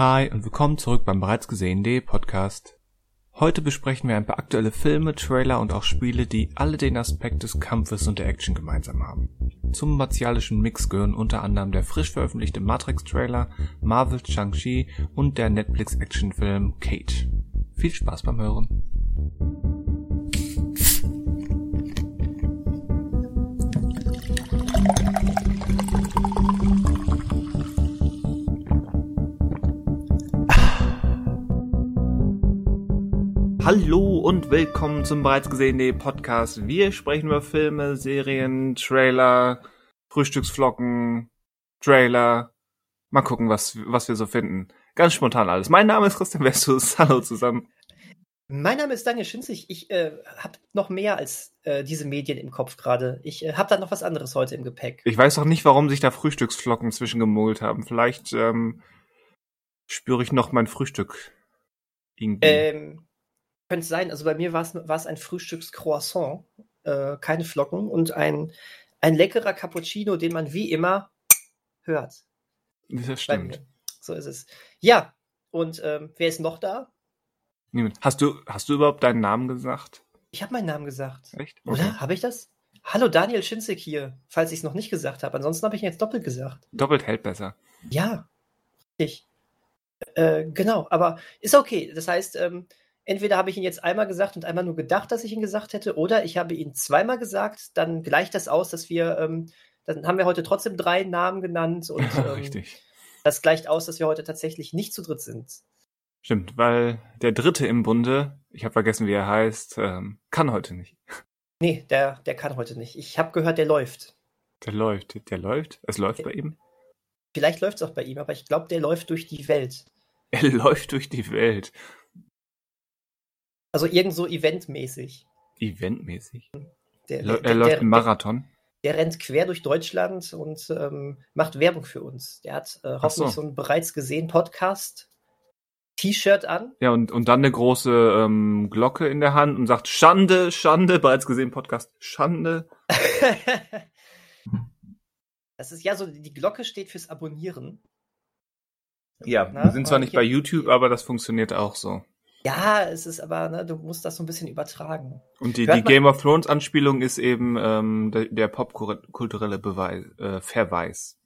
Hi und willkommen zurück beim bereits gesehenen Podcast. Heute besprechen wir ein paar aktuelle Filme, Trailer und auch Spiele, die alle den Aspekt des Kampfes und der Action gemeinsam haben. Zum martialischen Mix gehören unter anderem der frisch veröffentlichte Matrix-Trailer, Marvel's Shang-Chi und der Netflix-Actionfilm Kate. Viel Spaß beim Hören. Hallo und willkommen zum bereits gesehenen Podcast. Wir sprechen über Filme, Serien, Trailer, Frühstücksflocken, Trailer. Mal gucken, was, was wir so finden. Ganz spontan alles. Mein Name ist Christian Vestus. Hallo zusammen. Mein Name ist Daniel Schinzig. Ich äh, habe noch mehr als äh, diese Medien im Kopf gerade. Ich äh, habe da noch was anderes heute im Gepäck. Ich weiß auch nicht, warum sich da Frühstücksflocken zwischengemogelt haben. Vielleicht ähm, spüre ich noch mein Frühstück. Irgendwie. Ähm, könnte sein. Also bei mir war es ein Frühstückscroissant, äh, keine Flocken und ein, ein leckerer Cappuccino, den man wie immer hört. Das stimmt. So ist es. Ja, und ähm, wer ist noch da? Niemand. Hast du, hast du überhaupt deinen Namen gesagt? Ich habe meinen Namen gesagt. Echt? Okay. Oder? Habe ich das? Hallo, Daniel Schinzig hier, falls ich es noch nicht gesagt habe. Ansonsten habe ich ihn jetzt doppelt gesagt. Doppelt hält besser. Ja, richtig. Äh, genau, aber ist okay. Das heißt, ähm, entweder habe ich ihn jetzt einmal gesagt und einmal nur gedacht, dass ich ihn gesagt hätte, oder ich habe ihn zweimal gesagt, dann gleicht das aus, dass wir, ähm, dann haben wir heute trotzdem drei Namen genannt und ähm, Richtig. das gleicht aus, dass wir heute tatsächlich nicht zu dritt sind. Stimmt, weil der Dritte im Bunde, ich habe vergessen, wie er heißt, ähm, kann heute nicht. Nee, der, der kann heute nicht. Ich habe gehört, der läuft. Der läuft, der läuft? Es läuft der, bei ihm? Vielleicht läuft es auch bei ihm, aber ich glaube, der läuft durch die Welt. Er läuft durch die Welt. Also irgend so eventmäßig. Eventmäßig? Der, der, er läuft der, einen Marathon? Der, rennt quer durch Deutschland und ähm, macht Werbung für uns. Der hat äh, hoffentlich so. so einen bereits gesehen Podcast. T-Shirt an. Ja, und, und dann eine große ähm, Glocke in der Hand und sagt Schande, Schande, bereits gesehen Podcast, Schande. das ist ja so, die Glocke steht fürs Abonnieren. Ja, Na, wir sind zwar nicht bei YouTube, aber das funktioniert auch so. Ja, es ist aber, ne, du musst das so ein bisschen übertragen. Und die, die Game of Thrones Anspielung ist eben ähm, der, der popkulturelle Beweis, äh, Verweis.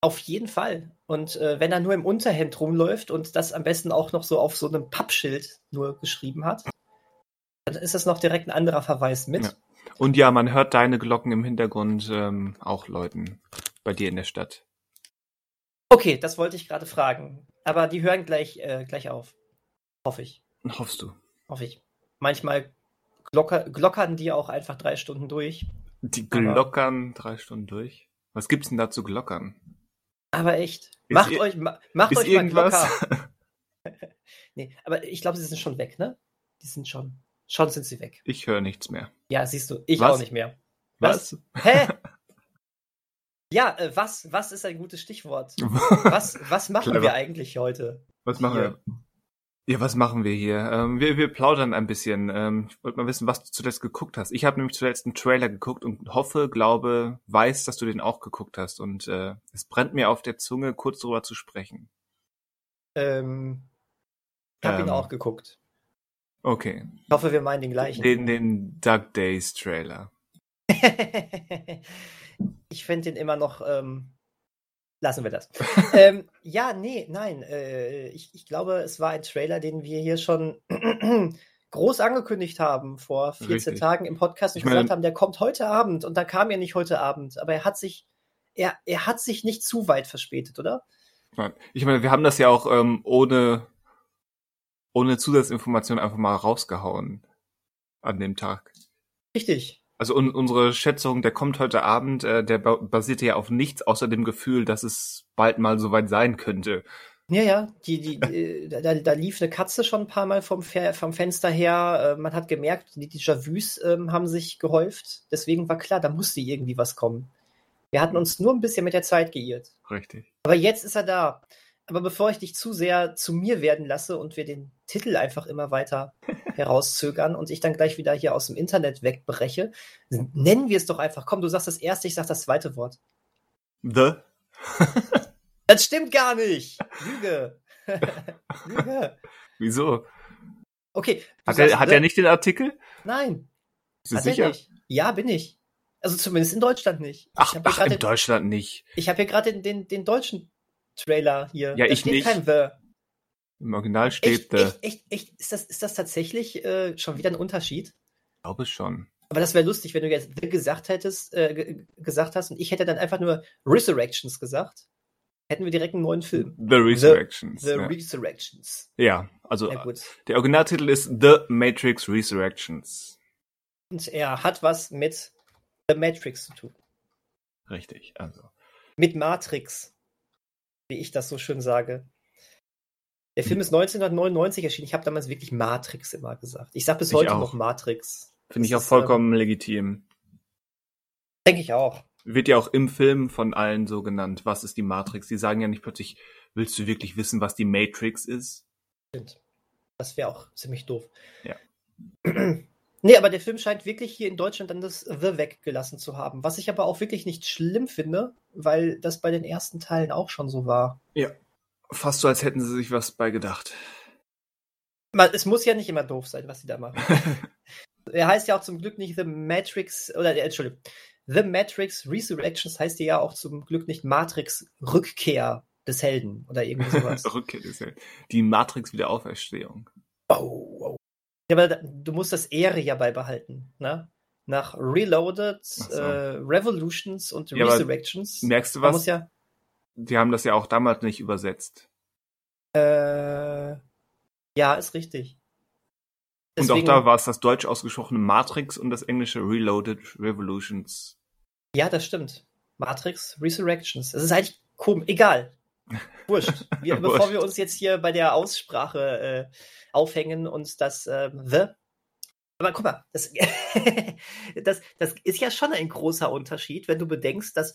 Auf jeden Fall. Und äh, wenn er nur im Unterhemd rumläuft und das am besten auch noch so auf so einem Pappschild nur geschrieben hat, dann ist das noch direkt ein anderer Verweis mit. Ja. Und ja, man hört deine Glocken im Hintergrund ähm, auch läuten bei dir in der Stadt. Okay, das wollte ich gerade fragen. Aber die hören gleich, äh, gleich auf. Hoffe ich. Hoffst du? Hoffe ich. Manchmal glocker, glockern die auch einfach drei Stunden durch. Die glockern drei Stunden durch? Was gibt's denn da zu glockern? Aber echt. Ist macht euch, macht euch irgendwas? mal Glocker. nee, aber ich glaube, sie sind schon weg, ne? Die sind schon. Schon sind sie weg. Ich höre nichts mehr. Ja, siehst du, ich was? auch nicht mehr. Was? was? Hä? ja, äh, was, was ist ein gutes Stichwort? was, was machen Clever. wir eigentlich heute? Was machen Hier. wir? Ja, was machen wir hier? Ähm, wir, wir plaudern ein bisschen. Ähm, ich wollte mal wissen, was du zuletzt geguckt hast. Ich habe nämlich zuletzt einen Trailer geguckt und hoffe, glaube, weiß, dass du den auch geguckt hast. Und äh, es brennt mir auf der Zunge, kurz darüber zu sprechen. Ähm, ich habe Ähm. ihn auch geguckt. Okay. Ich hoffe, wir meinen den gleichen. Den, den Duck Days Trailer. ich finde den immer noch. Ähm, lassen wir das. ähm, ja, nee, nein. Äh, ich, ich glaube, es war ein Trailer, den wir hier schon groß angekündigt haben vor 14 Richtig. Tagen im Podcast und Ich meine- gesagt haben, der kommt heute Abend und dann kam er nicht heute Abend, aber er hat sich, er, er hat sich nicht zu weit verspätet, oder? Nein. Ich meine, wir haben das ja auch ähm, ohne, ohne Zusatzinformation einfach mal rausgehauen an dem Tag. Richtig. Also un unsere Schätzung, der kommt heute Abend, äh, der ba basierte ja auf nichts außer dem Gefühl, dass es bald mal soweit sein könnte. Ja, ja, die, die, die, da, da lief eine Katze schon ein paar Mal vom, Fer vom Fenster her. Äh, man hat gemerkt, die Déjà-vus ähm, haben sich gehäuft. Deswegen war klar, da musste irgendwie was kommen. Wir hatten uns nur ein bisschen mit der Zeit geirrt. Richtig. Aber jetzt ist er da. Aber bevor ich dich zu sehr zu mir werden lasse und wir den Titel einfach immer weiter herauszögern und ich dann gleich wieder hier aus dem Internet wegbreche, nennen wir es doch einfach. Komm, du sagst das erste, ich sag das zweite Wort. The? Das stimmt gar nicht. Lüge. Lüge. Wieso? Okay. Hat er, hat The- er nicht den Artikel? Nein. Bist du Hat er sicher? nicht. Ja, bin ich. Also zumindest in Deutschland nicht. Ach, ich habe ach in gerade Deutschland nicht. ich hab hier gerade den, den, den deutschen Trailer hier. Ja, Da ich nicht. kein The. Im Original steht Echt, The. echt, echt, echt. Ist das, ist das tatsächlich äh, schon wieder ein Unterschied? Ich glaube schon. Aber das wäre lustig, wenn du jetzt The gesagt hättest, äh, ge- gesagt hast und ich hätte dann einfach nur Resurrections gesagt. Hätten wir direkt einen neuen Film. The Resurrections. The ja. Resurrections. ja, also Ja gut. der Originaltitel ist The Matrix Resurrections. Und er hat was mit The Matrix zu tun. Richtig, also. Mit Matrix. Wie ich das so schön sage. Der Hm. Film ist 1999 erschienen. Ich habe damals wirklich Matrix immer gesagt. Ich sage bis Ich heute noch Matrix. Finde ich auch ist, vollkommen legitim. Denke ich auch. Wird ja auch im Film von allen so genannt. Was ist die Matrix? Die sagen ja nicht plötzlich, willst du wirklich wissen, was die Matrix ist? Stimmt. Das wäre auch ziemlich doof. Ja. nee, aber der Film scheint wirklich hier in Deutschland dann das The weggelassen zu haben. Was ich aber auch wirklich nicht schlimm finde, weil das bei den ersten Teilen auch schon so war. Fast so, als hätten sie sich was bei gedacht. Mal, Es muss ja nicht immer doof sein, was sie da machen. er heißt ja auch zum Glück nicht The Matrix, oder äh, Entschuldigung, The Matrix Resurrections heißt ja auch zum Glück nicht Matrix Rückkehr des Helden oder irgendwie sowas. Rückkehr ist ja die Matrix-Wiederauferstehung. oh, oh. Ja, aber da, du musst das Ehre ja beibehalten, ne? Nach Reloaded, so. äh, Revolutions und Ja, Resurrections. Merkst du was? ja, Die haben das ja auch damals nicht übersetzt. äh, ja, ist richtig. Und auch Deswegen- da war es das deutsch ausgesprochene Matrix und das englische Reloaded Revolutions. Ja, das stimmt. Matrix Resurrections. Das ist eigentlich komisch. Egal. Wurscht. Wir, Wurscht. Bevor wir uns jetzt hier bei der Aussprache äh, aufhängen und das ähm, The. Aber guck mal, das, das, das ist ja schon ein großer Unterschied, wenn du bedenkst, dass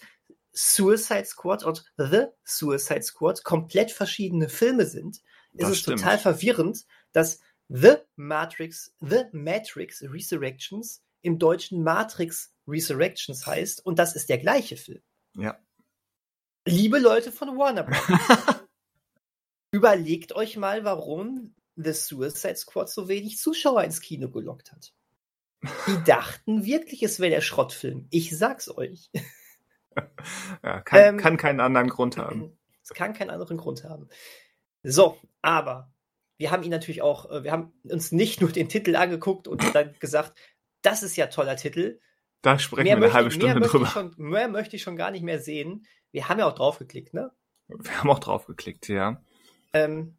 Suicide Squad und The Suicide Squad komplett verschiedene Filme sind. Ist Das es stimmt. total verwirrend, dass The Matrix, The Matrix Resurrections im Deutschen Matrix Resurrections heißt und das ist der gleiche Film. Ja. Liebe Leute von Warner Bros. überlegt euch mal, warum The Suicide Squad so wenig Zuschauer ins Kino gelockt hat. Die dachten wirklich, es wäre der Schrottfilm. Ich sag's euch. ja kann, Ähm, kann keinen anderen Grund haben. Es kann keinen anderen Grund haben. So, aber wir haben ihn natürlich auch, äh, wir haben uns nicht nur den Titel angeguckt und dann gesagt, das ist ja toller Titel. Da sprechen Mehr wir eine möchte, halbe ich- mehr, Stunde möchte drüber. schon, mehr möchte ich schon gar nicht mehr sehen. Wir haben ja auch draufgeklickt, ne? Wir haben auch drauf geklickt, ja. Ähm,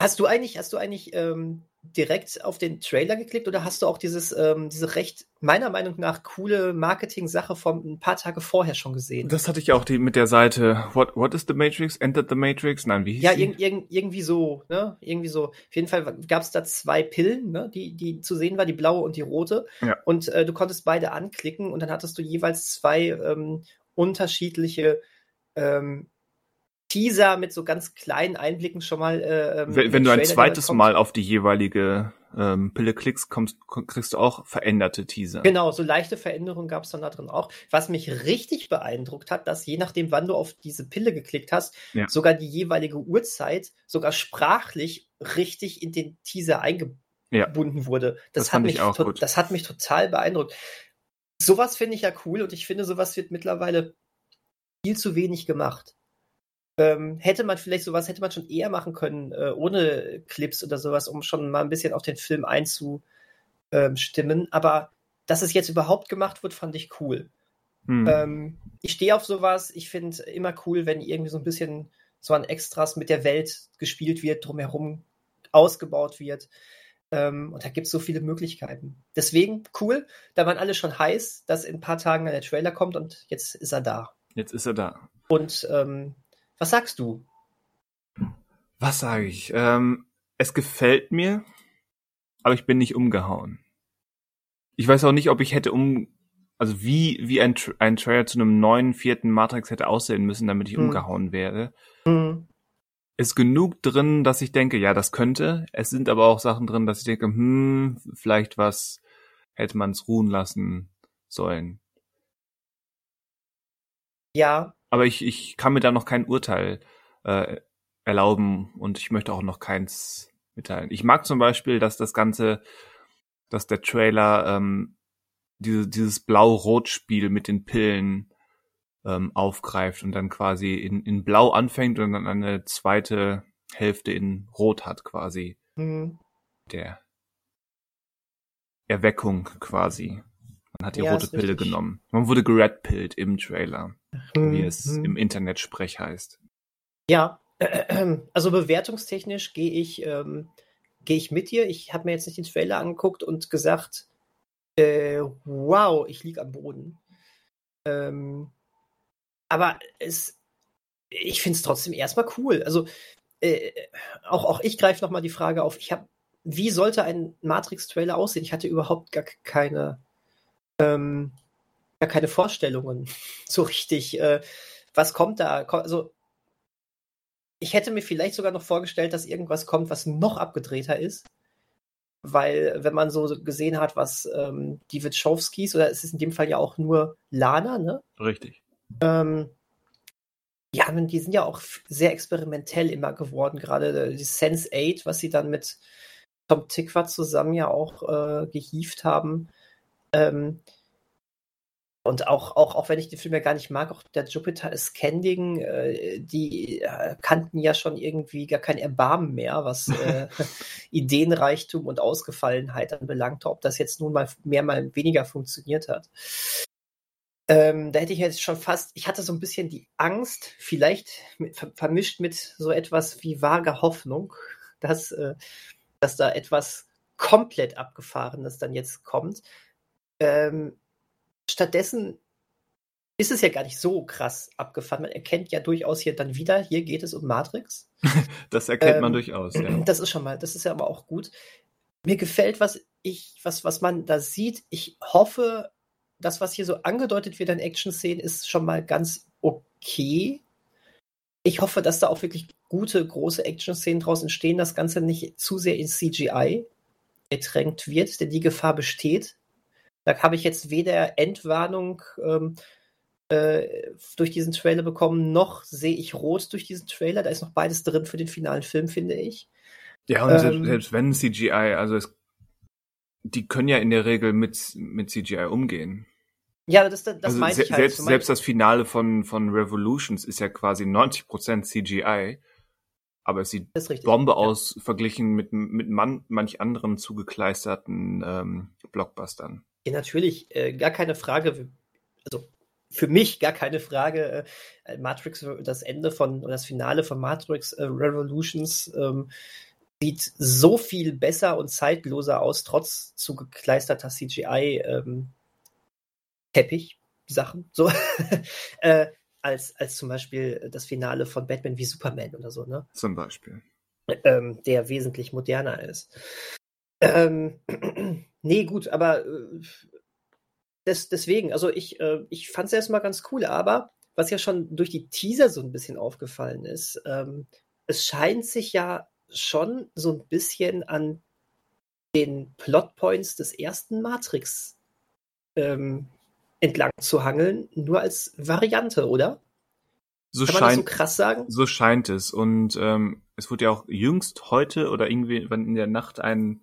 hast du eigentlich, hast du eigentlich ähm, direkt auf den Trailer geklickt oder hast du auch dieses, ähm, diese recht, meiner Meinung nach, coole Marketing-Sache von ein paar Tage vorher schon gesehen? Das hatte ich auch die, mit der Seite What, What is the Matrix? Entered the Matrix? Nein, wie hieß Ja, irg irg irgendwie so, ne? Irgendwie so. Auf jeden Fall gab es da zwei Pillen, ne? die, die zu sehen war, die blaue und die rote. Ja. Und äh, du konntest beide anklicken und dann hattest du jeweils zwei ähm, unterschiedliche ähm, Teaser mit so ganz kleinen Einblicken schon mal. Äh, ähm, wenn, wenn du ein zweites. Mal auf die jeweilige ähm, Pille klickst, kommst, kriegst du auch veränderte Teaser. Genau, so leichte Veränderungen gab es dann da drin auch. Was mich richtig beeindruckt hat, dass je nachdem, wann du auf diese Pille geklickt hast, Ja. sogar die jeweilige Uhrzeit sogar sprachlich richtig in den Teaser eingebunden wurde. Das, Das hat mich ich auch das hat mich total beeindruckt. Sowas finde ich ja cool und ich finde, sowas wird mittlerweile viel zu wenig gemacht. Ähm, hätte man vielleicht sowas, hätte man schon eher machen können, äh, ohne Clips oder sowas, um schon mal ein bisschen auf den Film einzustimmen. Aber dass es jetzt überhaupt gemacht wird, fand ich cool. Hm. Ähm, ich stehe auf sowas. Ich finde immer cool, wenn irgendwie so ein bisschen so an Extras mit der Welt gespielt wird, drumherum ausgebaut wird. Ähm, und da gibt es so viele Möglichkeiten. Deswegen cool, da waren alle schon heiß, dass in ein paar Tagen der Trailer kommt und jetzt ist er da. Jetzt ist er da. Und ähm, was sagst du? Was sage ich? Ähm, es gefällt mir, aber ich bin nicht umgehauen. Ich weiß auch nicht, ob ich hätte um, also wie, wie ein, ein Trailer zu einem neuen vierten Matrix hätte aussehen müssen, damit ich Hm. umgehauen wäre. Hm, Ist genug drin, dass ich denke, ja, das könnte. Es sind aber auch Sachen drin, dass ich denke, hm, vielleicht was hätte man es ruhen lassen sollen. ja, Aber ich, ich kann mir da noch kein Urteil äh, erlauben und ich möchte auch noch keins mitteilen. Ich mag zum Beispiel, dass das Ganze, dass der Trailer ähm, diese, dieses Blau-Rot-Spiel mit den Pillen ähm, aufgreift und dann quasi in, in Blau anfängt und dann eine zweite Hälfte in Rot hat quasi. Mhm. Der Erweckung quasi. Man hat die ja, rote Pille richtig. genommen. Man wurde geredpillt im Trailer. Wie es mhm. im Internet-Sprech heißt. Ja, also bewertungstechnisch gehe ich, ähm, gehe ich mit dir. Ich habe mir jetzt nicht den Trailer angeguckt und gesagt, äh, wow, ich liege am Boden. Ähm, aber es, ich finde es trotzdem erstmal cool. Also äh, auch, auch ich greife nochmal die Frage auf, ich habe, wie sollte ein Matrix-Trailer aussehen? Ich hatte überhaupt gar keine, ähm, gar keine Vorstellungen so richtig. Äh, was kommt da? Also ich hätte mir vielleicht sogar noch vorgestellt, dass irgendwas kommt, was noch abgedrehter ist. Weil, wenn man so gesehen hat, was ähm, die Wachowskis, oder es ist in dem Fall ja auch nur Lana, ne? Richtig. Ähm, ja, die sind ja auch sehr experimentell immer geworden, gerade die Sense 8, was sie dann mit Tom Tikva zusammen ja auch äh, gehievt haben. Ähm, und auch, auch, auch wenn ich den Film ja gar nicht mag, auch der Jupiter Ascending, äh, die äh, kannten ja schon irgendwie gar kein Erbarmen mehr, was äh, Ideenreichtum und Ausgefallenheit anbelangt, ob das jetzt nun mal mehr, mal weniger funktioniert hat. Ähm, da hätte ich jetzt schon fast, ich hatte so ein bisschen die Angst, vielleicht mit, vermischt mit so etwas wie vage Hoffnung, dass, äh, dass da etwas komplett Abgefahrenes dann jetzt kommt. Ähm, Stattdessen ist es ja gar nicht so krass abgefahren. Man erkennt ja durchaus hier dann wieder, hier geht es um Matrix. das erkennt ähm, man durchaus, ja. Das ist schon mal, das ist ja aber auch gut. Mir gefällt, was ich, was, was man da sieht. Ich hoffe, das, was hier so angedeutet wird an Action-Szenen, ist schon mal ganz okay. Ich hoffe, dass da auch wirklich gute, große Action-Szenen draus entstehen, das Ganze nicht zu sehr in CGI ertränkt wird, denn die Gefahr besteht. Da habe ich jetzt weder Endwarnung ähm, äh, durch diesen Trailer bekommen, noch sehe ich rot durch diesen Trailer. Da ist noch beides drin für den finalen Film, finde ich. Ja, und ähm, selbst, wenn CGI, also es, die können ja in der Regel mit, mit CGI umgehen. Ja, das, das, also meine ich halt. Selbst, selbst das Finale von, von Revolutions ist ja quasi 90% CGI. Aber es sieht Bombe ja. aus, verglichen mit, mit man, manch anderen zugekleisterten ähm, Blockbustern. Ja, natürlich, äh, gar keine Frage. Also für mich gar keine Frage. Äh, Matrix, das Ende von, das Finale von Matrix äh, Revolutions ähm, sieht so viel besser und zeitloser aus, trotz zugekleisterter CGI ähm, Teppich Sachen, so, äh, als, als zum Beispiel das Finale von Batman wie Superman oder so, ne? Zum Beispiel. Ähm, der wesentlich moderner ist. Ähm, nee, gut, aber äh, des, deswegen, also ich, äh, ich fand es erstmal ganz cool, aber was ja schon durch die Teaser so ein bisschen aufgefallen ist, ähm, es scheint sich ja schon so ein bisschen an den Plotpoints des ersten Matrix ähm, entlang zu hangeln, nur als Variante, oder? So Kann man scheint, das so krass sagen? So scheint es. Und ähm, es wurde ja auch jüngst heute oder irgendwie in der Nacht ein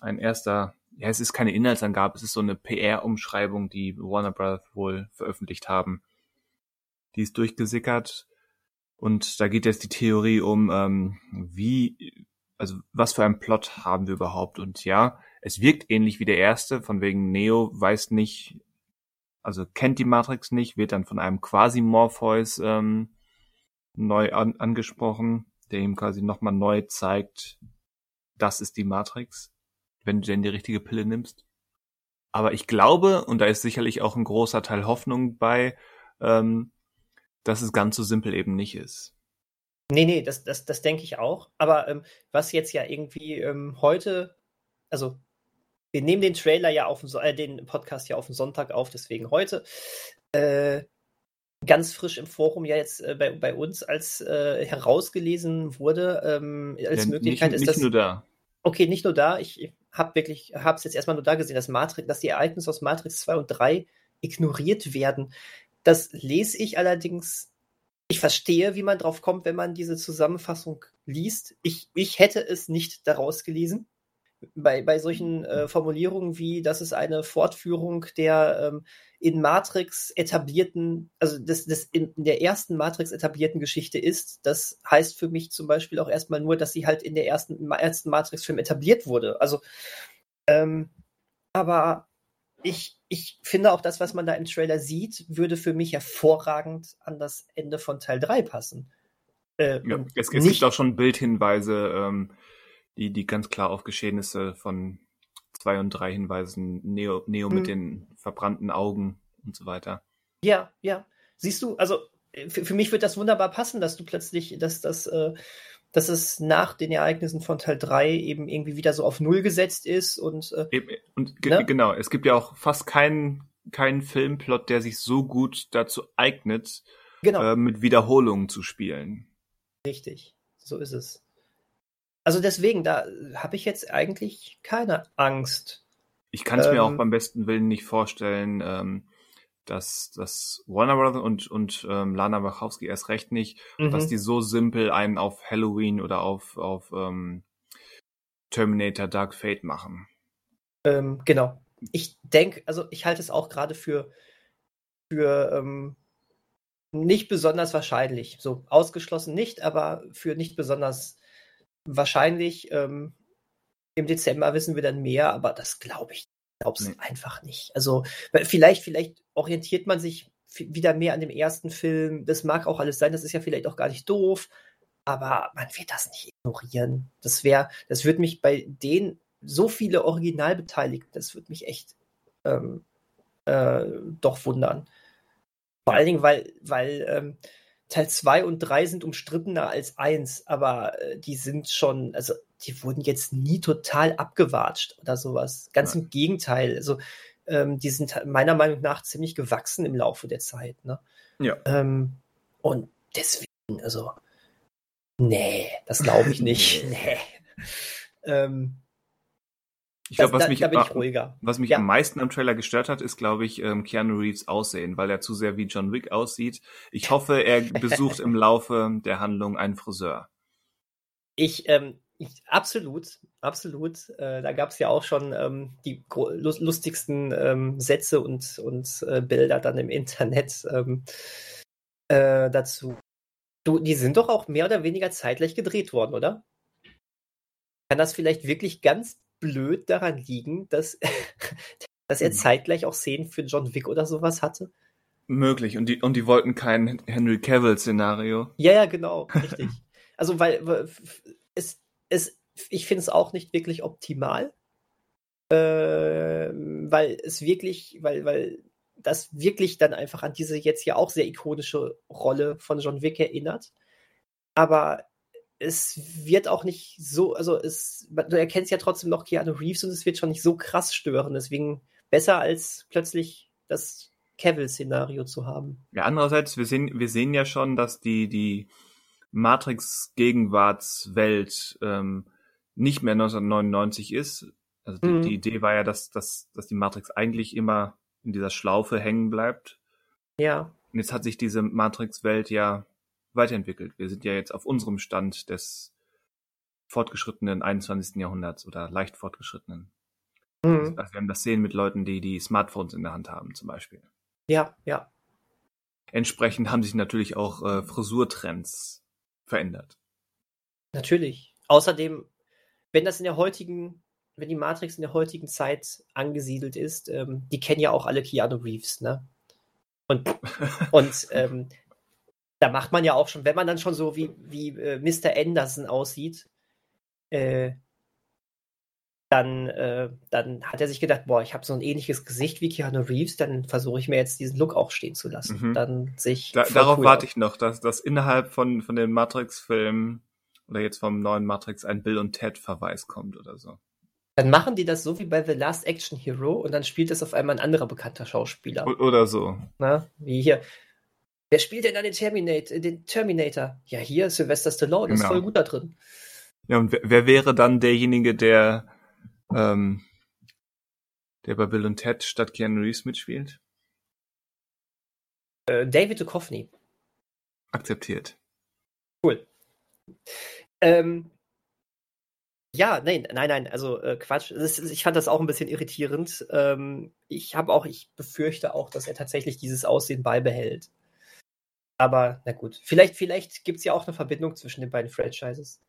ein erster, ja, es ist keine Inhaltsangabe, es ist so eine PR-Umschreibung, die Warner Bros. wohl veröffentlicht haben. Die ist durchgesickert und da geht jetzt die Theorie um, ähm, wie, also was für einen Plot haben wir überhaupt? Und ja, es wirkt ähnlich wie der erste, von wegen Neo weiß nicht, also kennt die Matrix nicht, wird dann von einem Quasi-Morpheus ähm, neu an, angesprochen, der ihm quasi nochmal neu zeigt, das ist die Matrix wenn du denn die richtige Pille nimmst. Aber ich glaube, und da ist sicherlich auch ein großer Teil Hoffnung bei, ähm, dass es ganz so simpel eben nicht ist. Nee, nee, das, das, das denke ich auch. Aber ähm, was jetzt ja irgendwie ähm, heute, also wir nehmen den Trailer ja auf den, äh, den Podcast ja auf den Sonntag auf, deswegen heute. Äh, ganz frisch im Forum ja jetzt äh, bei, bei uns als äh, herausgelesen wurde, ähm, als ja, Möglichkeit nicht, ist das. Nicht nur da. Okay, nicht nur da. Ich, ich habe wirklich, habe es jetzt erstmal nur da gesehen, dass Matrix, dass die Ereignisse aus Matrix 2 und 3 ignoriert werden. Das lese ich allerdings ich verstehe, wie man drauf kommt, wenn man diese Zusammenfassung liest. Ich, ich hätte es nicht daraus gelesen. Bei, bei solchen äh, Formulierungen wie, das ist eine Fortführung der ähm, in Matrix etablierten, also das, das in, in der ersten Matrix etablierten Geschichte ist, das heißt für mich zum Beispiel auch erstmal nur, dass sie halt in der ersten, im ersten Matrix-Film etabliert wurde. Also, ähm, aber ich, ich finde auch das, was man da im Trailer sieht, würde für mich hervorragend an das Ende von Teil 3 passen. Äh, ja, es, es gibt auch schon Bildhinweise, ähm, die, die ganz klar auf Geschehnisse von zwei und drei Hinweisen, Neo, Neo hm. mit den verbrannten Augen und so weiter. Ja, ja. Siehst du, also für, für mich wird das wunderbar passen, dass du plötzlich, dass das, äh, dass es nach den Ereignissen von Teil 3 eben irgendwie wieder so auf Null gesetzt ist und, äh, und ne? genau, es gibt ja auch fast keinen keinen Filmplot, der sich so gut dazu eignet, genau. äh, mit Wiederholungen zu spielen. Richtig, so ist es. Also deswegen, da habe ich jetzt eigentlich keine Angst. Ich kann es ähm, mir auch ähm. beim besten Willen nicht vorstellen, ähm, dass, dass Warner Brothers und, und ähm, Lana Wachowski erst recht nicht, mhm. dass die so simpel einen auf Halloween oder auf, auf ähm, Terminator Dark Fate machen. Ähm, genau. Ich denke, also ich halte es auch gerade für, für ähm, nicht besonders wahrscheinlich. So ausgeschlossen nicht, aber für nicht besonders wahrscheinlich. Ähm, Im Dezember wissen wir dann mehr, aber das glaube ich glaube es nee. einfach nicht. Also vielleicht, vielleicht orientiert man sich wieder mehr an dem ersten Film. Das mag auch alles sein, das ist ja vielleicht auch gar nicht doof, aber man wird das nicht ignorieren. Das wäre, das würde mich bei den so viele Originalbeteiligten, das würde mich echt ähm, äh, doch wundern. Vor allen Dingen, weil, weil ähm, Teil 2 und 3 sind umstrittener als 1, aber äh, die sind schon, also die wurden jetzt nie total abgewatscht oder sowas. Ganz ja. im Gegenteil. Also ähm, die sind meiner Meinung nach ziemlich gewachsen im Laufe der Zeit. Ne? Ja. Ähm, und deswegen, also, nee, das glaube ich nicht. nee. Ähm, ich glaube, was, mich, was mich ja. am meisten am Trailer gestört hat, ist, glaube ich, ähm, Keanu Reeves Aussehen, weil er zu sehr wie John Wick aussieht. Ich hoffe, er besucht im Laufe der Handlung einen Friseur. Ich, ähm, ich, absolut, absolut. Äh, da gab es ja auch schon ähm, die lustigsten ähm, Sätze und, und äh, Bilder dann im Internet ähm, äh, dazu. Du, die sind doch auch mehr oder weniger zeitgleich gedreht worden, oder? Kann das vielleicht wirklich ganz blöd daran liegen, dass, dass er hm. zeitgleich auch Szenen für John Wick oder sowas hatte? Möglich. Und die, und die wollten kein Henry Cavill-Szenario. Ja, ja, genau, richtig. also, weil, weil es es, ich finde es auch nicht wirklich optimal, äh, weil es wirklich, weil, weil das wirklich dann einfach an diese jetzt ja auch sehr ikonische Rolle von John Wick erinnert. Aber es wird auch nicht so, also es, du erkennst ja trotzdem noch Keanu Reeves und es wird schon nicht so krass stören. Deswegen besser als plötzlich das Cavill-Szenario zu haben. Ja, andererseits, wir sehen, wir sehen ja schon, dass die, die Matrix-Gegenwartswelt ähm, nicht mehr 1999 ist. Also die, mhm. die Idee war ja, dass, dass, dass die Matrix eigentlich immer in dieser Schlaufe hängen bleibt. Ja. Und jetzt hat sich diese Matrix-Welt ja weiterentwickelt. Wir sind ja jetzt auf unserem Stand des fortgeschrittenen 21. Jahrhunderts oder leicht fortgeschrittenen. Mhm. Also wir haben das sehen mit Leuten, die die Smartphones in der Hand haben, zum Beispiel. Ja, ja. Entsprechend haben sich natürlich auch äh, Frisurtrends verändert. Natürlich. Außerdem, wenn das in der heutigen, wenn die Matrix in der heutigen Zeit angesiedelt ist, ähm, die kennen ja auch alle Keanu Reeves, ne? Und, und ähm, da macht man ja auch schon, wenn man dann schon so wie, wie äh, Mr. Anderson aussieht, äh, dann, äh, dann hat er sich gedacht, boah, ich habe so ein ähnliches Gesicht wie Keanu Reeves, dann versuche ich mir jetzt diesen Look auch stehen zu lassen. Mhm. Dann sich. Da, darauf cool warte ich noch, dass, dass innerhalb von, von den Matrix-Filmen oder jetzt vom neuen Matrix ein Bill und Ted-Verweis kommt oder so. Dann machen die das so wie bei The Last Action Hero und dann spielt es auf einmal ein anderer bekannter Schauspieler. Oder so. Na, wie hier. Wer spielt denn da den Terminator? Den Terminator? Ja, hier, Sylvester Stallone, genau. ist voll gut da drin. Ja, und wer, wer wäre dann derjenige, der ähm, der bei Bill und Ted statt Keanu Reeves mitspielt? Äh, David Duchovny. Akzeptiert. Cool. Ähm, ja, nein, nein, nein, also äh, Quatsch. Ist, ich fand das auch ein bisschen irritierend. Ähm, ich habe auch, ich befürchte auch, dass er tatsächlich dieses Aussehen beibehält. Aber na gut, vielleicht, vielleicht gibt es ja auch eine Verbindung zwischen den beiden Franchises.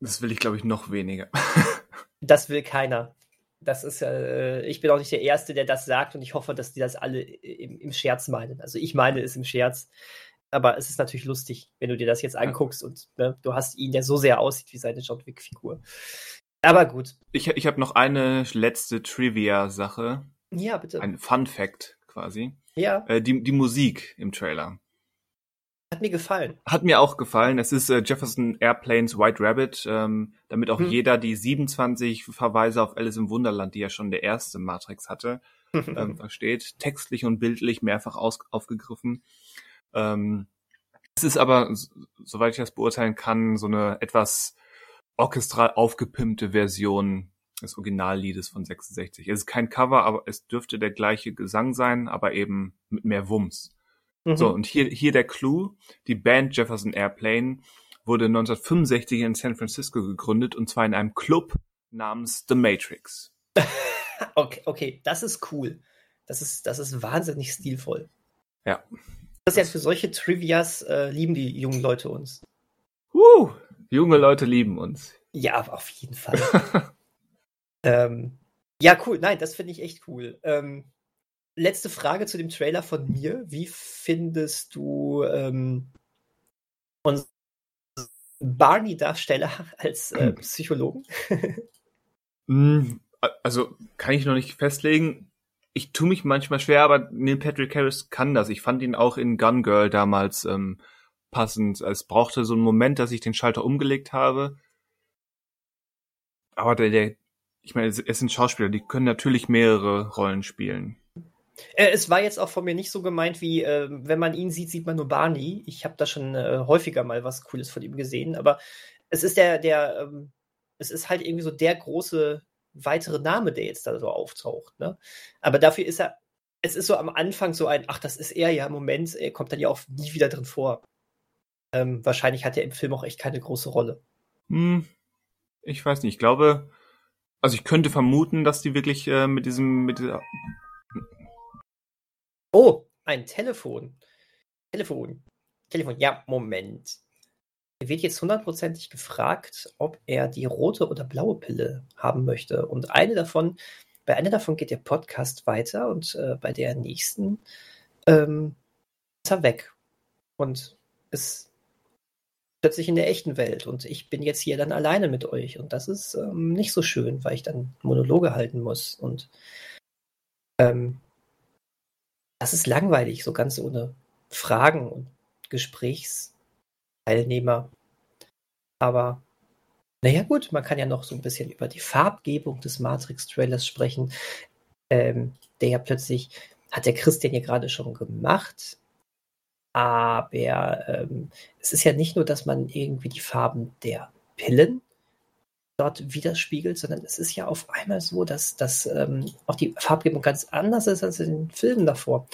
Das will ich, glaube ich, noch weniger. das will keiner. Das ist äh, ich bin auch nicht der Erste, der das sagt und ich hoffe, dass die das alle im, im Scherz meinen. Also ich meine es im Scherz. Aber es ist natürlich lustig, wenn du dir das jetzt anguckst ja. und ne, du hast ihn, der so sehr aussieht wie seine John Wick-Figur. Aber gut. Ich, ich habe noch eine letzte Trivia-Sache. Ja, bitte. Ein Fun-Fact quasi. Ja. Äh, die, die Musik im Trailer. Hat mir gefallen. Hat mir auch gefallen. Es ist äh, Jefferson Airplanes White Rabbit, ähm, damit auch hm. jeder die 27 Verweise auf Alice im Wunderland, die ja schon der erste Matrix hatte, ähm, versteht. Textlich und bildlich mehrfach aus aufgegriffen. Ähm, es ist aber, soweit ich das beurteilen kann, so eine etwas orchestral aufgepimpte Version des Originalliedes von 66. Es ist kein Cover, aber es dürfte der gleiche Gesang sein, aber eben mit mehr Wumms. Mhm. So, und hier, hier der Clou. Die Band Jefferson Airplane wurde 1965 in San Francisco gegründet und zwar in einem Club namens The Matrix. okay, okay, das ist cool. Das ist, das ist wahnsinnig stilvoll. Ja. Das ist ja für solche Trivias äh, lieben die jungen Leute uns. Uh, junge Leute lieben uns. Ja, auf jeden Fall. ähm, ja, cool. Nein, das finde ich echt cool. Ähm, letzte Frage zu dem Trailer von mir. Wie findest du ähm, unseren Barney-Darsteller als äh, Psychologen? Hm, also kann ich noch nicht festlegen ich tue mich manchmal schwer, aber Neil Patrick Harris kann das. Ich fand ihn auch in Gun Girl damals ähm, passend. Es brauchte so einen Moment, dass ich den Schalter umgelegt habe. Aber der, der ich meine, es sind Schauspieler, die können natürlich mehrere Rollen spielen. Äh, es war jetzt auch von mir nicht so gemeint, wie äh, wenn man ihn sieht, sieht man nur Barney. Ich habe da schon äh, häufiger mal was Cooles von ihm gesehen, aber es ist der, der, ähm, es ist halt irgendwie so der große weitere Name, der jetzt da so auftaucht. Ne? Aber dafür ist er, es ist so am Anfang so ein, ach, das ist er ja, Moment, er kommt dann ja auch nie wieder drin vor. Ähm, wahrscheinlich hat er im Film auch echt keine große Rolle. Hm, ich weiß nicht, ich glaube, also ich könnte vermuten, dass die wirklich äh, mit diesem, mit dieser. Oh, ein Telefon. Telefon. Telefon, ja, Moment. Er wird jetzt hundertprozentig gefragt, ob er die rote oder blaue Pille haben möchte. Und eine davon, bei einer davon geht der Podcast weiter und äh, bei der nächsten ähm, ist er weg. Und ist plötzlich in der echten Welt. Und ich bin jetzt hier dann alleine mit euch. Und das ist ähm, nicht so schön, weil ich dann Monologe halten muss. Und ähm, das ist langweilig, so ganz ohne Fragen und Gesprächs. Teilnehmer. Aber naja gut, man kann ja noch so ein bisschen über die Farbgebung des Matrix-Trailers sprechen, ähm, der ja plötzlich, hat der Christian ja gerade schon gemacht, aber ähm, es ist ja nicht nur, dass man irgendwie die Farben der Pillen dort widerspiegelt, sondern es ist ja auf einmal so, dass, dass ähm, auch die Farbgebung ganz anders ist als in den Filmen davor.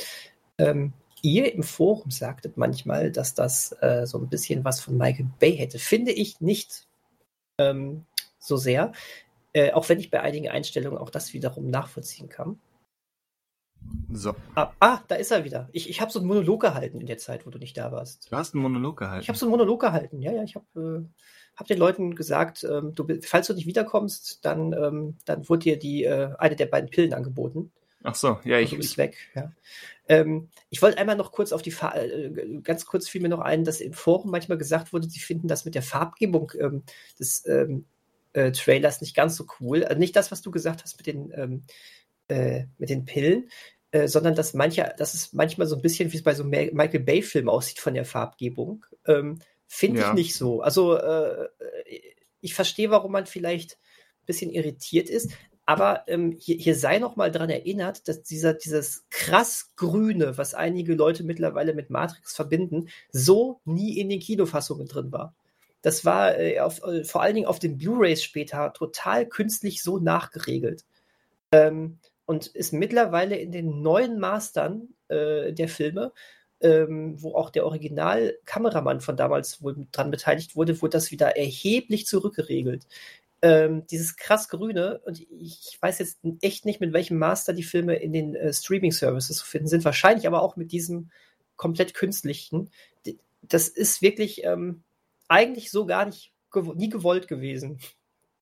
Ähm, ihr im Forum sagtet manchmal, dass das äh, so ein bisschen was von Michael Bay hätte. Finde ich nicht ähm, so sehr. Äh, auch wenn ich bei einigen Einstellungen auch das wiederum nachvollziehen kann. So. Ah, ah da ist er wieder. Ich, ich habe so einen Monolog gehalten in der Zeit, wo du nicht da warst. Du hast einen Monolog gehalten? Ich habe so einen Monolog gehalten. Ja, ja, ich habe äh, hab den Leuten gesagt, ähm, du, falls du nicht wiederkommst, dann, ähm, dann wurde dir die, äh, eine der beiden Pillen angeboten. Ach so, ja, ich. Also du bist weg, ja. Ähm, ich wollte einmal noch kurz auf die Fa äh, ganz kurz fiel mir noch ein, dass im Forum manchmal gesagt wurde, sie finden das mit der Farbgebung ähm, des ähm, äh, Trailers nicht ganz so cool. Also nicht das, was du gesagt hast mit den, ähm, äh, mit den Pillen, äh, sondern dass manche, dass es manchmal so ein bisschen wie es bei so Michael Bay-Filmen aussieht von der Farbgebung. Ähm, Finde ja. ich nicht so. Also äh, ich verstehe, warum man vielleicht ein bisschen irritiert ist, aber ähm, hier, hier sei noch mal dran erinnert, dass dieser, dieses krass Grüne, was einige Leute mittlerweile mit Matrix verbinden, so nie in den Kinofassungen drin war. Das war äh, auf, äh, vor allen Dingen auf den Blu-rays später total künstlich so nachgeregelt. Ähm, und ist mittlerweile in den neuen Mastern äh, der Filme ähm, wo auch der Originalkameramann von damals wohl dran beteiligt wurde, wurde das wieder erheblich zurückgeregelt. Ähm, dieses krass Grüne, und ich weiß jetzt echt nicht, mit welchem Master die Filme in den äh, Streaming-Services zu finden sind, wahrscheinlich aber auch mit diesem komplett künstlichen. Das ist wirklich ähm, eigentlich so gar nicht gew nie gewollt gewesen.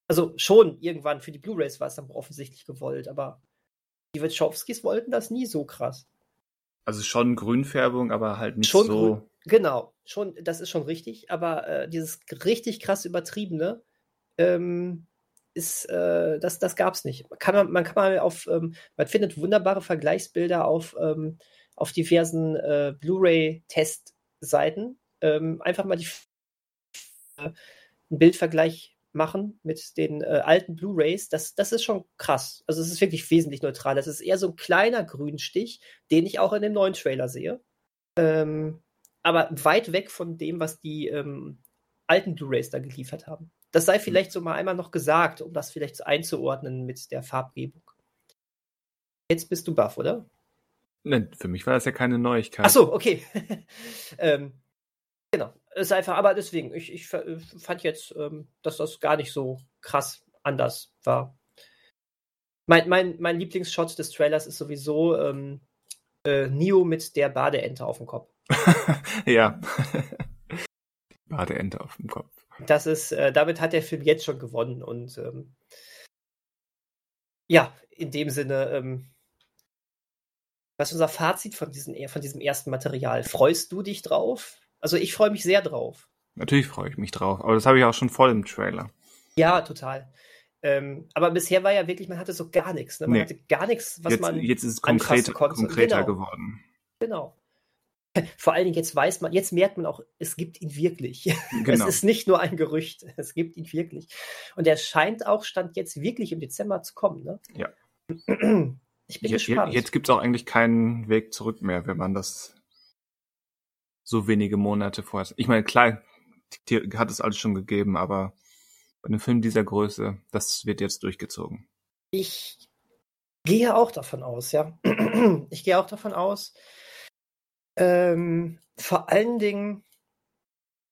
Also schon irgendwann für die Blu-rays war es dann offensichtlich gewollt, aber die Wachowskis wollten das nie so krass. Also schon Grünfärbung, aber halt nicht schon so. Grün, genau, schon, das ist schon richtig, aber äh, dieses richtig krass übertriebene ähm, ist, äh, das, das gab es nicht. Kann man, man kann mal auf, ähm, man findet wunderbare Vergleichsbilder auf, ähm, auf diversen äh, Blu-ray-Testseiten. Ähm, einfach mal die, äh, einen Bildvergleich machen mit den äh, alten Blu-rays, das, das ist schon krass. Also es ist wirklich wesentlich neutral. Das ist eher so ein kleiner Grünstich, den ich auch in dem neuen Trailer sehe. Ähm, aber weit weg von dem, was die ähm, alten Blu-rays da geliefert haben. Das sei vielleicht so mal einmal noch gesagt, um das vielleicht einzuordnen mit der Farbgebung. Jetzt bist du baff, oder? Nein, für mich war das ja keine Neuigkeit. Ach so, okay. ähm, genau ist einfach, aber deswegen, ich, ich fand jetzt, ähm, dass das gar nicht so krass anders war. Mein, mein, mein Lieblingsshot des Trailers ist sowieso ähm, äh, Neo mit der Badeente auf dem Kopf. ja. Badeente auf dem Kopf. Das ist, äh, damit hat der Film jetzt schon gewonnen und ähm, ja, in dem Sinne, ähm, was ist unser Fazit von, diesen, von diesem ersten Material? Freust du dich drauf? Also ich freue mich sehr drauf. Natürlich freue ich mich drauf, aber das habe ich auch schon voll im Trailer. Ja, total. Ähm, aber bisher war ja wirklich, man hatte so gar nichts. Ne? Man nee. hatte gar nichts, was jetzt, man. Jetzt ist es konkret, konkreter genau. geworden. Genau. Vor allen Dingen jetzt weiß man, jetzt merkt man auch, es gibt ihn wirklich. Genau. Es ist nicht nur ein Gerücht, es gibt ihn wirklich. Und er scheint auch, stand jetzt wirklich im Dezember zu kommen. Ne? Ja. Ich bin jetzt, gespannt. Jetzt gibt es auch eigentlich keinen Weg zurück mehr, wenn man das so wenige Monate vorher. Ich meine, klar, hat es alles schon gegeben, aber bei einem Film dieser Größe, das wird jetzt durchgezogen. Ich gehe auch davon aus, ja. Ich gehe auch davon aus. Ähm, vor allen Dingen,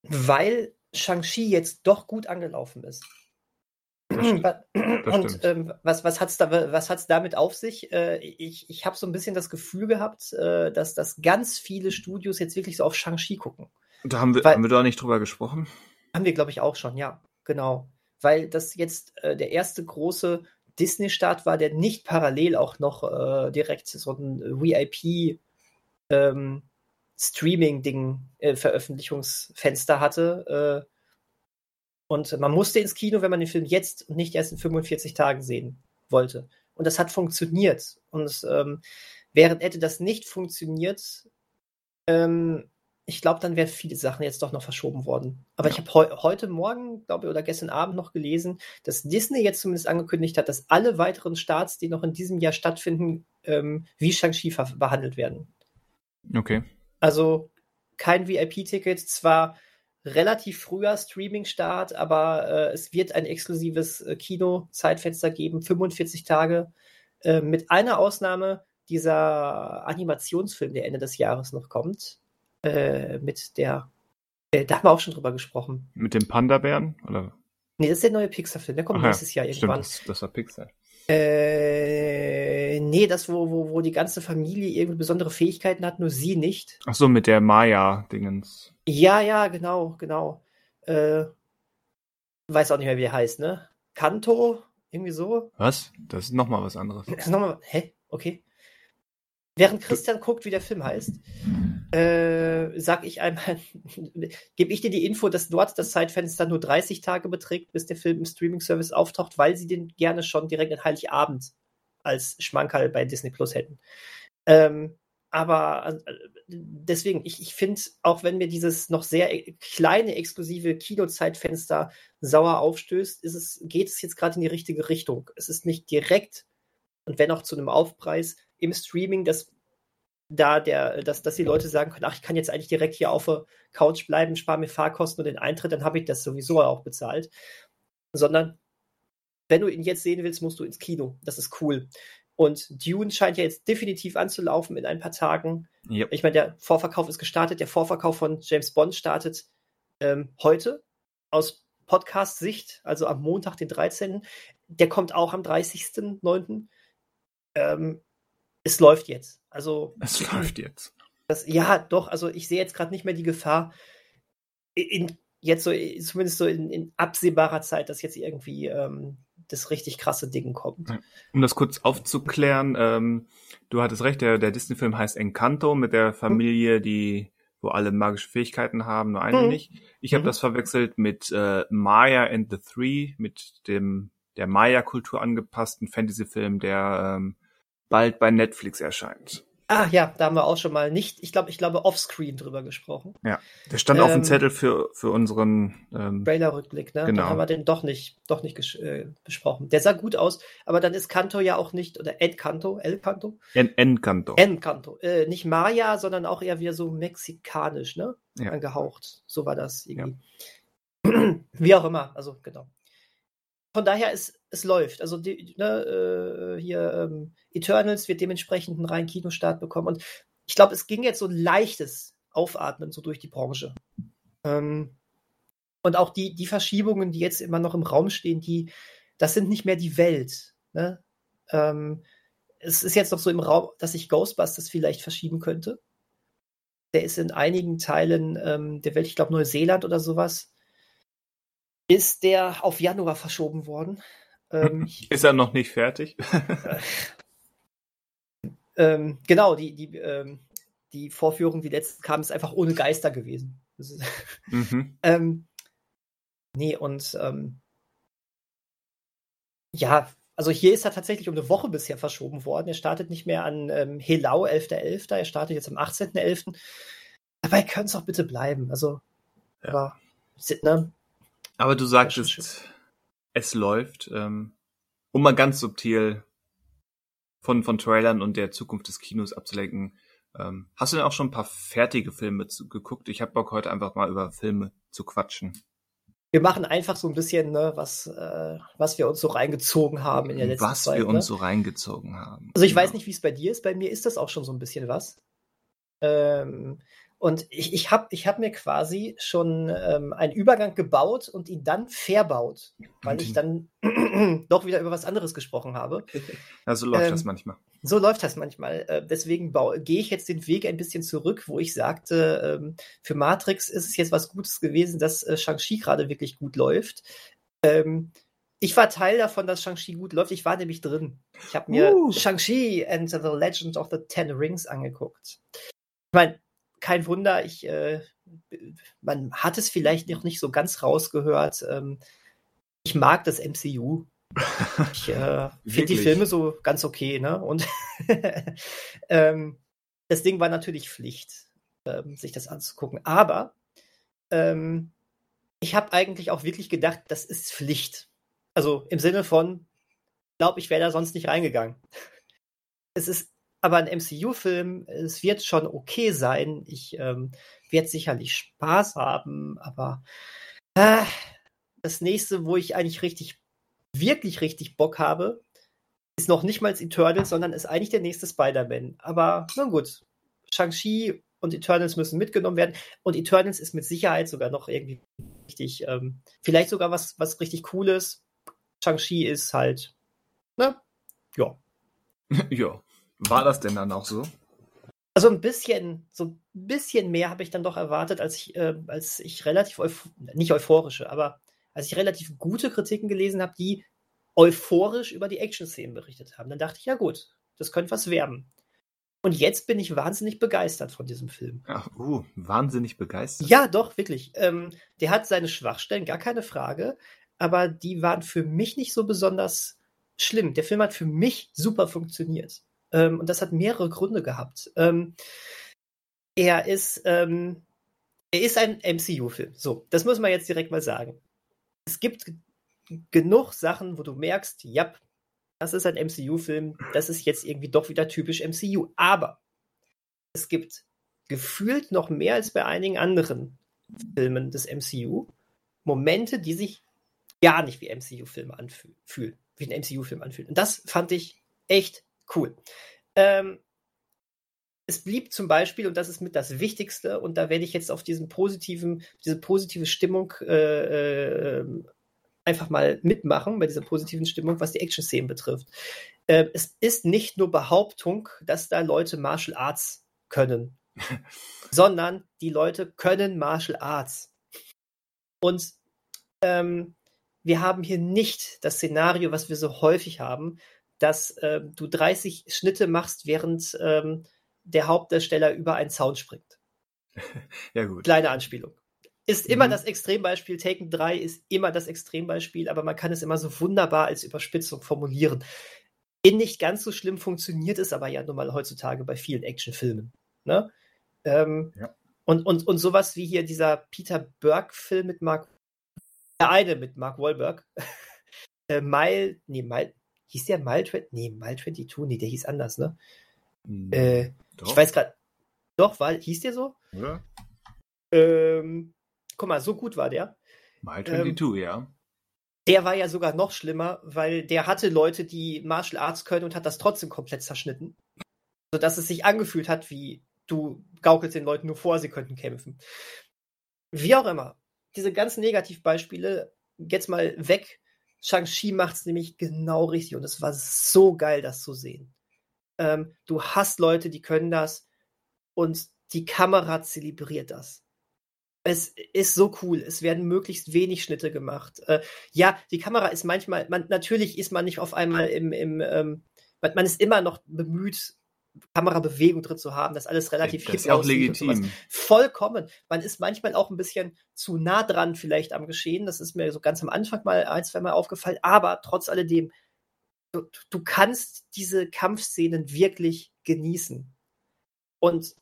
weil Shang-Chi jetzt doch gut angelaufen ist. Und ähm, was, was hat es da, was hat's damit auf sich? Äh, ich ich habe so ein bisschen das Gefühl gehabt, äh, dass, dass ganz viele Studios jetzt wirklich so auf Shang-Chi gucken. Da haben wir, Weil, haben wir da nicht drüber gesprochen? Haben wir, glaube ich, auch schon, ja, genau. Weil das jetzt äh, der erste große Disney-Start war, der nicht parallel auch noch äh, direkt so ein VIP ähm, Streaming-Ding, äh, Veröffentlichungsfenster hatte äh, und man musste ins Kino, wenn man den Film jetzt und nicht erst in 45 Tagen sehen wollte. Und das hat funktioniert. Und ähm, während hätte das nicht funktioniert, ähm, ich glaube, dann wären viele Sachen jetzt doch noch verschoben worden. Aber ja. ich habe heu heute Morgen, glaube ich, oder gestern Abend noch gelesen, dass Disney jetzt zumindest angekündigt hat, dass alle weiteren Starts, die noch in diesem Jahr stattfinden, ähm, wie Shang-Chi behandelt werden. Okay. Also kein VIP-Ticket, zwar relativ früher Streaming-Start, aber äh, es wird ein exklusives äh, Kino-Zeitfenster geben, 45 Tage, äh, mit einer Ausnahme dieser Animationsfilm, der Ende des Jahres noch kommt, äh, mit der, äh, da haben wir auch schon drüber gesprochen. Mit dem Panda-Bären, oder? Nee, das ist der neue Pixar-Film, der kommt Ach nächstes Jahr irgendwann. Stimmt, das, das war Pixar. Äh, nee, das, wo, wo, wo die ganze Familie irgendwie besondere Fähigkeiten hat, nur sie nicht. Ach so, mit der Maya-Dingens. Ja, ja, genau, genau. Äh, weiß auch nicht mehr, wie er heißt, ne? Kanto? Irgendwie so? Was? Das ist nochmal was anderes. Das ist nochmal, hä? Okay. Während Christian guckt, wie der Film heißt, äh, sag ich einmal, gebe ich dir die Info, dass dort das Zeitfenster nur 30 Tage beträgt, bis der Film im Streaming-Service auftaucht, weil sie den gerne schon direkt an Heiligabend als Schmankerl bei Disney Plus hätten. Ähm, aber äh, deswegen, ich, ich finde, auch wenn mir dieses noch sehr e, kleine exklusive Kinozeitfenster sauer aufstößt, ist es, geht es jetzt gerade in die richtige Richtung. Es ist nicht direkt und wenn auch zu einem Aufpreis im Streaming, dass da der, dass, dass die Leute sagen können, ach, ich kann jetzt eigentlich direkt hier auf der Couch bleiben, spare mir Fahrkosten und den Eintritt, dann habe ich das sowieso auch bezahlt. Sondern wenn du ihn jetzt sehen willst, musst du ins Kino. Das ist cool. Und Dune scheint ja jetzt definitiv anzulaufen in ein paar Tagen. Yep. Ich meine, der Vorverkauf ist gestartet. Der Vorverkauf von James Bond startet ähm, heute aus Podcast-Sicht, also am Montag, den 13. Der kommt auch am 30.09. Ähm, es läuft jetzt. Also Es läuft jetzt. das, ja, doch, also ich sehe jetzt gerade nicht mehr die Gefahr, in, jetzt so, zumindest so in, in absehbarer Zeit, dass jetzt irgendwie ähm, das richtig krasse Ding kommt. Um das kurz aufzuklären, ähm, du hattest recht, der, der Disney-Film heißt Encanto mit der Familie, die, wo alle magische Fähigkeiten haben, nur eine Mhm. nicht. Ich habe Mhm. das verwechselt mit äh, Maya and the Three, mit dem der Maya-Kultur angepassten Fantasy-Film, der ähm, bald bei Netflix erscheint. Ah ja, da haben wir auch schon mal nicht, ich glaube, ich glaube, offscreen drüber gesprochen. Ja, der stand auf dem Ähm, Zettel für, für unseren ähm, Trailer-Rückblick, ne? Genau. Dann haben wir den doch nicht, doch nicht äh, besprochen. Der sah gut aus, aber dann ist Kanto ja auch nicht, oder Ed Kanto, El Kanto, En Encanto. Encanto, äh, nicht Maya, sondern auch eher wieder so mexikanisch, ne? Ja. Angehaucht. So war das irgendwie. Wie auch immer, also genau. Von daher ist es läuft. Also die, ne, äh, hier ähm, Eternals wird dementsprechend einen reinen Kinostart bekommen und ich glaube, es ging jetzt so ein leichtes Aufatmen so durch die Branche. Ähm, und auch die, die Verschiebungen, die jetzt immer noch im Raum stehen, die, das sind nicht mehr die Welt. Ne? Ähm, es ist jetzt noch so im Raum, dass sich Ghostbusters vielleicht verschieben könnte. Der ist in einigen Teilen ähm, der Welt, ich glaube Neuseeland oder sowas, ist der auf Januar verschoben worden. Ähm, Ist er noch nicht fertig? ähm, genau, die, die, ähm, die Vorführung, die letzte kam, ist einfach ohne Geister gewesen. Ist, mhm. ähm, nee, und ähm, ja, also hier ist er tatsächlich um eine Woche bisher verschoben worden. Er startet nicht mehr an ähm, Helau, 11.11., er startet jetzt am 18.11. Dabei können es auch bitte bleiben. Also, Ja. aber, ne? Aber du Ja, sagtest, es läuft. Ähm, um mal ganz subtil von, von Trailern und der Zukunft des Kinos abzulenken. Ähm, hast du denn auch schon ein paar fertige Filme zu, geguckt? Ich habe Bock, heute einfach mal über Filme zu quatschen. Wir machen einfach so ein bisschen, ne, was, äh, was wir uns so reingezogen haben in der letzten Was Zeit. wir ne? uns so reingezogen haben. Also ich weiß Genau. nicht, wie es bei dir ist. Bei mir ist das auch schon so ein bisschen was. Ähm, und ich, ich habe ich hab mir quasi schon ähm, einen Übergang gebaut und ihn dann verbaut, weil ich dann doch wieder über was anderes gesprochen habe. Ja, so läuft ähm, das manchmal. So läuft das manchmal. Äh, deswegen gehe ich jetzt den Weg ein bisschen zurück, wo ich sagte, ähm, für Matrix ist es jetzt was Gutes gewesen, dass äh, Shang-Chi gerade wirklich gut läuft. Ähm, ich war Teil davon, dass Shang-Chi gut läuft. Ich war nämlich drin. Ich habe mir Uh. Shang-Chi and the Legend of the Ten Rings angeguckt. Ich meine, kein Wunder, ich, äh, man hat es vielleicht noch nicht so ganz rausgehört. Ähm, ich mag das MCU. Ich äh, finde die? Filme so ganz okay, ne? Und ähm, das Ding war natürlich Pflicht, ähm, sich das anzugucken. Aber ähm, ich habe eigentlich auch wirklich gedacht, das ist Pflicht. Also im Sinne von, glaube ich, wäre da sonst nicht reingegangen. Es ist aber ein MCU-Film, es wird schon okay sein. Ich ähm, werde sicherlich Spaß haben, aber äh, das nächste, wo ich eigentlich richtig, wirklich richtig Bock habe, ist noch nicht mal Eternals, sondern ist eigentlich der nächste Spider-Man. Aber na gut, Shang-Chi und Eternals müssen mitgenommen werden. Und Eternals ist mit Sicherheit sogar noch irgendwie richtig, ähm, vielleicht sogar was, was richtig Cooles. Shang-Chi ist halt, ne? Ja. ja. War das denn dann auch so? Also ein bisschen, so ein bisschen mehr habe ich dann doch erwartet, als ich, äh, als ich relativ, nicht euphorische, aber als ich relativ gute Kritiken gelesen habe, die euphorisch über die Action-Szenen berichtet haben. Dann dachte ich, ja gut, das könnte was werden. Und jetzt bin ich wahnsinnig begeistert von diesem Film. Ach, uh, wahnsinnig begeistert. Ja, doch, wirklich. Ähm, der hat seine Schwachstellen, gar keine Frage, aber die waren für mich nicht so besonders schlimm. Der Film hat für mich super funktioniert. Ähm, und das hat mehrere Gründe gehabt. Ähm, er ist, ähm, er ist ein MCU-Film. So, das muss man jetzt direkt mal sagen. Es gibt genug Sachen, wo du merkst, ja, das ist ein MCU-Film, das ist jetzt irgendwie doch wieder typisch MCU. Aber es gibt gefühlt noch mehr als bei einigen anderen Filmen des MCU Momente, die sich gar nicht wie MCU-Filme anfühlen, wie ein MCU-Film anfühlen. Und das fand ich echt Cool. Ähm, es blieb zum Beispiel, und das ist mit das Wichtigste, und da werde ich jetzt auf diesen positiven, diese positive Stimmung äh, äh, einfach mal mitmachen, bei dieser positiven Stimmung, was die Action-Szenen betrifft. Äh, es ist nicht nur Behauptung, dass da Leute Martial Arts können, sondern die Leute können Martial Arts. Und ähm, wir haben hier nicht das Szenario, was wir so häufig haben, dass äh, du 30 Schnitte machst, während ähm, der Hauptdarsteller über einen Zaun springt. ja, gut. Kleine Anspielung. Ist mhm. immer das Extrembeispiel. Taken 3 ist immer das Extrembeispiel, aber man kann es immer so wunderbar als Überspitzung formulieren. In nicht ganz so schlimm funktioniert es aber ja nun mal heutzutage bei vielen Actionfilmen. Ne? Ähm, ja. und, und, und sowas wie hier dieser Peter Burke-Film mit Mark. Der eine mit Mark Wahlberg. äh, Mile. Nee, Mile. Hieß der Mile? Nee, Mile 22. Nee, der hieß anders, ne? Mhm. Äh, ich weiß gerade. Doch, war, hieß der so? Ja. Ähm, guck mal, so gut war der. Mile 22, ähm, ja. Der war ja sogar noch schlimmer, weil der hatte Leute, die Martial Arts können und hat das trotzdem komplett zerschnitten. Sodass es sich angefühlt hat, wie du gaukelst den Leuten nur vor, sie könnten kämpfen. Wie auch immer. Diese ganzen Negativbeispiele, jetzt mal weg. Shang-Chi macht es nämlich genau richtig und es war so geil, das zu sehen. Ähm, du hast Leute, die können das und die Kamera zelebriert das. Es ist so cool. Es werden möglichst wenig Schnitte gemacht. Äh, ja, die Kamera ist manchmal, man, natürlich ist man nicht auf einmal im, im ähm, man, man, ist immer noch bemüht, Kamerabewegung drin zu haben, das alles relativ das ist auch legitim. Vollkommen. Man ist manchmal auch ein bisschen zu nah dran vielleicht am Geschehen. Das ist mir so ganz am Anfang mal ein, zwei Mal aufgefallen. Aber trotz alledem, du, du kannst diese Kampfszenen wirklich genießen. Und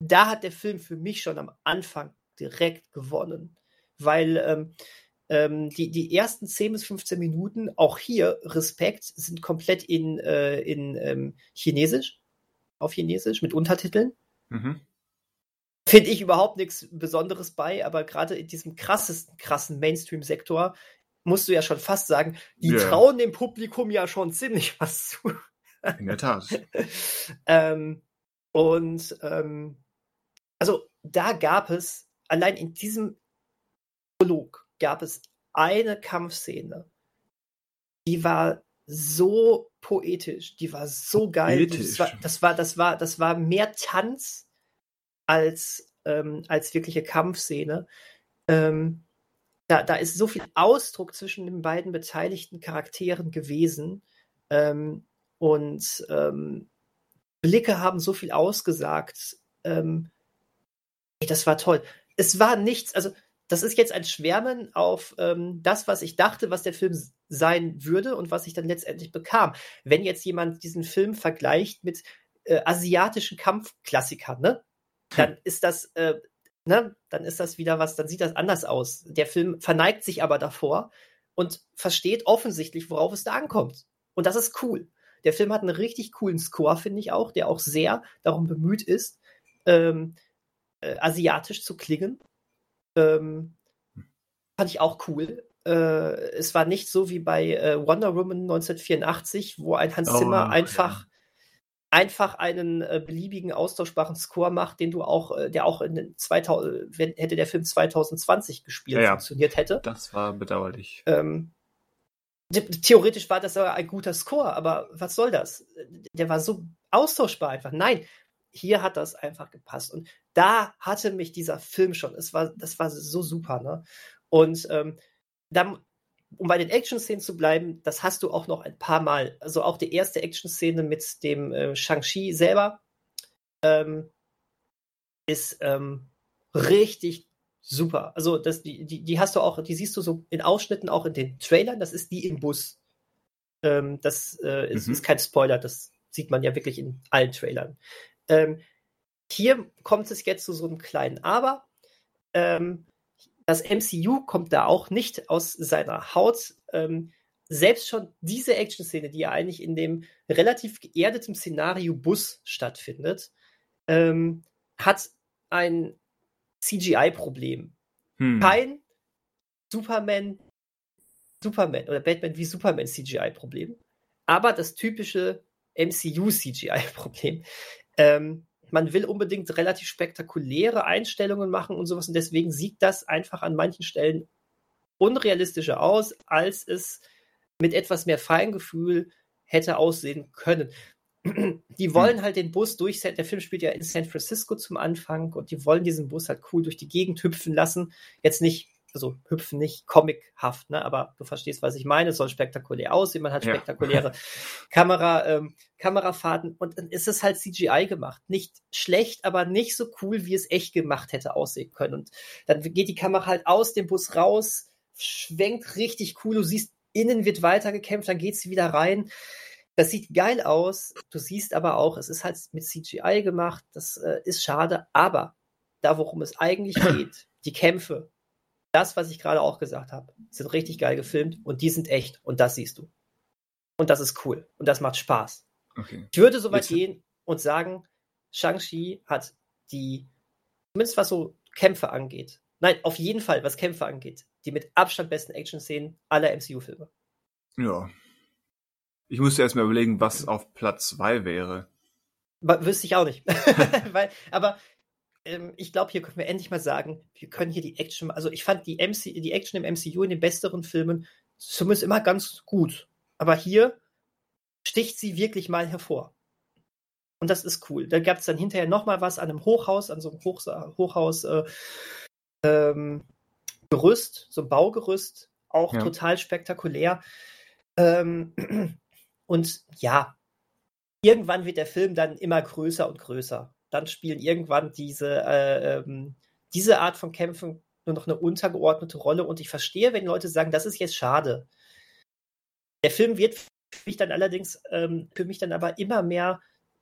da hat der Film für mich schon am Anfang direkt gewonnen. Weil ähm, ähm, die, die ersten 10 bis 15 Minuten, auch hier Respekt, sind komplett in, äh, in ähm, Chinesisch, auf Chinesisch, mit Untertiteln. Mhm. Finde ich überhaupt nichts Besonderes bei, aber gerade in diesem krassesten, krassen Mainstream-Sektor musst du ja schon fast sagen, die yeah. trauen dem Publikum ja schon ziemlich was zu. In der Tat. ähm, und ähm, also da gab es, allein in diesem Prolog gab es eine Kampfszene, die war so poetisch, die war so geil. Das war, das war, das war, das war mehr Tanz als, ähm, als wirkliche Kampfszene. Ähm, da, da ist so viel Ausdruck zwischen den beiden beteiligten Charakteren gewesen. Ähm, und ähm, Blicke haben so viel ausgesagt. Ähm, ey, das war toll. Es war nichts, also das ist jetzt ein Schwärmen auf ähm, das, was ich dachte, was der Film sein würde und was ich dann letztendlich bekam. Wenn jetzt jemand diesen Film vergleicht mit äh, asiatischen Kampfklassikern, ne, dann ist das äh, ne, dann ist das wieder was, dann sieht das anders aus. Der Film verneigt sich aber davor und versteht offensichtlich, worauf es da ankommt. Und das ist cool. Der Film hat einen richtig coolen Score, finde ich auch, der auch sehr darum bemüht ist, ähm, äh, asiatisch zu klingen. Ähm, fand ich auch cool. Äh, es war nicht so wie bei äh, Wonder Woman 1984, wo ein Hans Zimmer oh, einfach einfach einen äh, beliebigen austauschbaren Score macht, den du auch, äh, der auch in 2000, wenn, hätte der Film 2020 gespielt, ja, funktioniert hätte. Das war bedauerlich. Ähm, theoretisch war das aber ein guter Score, aber was soll das? Der war so austauschbar einfach. Nein, hier hat das einfach gepasst. Und da hatte mich dieser Film schon. Es war, das war so super, ne? Und ähm, dann um bei den Action-Szenen zu bleiben, das hast du auch noch ein paar Mal. Also auch die erste Action-Szene mit dem äh, Shang-Chi selber ähm, ist ähm, richtig super. Also das, die, die, die hast du auch, die siehst du so in Ausschnitten auch in den Trailern. Das ist die im Bus. Ähm, das äh, ist, mhm. ist, kein Spoiler, das sieht man ja wirklich in allen Trailern. Ähm, hier kommt es jetzt zu so einem kleinen Aber. Ähm, das MCU kommt da auch nicht aus seiner Haut. Ähm, selbst schon diese Action-Szene, die ja eigentlich in dem relativ geerdeten Szenario Bus stattfindet, ähm, hat ein CGI-Problem. Hm. Kein Superman, Superman oder Batman wie Superman CGI-Problem, aber das typische MCU-CGI-Problem. Ähm, man will unbedingt relativ spektakuläre Einstellungen machen und sowas und deswegen sieht das einfach an manchen Stellen unrealistischer aus, als es mit etwas mehr Feingefühl hätte aussehen können. Die wollen hm. halt den Bus durch, der Film spielt ja in San Francisco zum Anfang und die wollen diesen Bus halt cool durch die Gegend hüpfen lassen. Jetzt nicht also hüpfen nicht comichaft, ne? aber du verstehst, was ich meine. Es soll spektakulär aussehen, man hat ja. spektakuläre Kamera, ähm, Kamerafahrten und dann ist es halt CGI gemacht. Nicht schlecht, aber nicht so cool, wie es echt gemacht hätte aussehen können. Und dann geht die Kamera halt aus dem Bus raus, schwenkt richtig cool, du siehst, innen wird weitergekämpft, dann geht sie wieder rein. Das sieht geil aus. Du siehst aber auch, es ist halt mit CGI gemacht. Das äh, ist schade. Aber da, worum es eigentlich geht, die Kämpfe, das, was ich gerade auch gesagt habe, sind richtig geil gefilmt und die sind echt und das siehst du. Und das ist cool und das macht Spaß. Okay. Ich würde so weit Jetzt. gehen und sagen, Shang-Chi hat die, zumindest was so Kämpfe angeht, nein, auf jeden Fall, was Kämpfe angeht, die mit Abstand besten Action-Szenen aller MCU-Filme. Ja. Ich musste erst mal überlegen, was auf Platz 2 wäre. Wüsste ich auch nicht. Weil, aber ähm, ich glaube, hier können wir endlich mal sagen, wir können hier die Action, also ich fand die, MC, die Action im MCU in den besseren Filmen zumindest immer ganz gut. Aber hier sticht sie wirklich mal hervor. Und das ist cool. Da gab es dann hinterher noch mal was an einem Hochhaus, an so einem Hoch, Hochhaus äh, ähm, Gerüst, so ein Baugerüst, auch ja. total spektakulär. Ähm, und ja, irgendwann wird der Film dann immer größer und größer dann spielen irgendwann diese, äh, ähm, diese Art von Kämpfen nur noch eine untergeordnete Rolle. Und ich verstehe, wenn Leute sagen, das ist jetzt schade. Der Film wird für mich dann allerdings, ähm, für mich dann aber immer mehr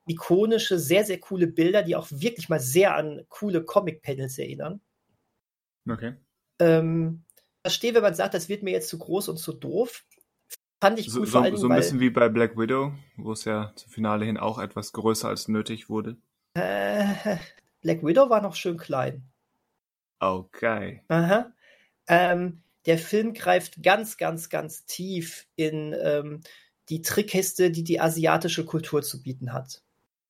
ikonische, sehr, sehr coole Bilder, die auch wirklich mal sehr an coole Comic-Panels erinnern. Okay. Ähm, verstehe, wenn man sagt, das wird mir jetzt zu groß und zu doof. Fand ich gut, so, vor allem, so ein bisschen wie bei Black Widow, wo es ja zum Finale hin auch etwas größer als nötig wurde. Äh, Black Widow war noch schön klein. Okay. Aha. Ähm, der Film greift ganz, ganz, ganz tief in ähm, die Trickkiste, die die asiatische Kultur zu bieten hat.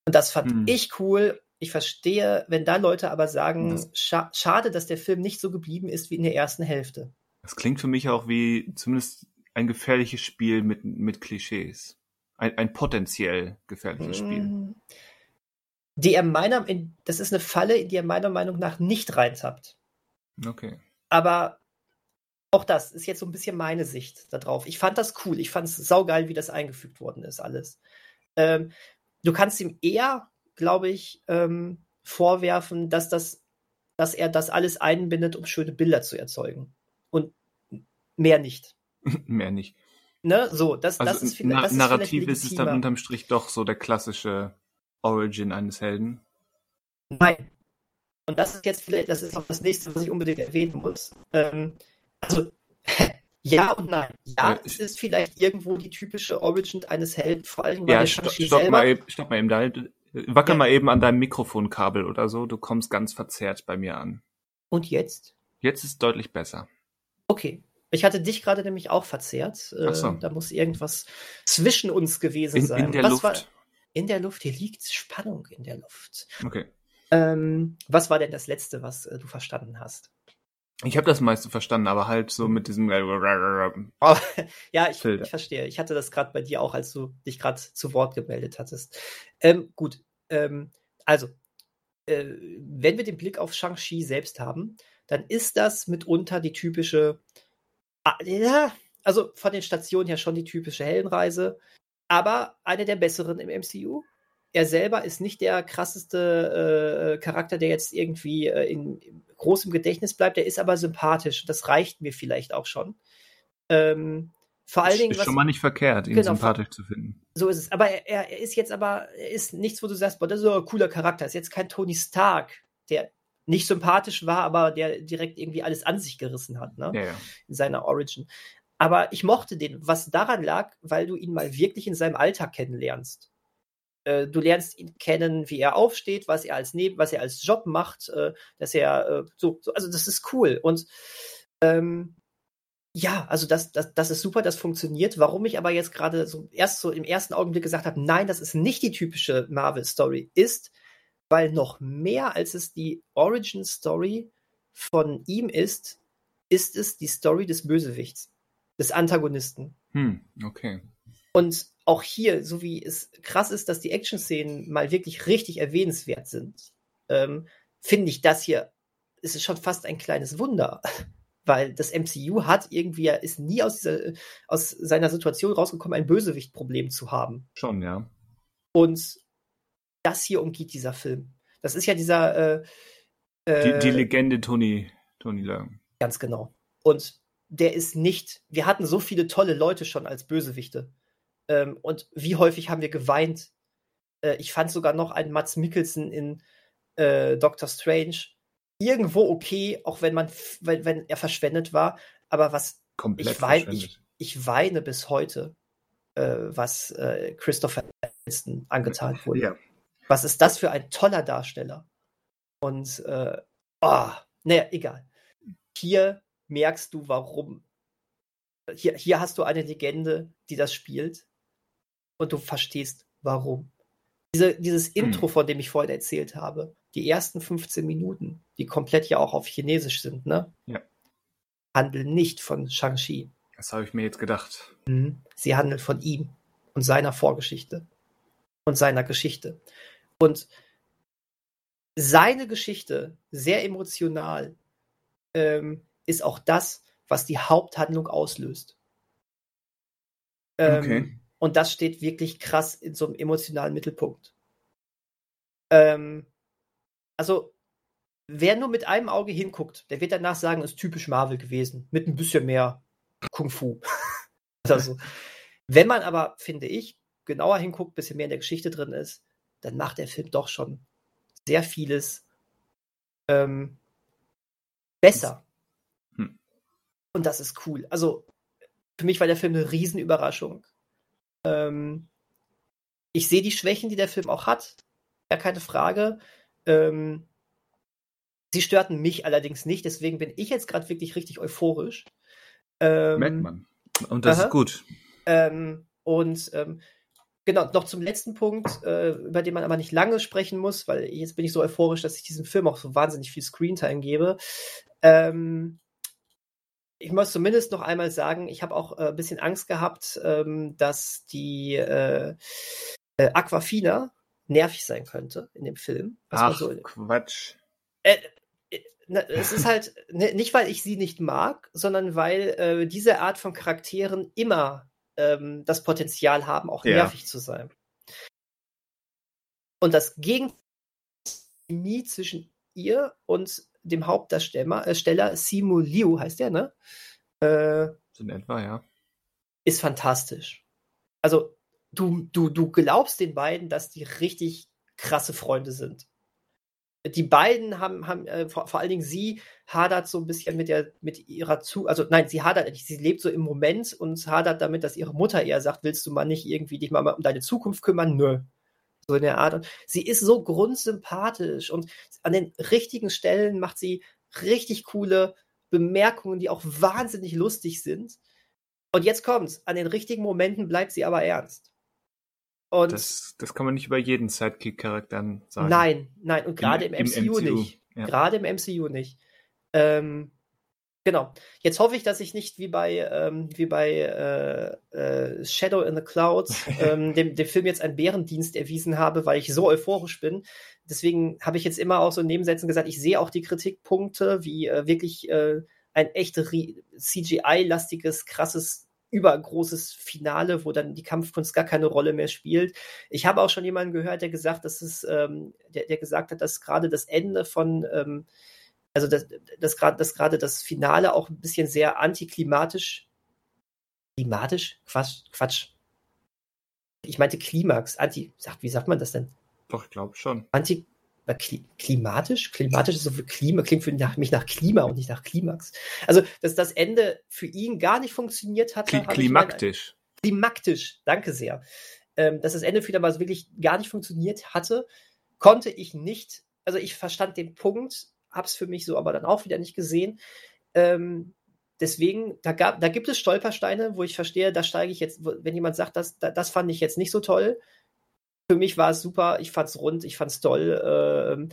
Und das fand hm. ich cool. Ich verstehe, wenn da Leute aber sagen, das scha schade, dass der Film nicht so geblieben ist wie in der ersten Hälfte. Das klingt für mich auch wie zumindest ein gefährliches Spiel mit, mit Klischees. Ein, ein potenziell gefährliches hm. Spiel die er meiner, in, das ist eine Falle, in die er meiner Meinung nach nicht reintappt. Okay. Aber auch das ist jetzt so ein bisschen meine Sicht darauf. Ich fand das cool. Ich fand es saugeil, wie das eingefügt worden ist, alles. Ähm, du kannst ihm eher, glaube ich, ähm, vorwerfen, dass, das, dass er das alles einbindet, um schöne Bilder zu erzeugen. Und mehr nicht. mehr nicht. Ne, so, das, also das ist vielleicht. Das narrativ ist, ist es dann unterm Strich doch so der klassische Origin eines Helden? Nein. Und das ist jetzt vielleicht, das ist auch das nächste, was ich unbedingt erwähnen muss. Ähm, also, ja und nein. Ja, äh, es ist vielleicht irgendwo die typische Origin eines Helden, vor allem ja, stopp, stopp mal eben, stopp mal eben, da, wackel ja. mal eben an deinem Mikrofonkabel oder so, du kommst ganz verzerrt bei mir an. Und jetzt? Jetzt ist es deutlich besser. Okay. Ich hatte dich gerade nämlich auch verzerrt. Äh, so. Da muss irgendwas zwischen uns gewesen in, sein. In der was Luft. War, in der Luft. Hier liegt Spannung in der Luft. Okay. Ähm, was war denn das Letzte, was äh, du verstanden hast? Ich habe das meiste verstanden, aber halt so mit diesem. Oh, ja, ich, ich, verstehe. Ich hatte das gerade bei dir auch, als du dich gerade zu Wort gemeldet hattest. Ähm, gut. Ähm, also, äh, wenn wir den Blick auf Shang-Chi selbst haben, dann ist das mitunter die typische. Ah, ja, also von den Stationen her schon die typische Heldenreise aber einer der besseren im MCU. Er selber ist nicht der krasseste äh, Charakter, der jetzt irgendwie äh, in, in großem Gedächtnis bleibt. Er ist aber sympathisch. Das reicht mir vielleicht auch schon. Ähm, vor allen Dingen. Ist was, schon mal nicht verkehrt, ihn genau, sympathisch zu finden. So ist es. Aber er, er, ist jetzt aber, er ist nichts, wo du sagst, boah, das ist so ein cooler Charakter. Er ist jetzt kein Tony Stark, der nicht sympathisch war, aber der direkt irgendwie alles an sich gerissen hat, ne? Ja, ja. In seiner Origin. Aber ich mochte den, was daran lag, weil du ihn mal wirklich in seinem Alltag kennenlernst. Äh, du lernst ihn kennen, wie er aufsteht, was er als Neben, was er als Job macht, äh, dass er äh, so, so, also das ist cool. Und ähm, Ja, also das, das, das ist super, das funktioniert. Warum ich aber jetzt gerade so erst so im ersten Augenblick gesagt habe, nein, das ist nicht die typische Marvel-Story, ist, weil noch mehr als es die Origin-Story von ihm ist, ist es die Story des Bösewichts, des Antagonisten. Hm, okay. Und auch hier, so wie es krass ist, dass die Action-Szenen mal wirklich richtig erwähnenswert sind, ähm, finde ich das hier, ist es schon fast ein kleines Wunder weil das MCU hat irgendwie, er ist nie aus, dieser, aus seiner Situation rausgekommen, ein Bösewicht-Problem zu haben. Schon, ja. Und das hier umgeht dieser Film. Das ist ja dieser. Äh, äh, die, die, Legende Tony, Tony Lang. Ganz genau. Und der ist nicht. Wir hatten so viele tolle Leute schon als Bösewichte. Ähm, und wie häufig haben wir geweint? Äh, ich fand sogar noch einen Mats Mikkelsen in äh, Doctor Strange, irgendwo okay, auch wenn man, wenn, wenn er verschwendet war. Aber was Komplett ich, wein, ich, ich weine bis heute, äh, was äh, Christopher Eccleston angetan wurde. Ja. Was ist das für ein toller Darsteller? Und äh, oh, naja, egal. Hier merkst du, warum. Hier, hier hast du eine Legende, die das spielt. Und du verstehst, warum. Diese, dieses Intro, hm. von dem ich vorhin erzählt habe, die ersten 15 Minuten, die komplett ja auch auf Chinesisch sind, ne? Ja. Handeln nicht von Shang-Chi. Das habe ich mir jetzt gedacht. Mhm. Sie handeln von ihm und seiner Vorgeschichte und seiner Geschichte. Und seine Geschichte, sehr emotional, ähm, ist auch das, was die Haupthandlung auslöst. Ähm, okay. Und das steht wirklich krass in so einem emotionalen Mittelpunkt. Ähm, also, wer nur mit einem Auge hinguckt, der wird danach sagen, ist typisch Marvel gewesen. Mit ein bisschen mehr Kung Fu. also, wenn man aber, finde ich, genauer hinguckt, ein bisschen mehr in der Geschichte drin ist, dann macht der Film doch schon sehr vieles ähm, besser. Und das ist cool. Also, für mich war der Film eine Riesenüberraschung. Ähm, ich sehe die Schwächen, die der Film auch hat. Ja, keine Frage. Ähm, sie störten mich allerdings nicht, deswegen bin ich jetzt gerade wirklich richtig euphorisch. Ähm, Merkt man. Und das aha. ist gut. Ähm, und ähm, genau, noch zum letzten Punkt, äh, über den man aber nicht lange sprechen muss, weil jetzt bin ich so euphorisch, dass ich diesem Film auch so wahnsinnig viel Screentime gebe. Ähm, ich muss zumindest noch einmal sagen, ich habe auch äh, ein bisschen Angst gehabt, ähm, dass die äh, äh, Aquafina nervig sein könnte in dem Film. Ach, so, Quatsch. Äh, äh, na, es ist halt ne, nicht, weil ich sie nicht mag, sondern weil äh, diese Art von Charakteren immer ähm, das Potenzial haben, auch ja. nervig zu sein. Und das Gegenteil zwischen ihr und dem Hauptdarsteller, äh, Simu Liu heißt der, ne? Äh, so in etwa, ja. Ist fantastisch. Also du, du, du glaubst den beiden, dass die richtig krasse Freunde sind. Die beiden haben, haben äh, vor, vor, allen Dingen sie hadert so ein bisschen mit der, mit ihrer zu, also nein, sie hadert nicht, sie lebt so im Moment und hadert damit, dass ihre Mutter eher sagt, willst du mal nicht irgendwie dich mal um deine Zukunft kümmern? Nö. So in der Art. Und sie ist so grundsympathisch und an den richtigen Stellen macht sie richtig coole Bemerkungen, die auch wahnsinnig lustig sind. Und jetzt kommt's. An den richtigen Momenten bleibt sie aber ernst. Und das, das kann man nicht über jeden Sidekick-Charakter sagen. Nein, nein, und gerade im, im, MCU, MCU, nicht. Ja. Gerade im MCU nicht. Ähm, genau. Jetzt hoffe ich, dass ich nicht wie bei, ähm, wie bei äh, äh, Shadow in the Clouds ähm, dem, dem Film jetzt einen Bärendienst erwiesen habe, weil ich so euphorisch bin. Deswegen habe ich jetzt immer auch so in Nebensätzen gesagt, ich sehe auch die Kritikpunkte, wie äh, wirklich äh, ein echt CGI-lastiges, krasses übergroßes Finale, wo dann die Kampfkunst gar keine Rolle mehr spielt. Ich habe auch schon jemanden gehört, der gesagt, dass es, ähm, der, der gesagt hat, dass gerade das Ende von, ähm, also dass, dass gerade dass gerade das Finale auch ein bisschen sehr antiklimatisch, klimatisch? Quatsch, Quatsch. Ich meinte Klimax, anti, sagt, wie sagt man das denn? Doch, ich glaube schon. Anti, klimatisch? Klimatisch ist so für Klima, klingt für nach, mich nach Klima und nicht nach Klimax. Also, dass das Ende für ihn gar nicht funktioniert hat. Kli klimaktisch. Mein, klimaktisch, danke sehr. Ähm, dass das Ende für ihn aber wirklich gar nicht funktioniert hatte, konnte ich nicht, also ich verstand den Punkt, hab's für mich so aber dann auch wieder nicht gesehen. Ähm, deswegen, da, gab, da gibt es Stolpersteine, wo ich verstehe, da steige ich jetzt, wenn jemand sagt, das, das fand ich jetzt nicht so toll. Für mich war es super, ich fand es rund, ich fand es toll. Ähm,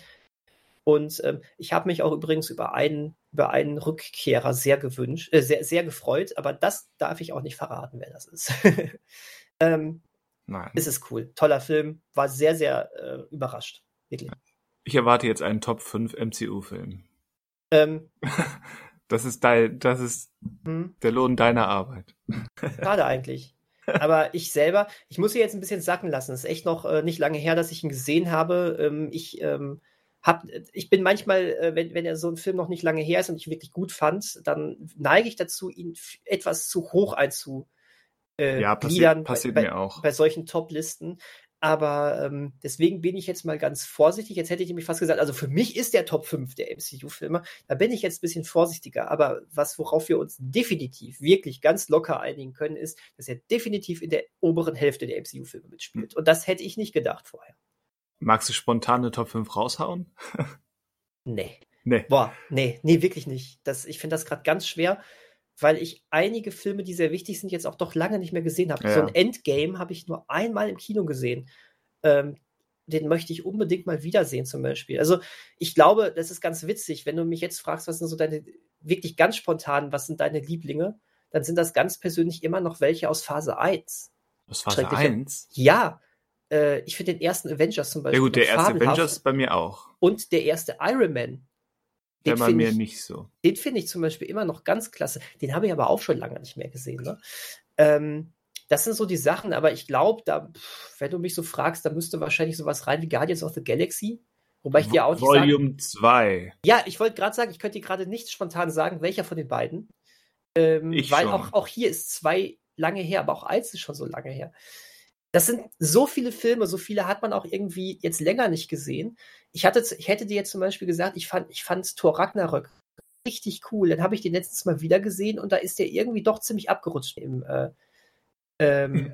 und ähm, ich habe mich auch übrigens über einen, über einen Rückkehrer sehr gewünscht, äh, sehr, sehr gefreut, aber das darf ich auch nicht verraten, wer das ist. ähm, Nein. Es ist cool. Toller Film. War sehr, sehr äh, überrascht. Wirklich. Ich erwarte jetzt einen Top 5 MCU-Film. Ähm, das ist dein, das ist hm? der Lohn deiner Arbeit. Schade eigentlich. Aber ich selber, ich muss hier jetzt ein bisschen sacken lassen. Es ist echt noch äh, nicht lange her, dass ich ihn gesehen habe. Ähm, ich ähm, hab, ich bin manchmal, äh, wenn, wenn er so ein Film noch nicht lange her ist und ich wirklich gut fand, dann neige ich dazu, ihn etwas zu hoch einzu, äh, ja, passi Gliedern passiert bei, mir auch. bei solchen Top-Listen. Aber ähm, deswegen bin ich jetzt mal ganz vorsichtig. Jetzt hätte ich nämlich fast gesagt, also für mich ist der Top 5 der MCU-Filme. Da bin ich jetzt ein bisschen vorsichtiger. Aber was, worauf wir uns definitiv wirklich ganz locker einigen können, ist, dass er definitiv in der oberen Hälfte der MCU-Filme mitspielt. Hm. Und das hätte ich nicht gedacht vorher. Magst du spontane Top 5 raushauen? nee. Nee. Boah, nee, nee, wirklich nicht. Das, ich finde das gerade ganz schwer weil ich einige Filme, die sehr wichtig sind, jetzt auch doch lange nicht mehr gesehen habe. Ja. So ein Endgame habe ich nur einmal im Kino gesehen. Ähm, den möchte ich unbedingt mal wiedersehen, zum Beispiel. Also, ich glaube, das ist ganz witzig, wenn du mich jetzt fragst, was sind so deine, wirklich ganz spontan, was sind deine Lieblinge, dann sind das ganz persönlich immer noch welche aus Phase 1. Aus Phase 1? Ja. Äh, ich finde den ersten Avengers zum Beispiel. Ja, gut, der erste Avengers bei mir auch. Und der erste Iron Man der war mir ich, nicht so. Den finde ich zum Beispiel immer noch ganz klasse. Den habe ich aber auch schon lange nicht mehr gesehen. Ne? Ähm, das sind so die Sachen, aber ich glaube, da, wenn du mich so fragst, da müsste wahrscheinlich sowas rein wie Guardians of the Galaxy. Wobei ich dir auch nicht Volume 2. Ja, ich wollte gerade sagen, ich könnte dir gerade nicht spontan sagen, welcher von den beiden. Ähm, ich weil schon. Auch, auch hier ist zwei lange her, aber auch eins ist schon so lange her. Das sind so viele Filme, so viele hat man auch irgendwie jetzt länger nicht gesehen. Ich, hatte, ich hätte dir jetzt zum Beispiel gesagt, ich fand, ich fand Thor Ragnarök richtig cool. Dann habe ich den letztes Mal wieder gesehen und da ist der irgendwie doch ziemlich abgerutscht im, äh, ähm,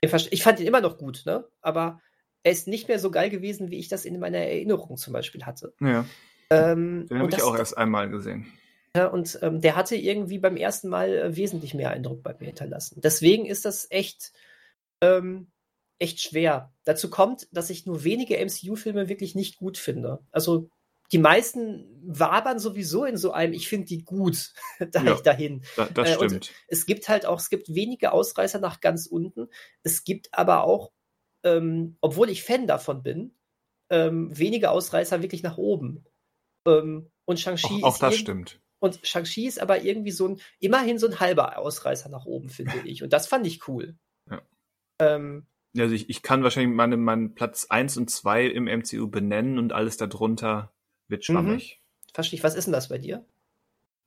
ich fand ihn immer noch gut, ne? Aber er ist nicht mehr so geil gewesen, wie ich das in meiner Erinnerung zum Beispiel hatte. Ja. Ähm, den habe ich auch erst einmal gesehen. Ja, und ähm, der hatte irgendwie beim ersten Mal äh, wesentlich mehr Eindruck bei mir hinterlassen. Deswegen ist das echt ähm, echt schwer. Dazu kommt, dass ich nur wenige MCU-Filme wirklich nicht gut finde. Also die meisten wabern sowieso in so einem, ich finde die gut, da ja, ich dahin. Da, das äh, stimmt. es gibt halt auch, es gibt wenige Ausreißer nach ganz unten. Es gibt aber auch, ähm, obwohl ich Fan davon bin, ähm, wenige Ausreißer wirklich nach oben. Ähm, und Shang-Chi auch, auch das stimmt. Und Shang-Chi ist aber irgendwie so ein, immerhin so ein halber Ausreißer nach oben, finde ich. Und das fand ich cool. Ähm, also ich, ich kann wahrscheinlich meinen mein Platz 1 und 2 im MCU benennen und alles darunter wird mhm. schwammig. Mhm. Verstehe ich. Was ist denn das bei dir?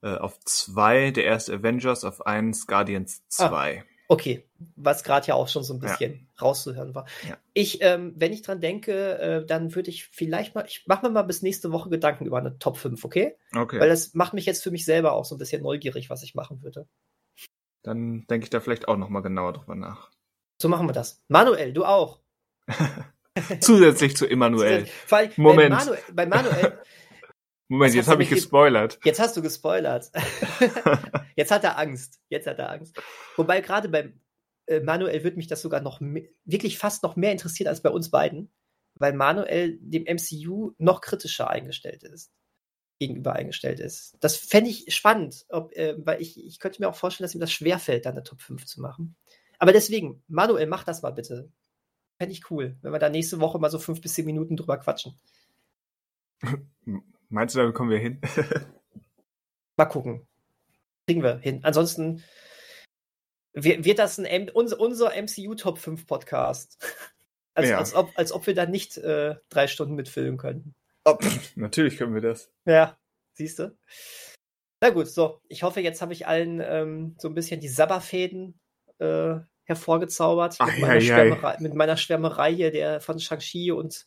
Äh, auf 2 der erste Avengers, auf 1 Guardians 2. Ah, okay, was gerade ja auch schon so ein bisschen ja. rauszuhören war. Ja. Ich, ähm, wenn ich dran denke, äh, dann würde ich vielleicht mal, ich mache mir mal bis nächste Woche Gedanken über eine Top 5, okay? Okay. Weil das macht mich jetzt für mich selber auch so ein bisschen neugierig, was ich machen würde. Dann denke ich da vielleicht auch nochmal genauer drüber nach. So machen wir das. Manuel, du auch. Zusätzlich zu Emanuel. Allem, Moment. Bei Manuel, bei Manuel Moment, jetzt habe ich gespoilert. Jetzt hast du gespoilert. jetzt hat er Angst. Jetzt hat er Angst. Wobei gerade beim äh, Manuel wird mich das sogar noch wirklich fast noch mehr interessiert als bei uns beiden, weil Manuel dem MCU noch kritischer eingestellt ist. Gegenüber eingestellt ist. Das fände ich spannend, ob, äh, weil ich, ich könnte mir auch vorstellen, dass ihm das schwerfällt, dann eine Top 5 zu machen. Aber deswegen, Manuel, mach das mal bitte. Fände ich cool, wenn wir da nächste Woche mal so fünf bis zehn Minuten drüber quatschen. Meinst du, da kommen wir hin? mal gucken. Kriegen wir hin. Ansonsten wird das ein M unser, unser MCU Top 5 Podcast. Als, ja. als, ob, als ob wir da nicht äh, drei Stunden mitfilmen könnten. Oh, natürlich können wir das. Ja, siehst du. Na gut, so. Ich hoffe, jetzt habe ich allen ähm, so ein bisschen die Sabberfäden äh, hervorgezaubert mit, meiner Schwärmerei, mit, meiner Schwärmerei, hier der von Shang-Chi und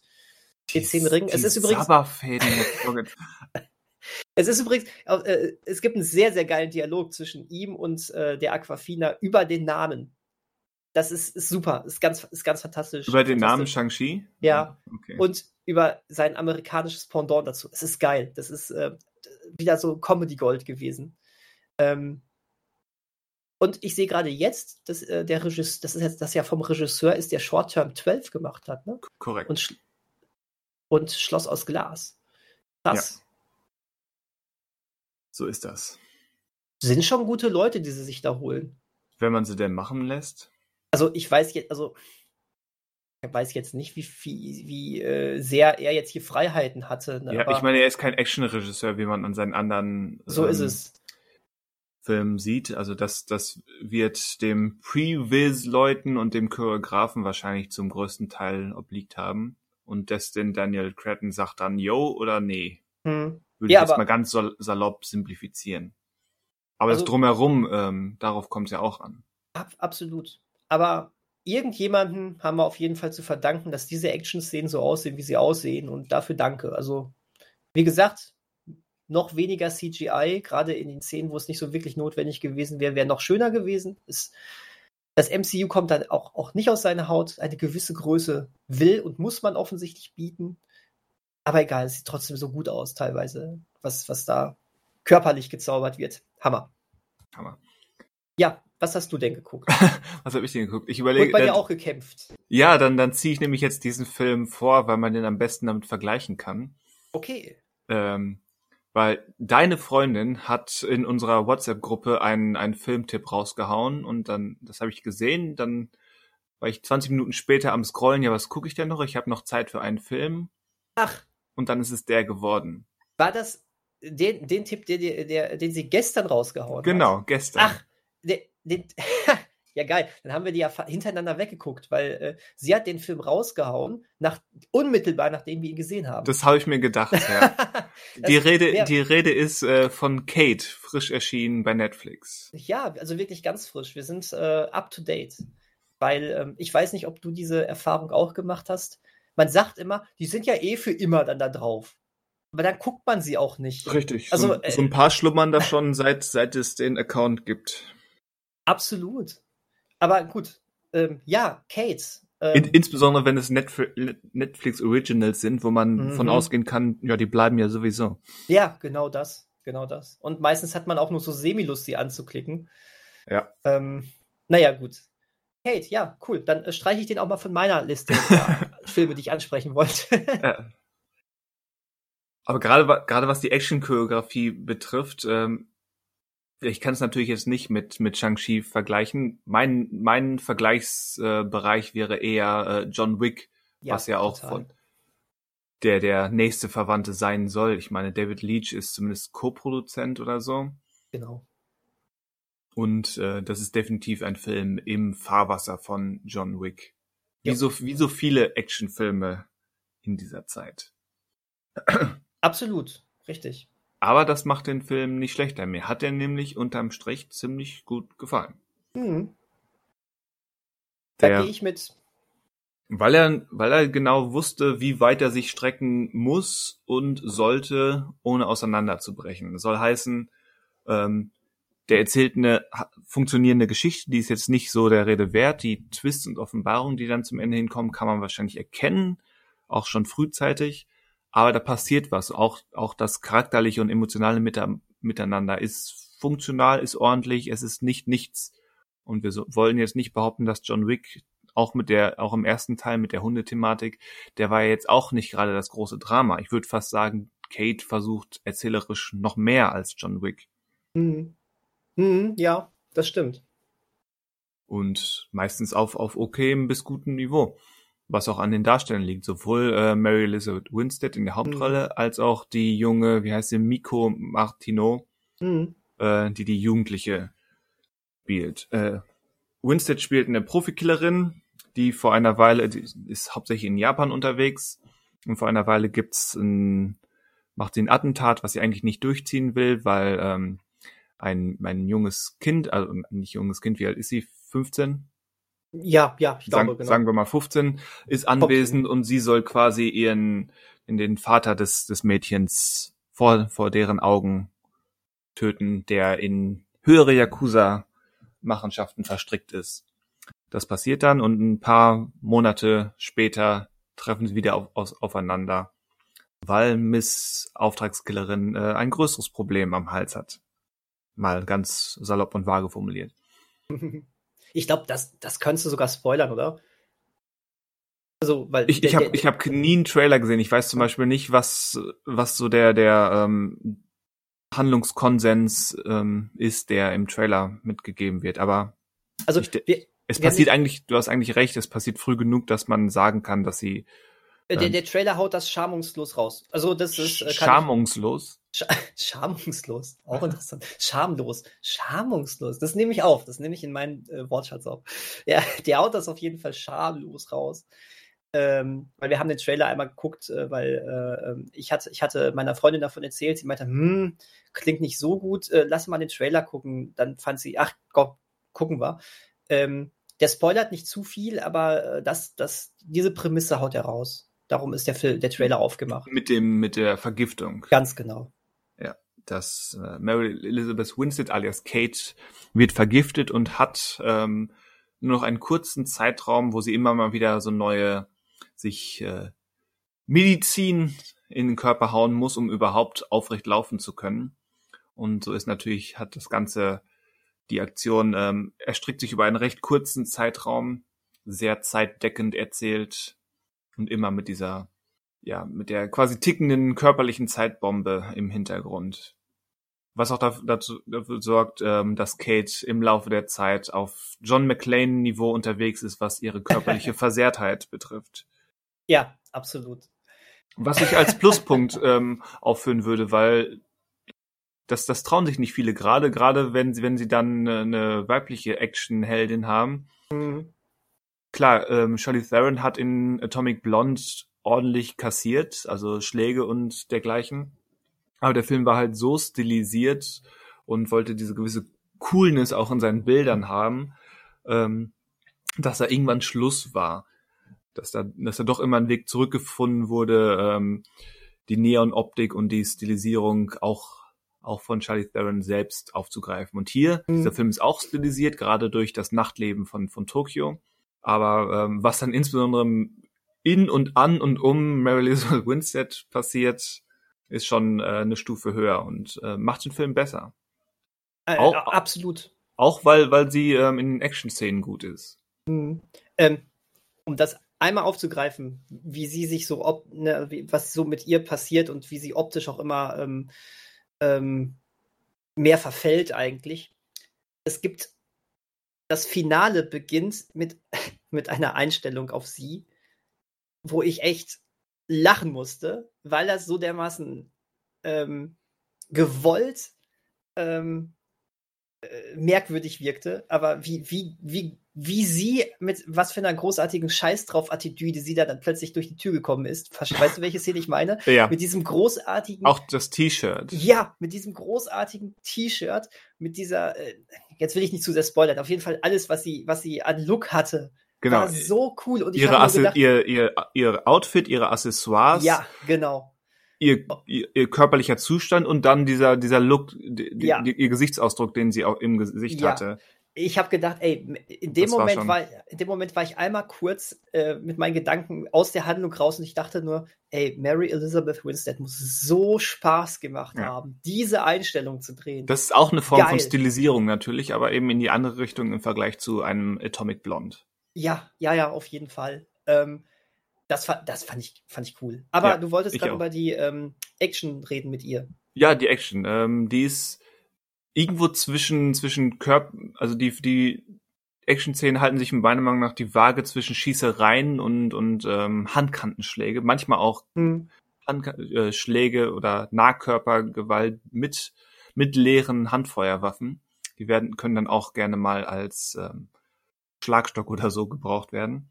die zehn Ringen. Es ist übrigens. es ist übrigens, äh, es gibt einen sehr, sehr geilen Dialog zwischen ihm und äh, der Aquafina über den Namen. Das ist, ist super, ist ganz, ist ganz fantastisch. Über den Namen Shang-Chi? Ja. Okay. Und über sein amerikanisches Pendant dazu. Es ist geil. Das ist äh, wieder so Comedy Gold gewesen. Ähm, Und ich sehe gerade jetzt, dass äh, der Regisseur, das ist jetzt das ja vom Regisseur ist, der Short Term 12 gemacht hat, ne? Korrekt. Und, Sch und Schloss aus Glas. Krass. Ja. So ist das. Sind schon gute Leute, die sie sich da holen. Wenn man sie denn machen lässt. Also ich weiß jetzt, also ich weiß jetzt nicht, wie, wie, wie äh, sehr er jetzt hier Freiheiten hatte. Ne? Ja, ich meine, er ist kein Actionregisseur, wie man an seinen anderen so ähm, ist es. Filmen sieht. Also das, das wird dem Pre-Viz-Leuten und dem Choreografen wahrscheinlich zum größten Teil obliegt haben. Und Destin Daniel Cretton sagt dann Yo oder nee. Hm. Würde Ja, ich jetzt mal ganz sal- salopp simplifizieren. Aber Also- das Drumherum, ähm, darauf kommt es ja auch an. Ab, absolut. Aber irgendjemanden haben wir auf jeden Fall zu verdanken, dass diese Action-Szenen so aussehen, wie sie aussehen. Und dafür danke. Also, wie gesagt, noch weniger CGI, gerade in den Szenen, wo es nicht so wirklich notwendig gewesen wäre, wäre noch schöner gewesen. Es, das MCU kommt dann auch, auch nicht aus seiner Haut. Eine gewisse Größe will und muss man offensichtlich bieten. Aber egal, es sieht trotzdem so gut aus, teilweise, was, was da körperlich gezaubert wird. Hammer. Hammer. Ja, was hast du denn geguckt? Was habe ich denn geguckt? Ich überlege. bei äh, dir auch gekämpft. Ja, dann, dann ziehe ich nämlich jetzt diesen Film vor, weil man den am besten damit vergleichen kann. Okay. Ähm, weil deine Freundin hat in unserer WhatsApp-Gruppe einen, einen Filmtipp rausgehauen und dann, das habe ich gesehen, dann war ich 20 Minuten später am Scrollen, ja, was gucke ich denn noch? Ich habe noch Zeit für einen Film Ach, und dann ist es der geworden. war das den, den Tipp, der, der, der, den sie gestern rausgehauen hat? Genau, gestern. Ach, den, den, ja geil. Dann haben wir die ja hintereinander weggeguckt, weil äh, sie hat den Film rausgehauen, nach, unmittelbar nachdem wir ihn gesehen haben. Das habe ich mir gedacht, ja. Die, Rede, wär- die Rede ist äh, von Kate, frisch erschienen bei Netflix. Ja, also wirklich ganz frisch. Wir sind äh, up to date. Weil ähm, ich weiß nicht, ob du diese Erfahrung auch gemacht hast. Man sagt immer, die sind ja eh für immer dann da drauf. Aber dann guckt man sie auch nicht. Richtig. Also, so, äh, so ein paar schlummern da schon, seit, seit es den Account gibt. Absolut. Aber gut, ähm, ja, Kate. Ähm, In, insbesondere wenn es Netflix, Originals sind, wo man Mhm. von ausgehen kann, ja, die bleiben ja sowieso. ja, genau das. Genau das. Und meistens hat man auch nur so Semi-Lust, sie anzuklicken. Ja. Ähm, naja, gut. Kate, ja, cool. Dann äh, streiche ich den auch mal von meiner Liste der Filme, die ich ansprechen wollte. Ja. Aber gerade gerade was die Action-Choreografie betrifft, ähm, ich kann es natürlich jetzt nicht mit mit Shang-Chi vergleichen. Mein mein Vergleichsbereich wäre eher äh, John Wick, was ja auch total. von der der nächste Verwandte sein soll. Ich meine, David Leach ist zumindest Co-Produzent oder so. Genau. Und äh, das ist definitiv ein Film im Fahrwasser von John Wick. Wie Ja. so, wie so viele Actionfilme in dieser Zeit. Absolut. Richtig. Aber das macht den Film nicht schlechter. Mir hat er nämlich unterm Strich ziemlich gut gefallen. Mhm. Da gehe ich mit. weil er, weil er genau wusste, wie weit er sich strecken muss und sollte, ohne auseinanderzubrechen. Das soll heißen, ähm, der erzählt eine funktionierende Geschichte, die ist jetzt nicht so der Rede wert. Die Twists und Offenbarungen, die dann zum Ende hinkommen, kann man wahrscheinlich erkennen, auch schon frühzeitig. Aber da passiert was. Auch, auch das charakterliche und emotionale Mite- Miteinander ist funktional, ist ordentlich, es ist nicht nichts. Und wir so, wollen jetzt nicht behaupten, dass John Wick auch mit der, auch im ersten Teil mit der Hundethematik, der war ja jetzt auch nicht gerade das große Drama. Ich würde fast sagen, Kate versucht erzählerisch noch mehr als John Wick. Mhm. Mhm, ja, das stimmt. Und meistens auf, auf okayem bis gutem Niveau. Was auch an den Darstellern liegt. Sowohl äh, Mary Elizabeth Winstead in der Hauptrolle, als auch die junge, wie heißt sie, Miko Martineau, Mhm. äh, die die Jugendliche spielt. Äh, Winstead spielt eine Profikillerin, die vor einer Weile, die ist hauptsächlich in Japan unterwegs und vor einer Weile gibt's ein, macht sie ein Attentat, was sie eigentlich nicht durchziehen will, weil ähm, ein, ein junges Kind, also nicht junges Kind, wie alt ist sie? 15? Ja, ja, ich Sagen, glaube, genau. sagen wir mal 15, ist anwesend und sie soll quasi ihren, in den Vater des, des Mädchens vor, vor deren Augen töten, der in höhere Yakuza-Machenschaften verstrickt ist. Das passiert dann und ein paar Monate später treffen sie wieder auf, aus, aufeinander, weil Miss Auftragskillerin äh, ein größeres Problem am Hals hat. Mal ganz salopp und vage formuliert. Ich glaube, das, das könntest du sogar spoilern, oder? Also, weil ich, ich habe ich hab nie einen Trailer gesehen. Ich weiß zum Beispiel nicht, was was so der der ähm, Handlungskonsens ähm, ist, der im Trailer mitgegeben wird. Aber also ich, wir, es passiert eigentlich, du hast eigentlich recht, es passiert früh genug, dass man sagen kann, dass sie. Äh, der, der Trailer haut das schamungslos raus. Also das ist. Äh, schamungslos? Sch schamungslos. Auch interessant. Schamlos. Schamungslos. Das nehme ich auf. Das nehme ich in meinen äh, Wortschatz auf. Ja, der haut das auf jeden Fall schamlos raus. Ähm, weil wir haben den Trailer einmal geguckt, äh, weil äh, ähm, ich, hatte, ich hatte meiner Freundin davon erzählt, sie meinte, hm, klingt nicht so gut, äh, lass mal den Trailer gucken. Dann fand sie, ach Gott, gucken wir. Ähm, der spoilert nicht zu viel, aber äh, das, das, diese Prämisse haut er raus. Darum ist der, Film, der Trailer aufgemacht. Mit dem, mit der Vergiftung. Ganz genau. Ja, dass äh, Mary Elizabeth Winstead alias Kate wird vergiftet und hat ähm, nur noch einen kurzen Zeitraum, wo sie immer mal wieder so neue sich äh, Medizin in den Körper hauen muss, um überhaupt aufrecht laufen zu können. Und so ist natürlich, hat das Ganze die Aktion ähm, erstreckt sich über einen recht kurzen Zeitraum, sehr zeitdeckend erzählt und immer mit dieser, ja, mit der quasi tickenden körperlichen Zeitbombe im Hintergrund. Was auch dazu, dafür sorgt, ähm, dass Kate im Laufe der Zeit auf John McClane-Niveau unterwegs ist, was ihre körperliche Versehrtheit betrifft. Ja, absolut. Was ich als Pluspunkt ähm, aufführen würde, weil das, das trauen sich nicht viele, gerade, gerade wenn sie, wenn sie dann eine, eine weibliche Action-Heldin haben. Mhm. Klar, ähm, Charlie Theron hat in Atomic Blonde ordentlich kassiert, also Schläge und dergleichen. Aber der Film war halt so stilisiert und wollte diese gewisse Coolness auch in seinen Bildern haben, ähm, dass da irgendwann Schluss war. Dass da, dass da doch immer ein Weg zurückgefunden wurde, ähm, die Neon-Optik und die Stilisierung auch auch von Charlie Theron selbst aufzugreifen. Und hier, mhm. dieser Film ist auch stilisiert, gerade durch das Nachtleben von, von Tokio. Aber ähm, was dann insbesondere in und an und um Mary Elizabeth Winstead passiert, ist schon äh, eine Stufe höher und äh, macht den Film besser. Äh, auch, absolut. Auch weil, weil sie ähm, in Action-Szenen gut ist. Mhm. Ähm, um das einmal aufzugreifen, wie sie sich so, ob, ne, was so mit ihr passiert und wie sie optisch auch immer ähm, ähm, mehr verfällt eigentlich. Es gibt das Finale beginnt mit, mit einer Einstellung auf sie, wo ich echt lachen musste, weil das so dermaßen ähm, gewollt ähm, äh, merkwürdig wirkte. Aber wie, wie, wie wie sie mit was für einer großartigen Scheiß drauf Attitüde sie da dann plötzlich durch die Tür gekommen ist. Weißt du, welche Szene ich meine? Ja. Mit diesem großartigen. Auch das T-Shirt. Ja, mit diesem großartigen T-Shirt, mit dieser, äh, jetzt will ich nicht zu sehr spoilern, auf jeden Fall alles, was sie, was sie an Look hatte. Genau. War so cool. Und ich ihre, gedacht, ihr, ihr, ihr Outfit, ihre Accessoires. Ja, genau. Ihr, ihr, ihr körperlicher Zustand und dann dieser, dieser Look, die, ja. die, ihr Gesichtsausdruck, den sie auch im Gesicht ja. hatte ich habe gedacht, ey, in dem das Moment war, war, in dem Moment war ich einmal kurz äh, mit meinen Gedanken aus der Handlung raus und ich dachte nur, ey, Mary Elizabeth Winstead muss so Spaß gemacht ja. haben, diese Einstellung zu drehen. Das ist auch eine Form Geil. von Stilisierung natürlich, aber eben in die andere Richtung im Vergleich zu einem Atomic Blonde. Ja, ja, ja, auf jeden Fall. Ähm, das, das fand ich, fand ich cool. Aber ja, du wolltest gerade über die ähm, Action reden mit ihr. Ja, die Action. Ähm, die ist irgendwo zwischen, zwischen Körper, also die, die Action-Szenen halten sich meiner Meinung nach die Waage zwischen Schießereien und, und ähm, Handkantenschläge, manchmal auch mhm. äh, Schläge oder Nahkörpergewalt mit, mit leeren Handfeuerwaffen. Die werden, können dann auch gerne mal als ähm, Schlagstock oder so gebraucht werden.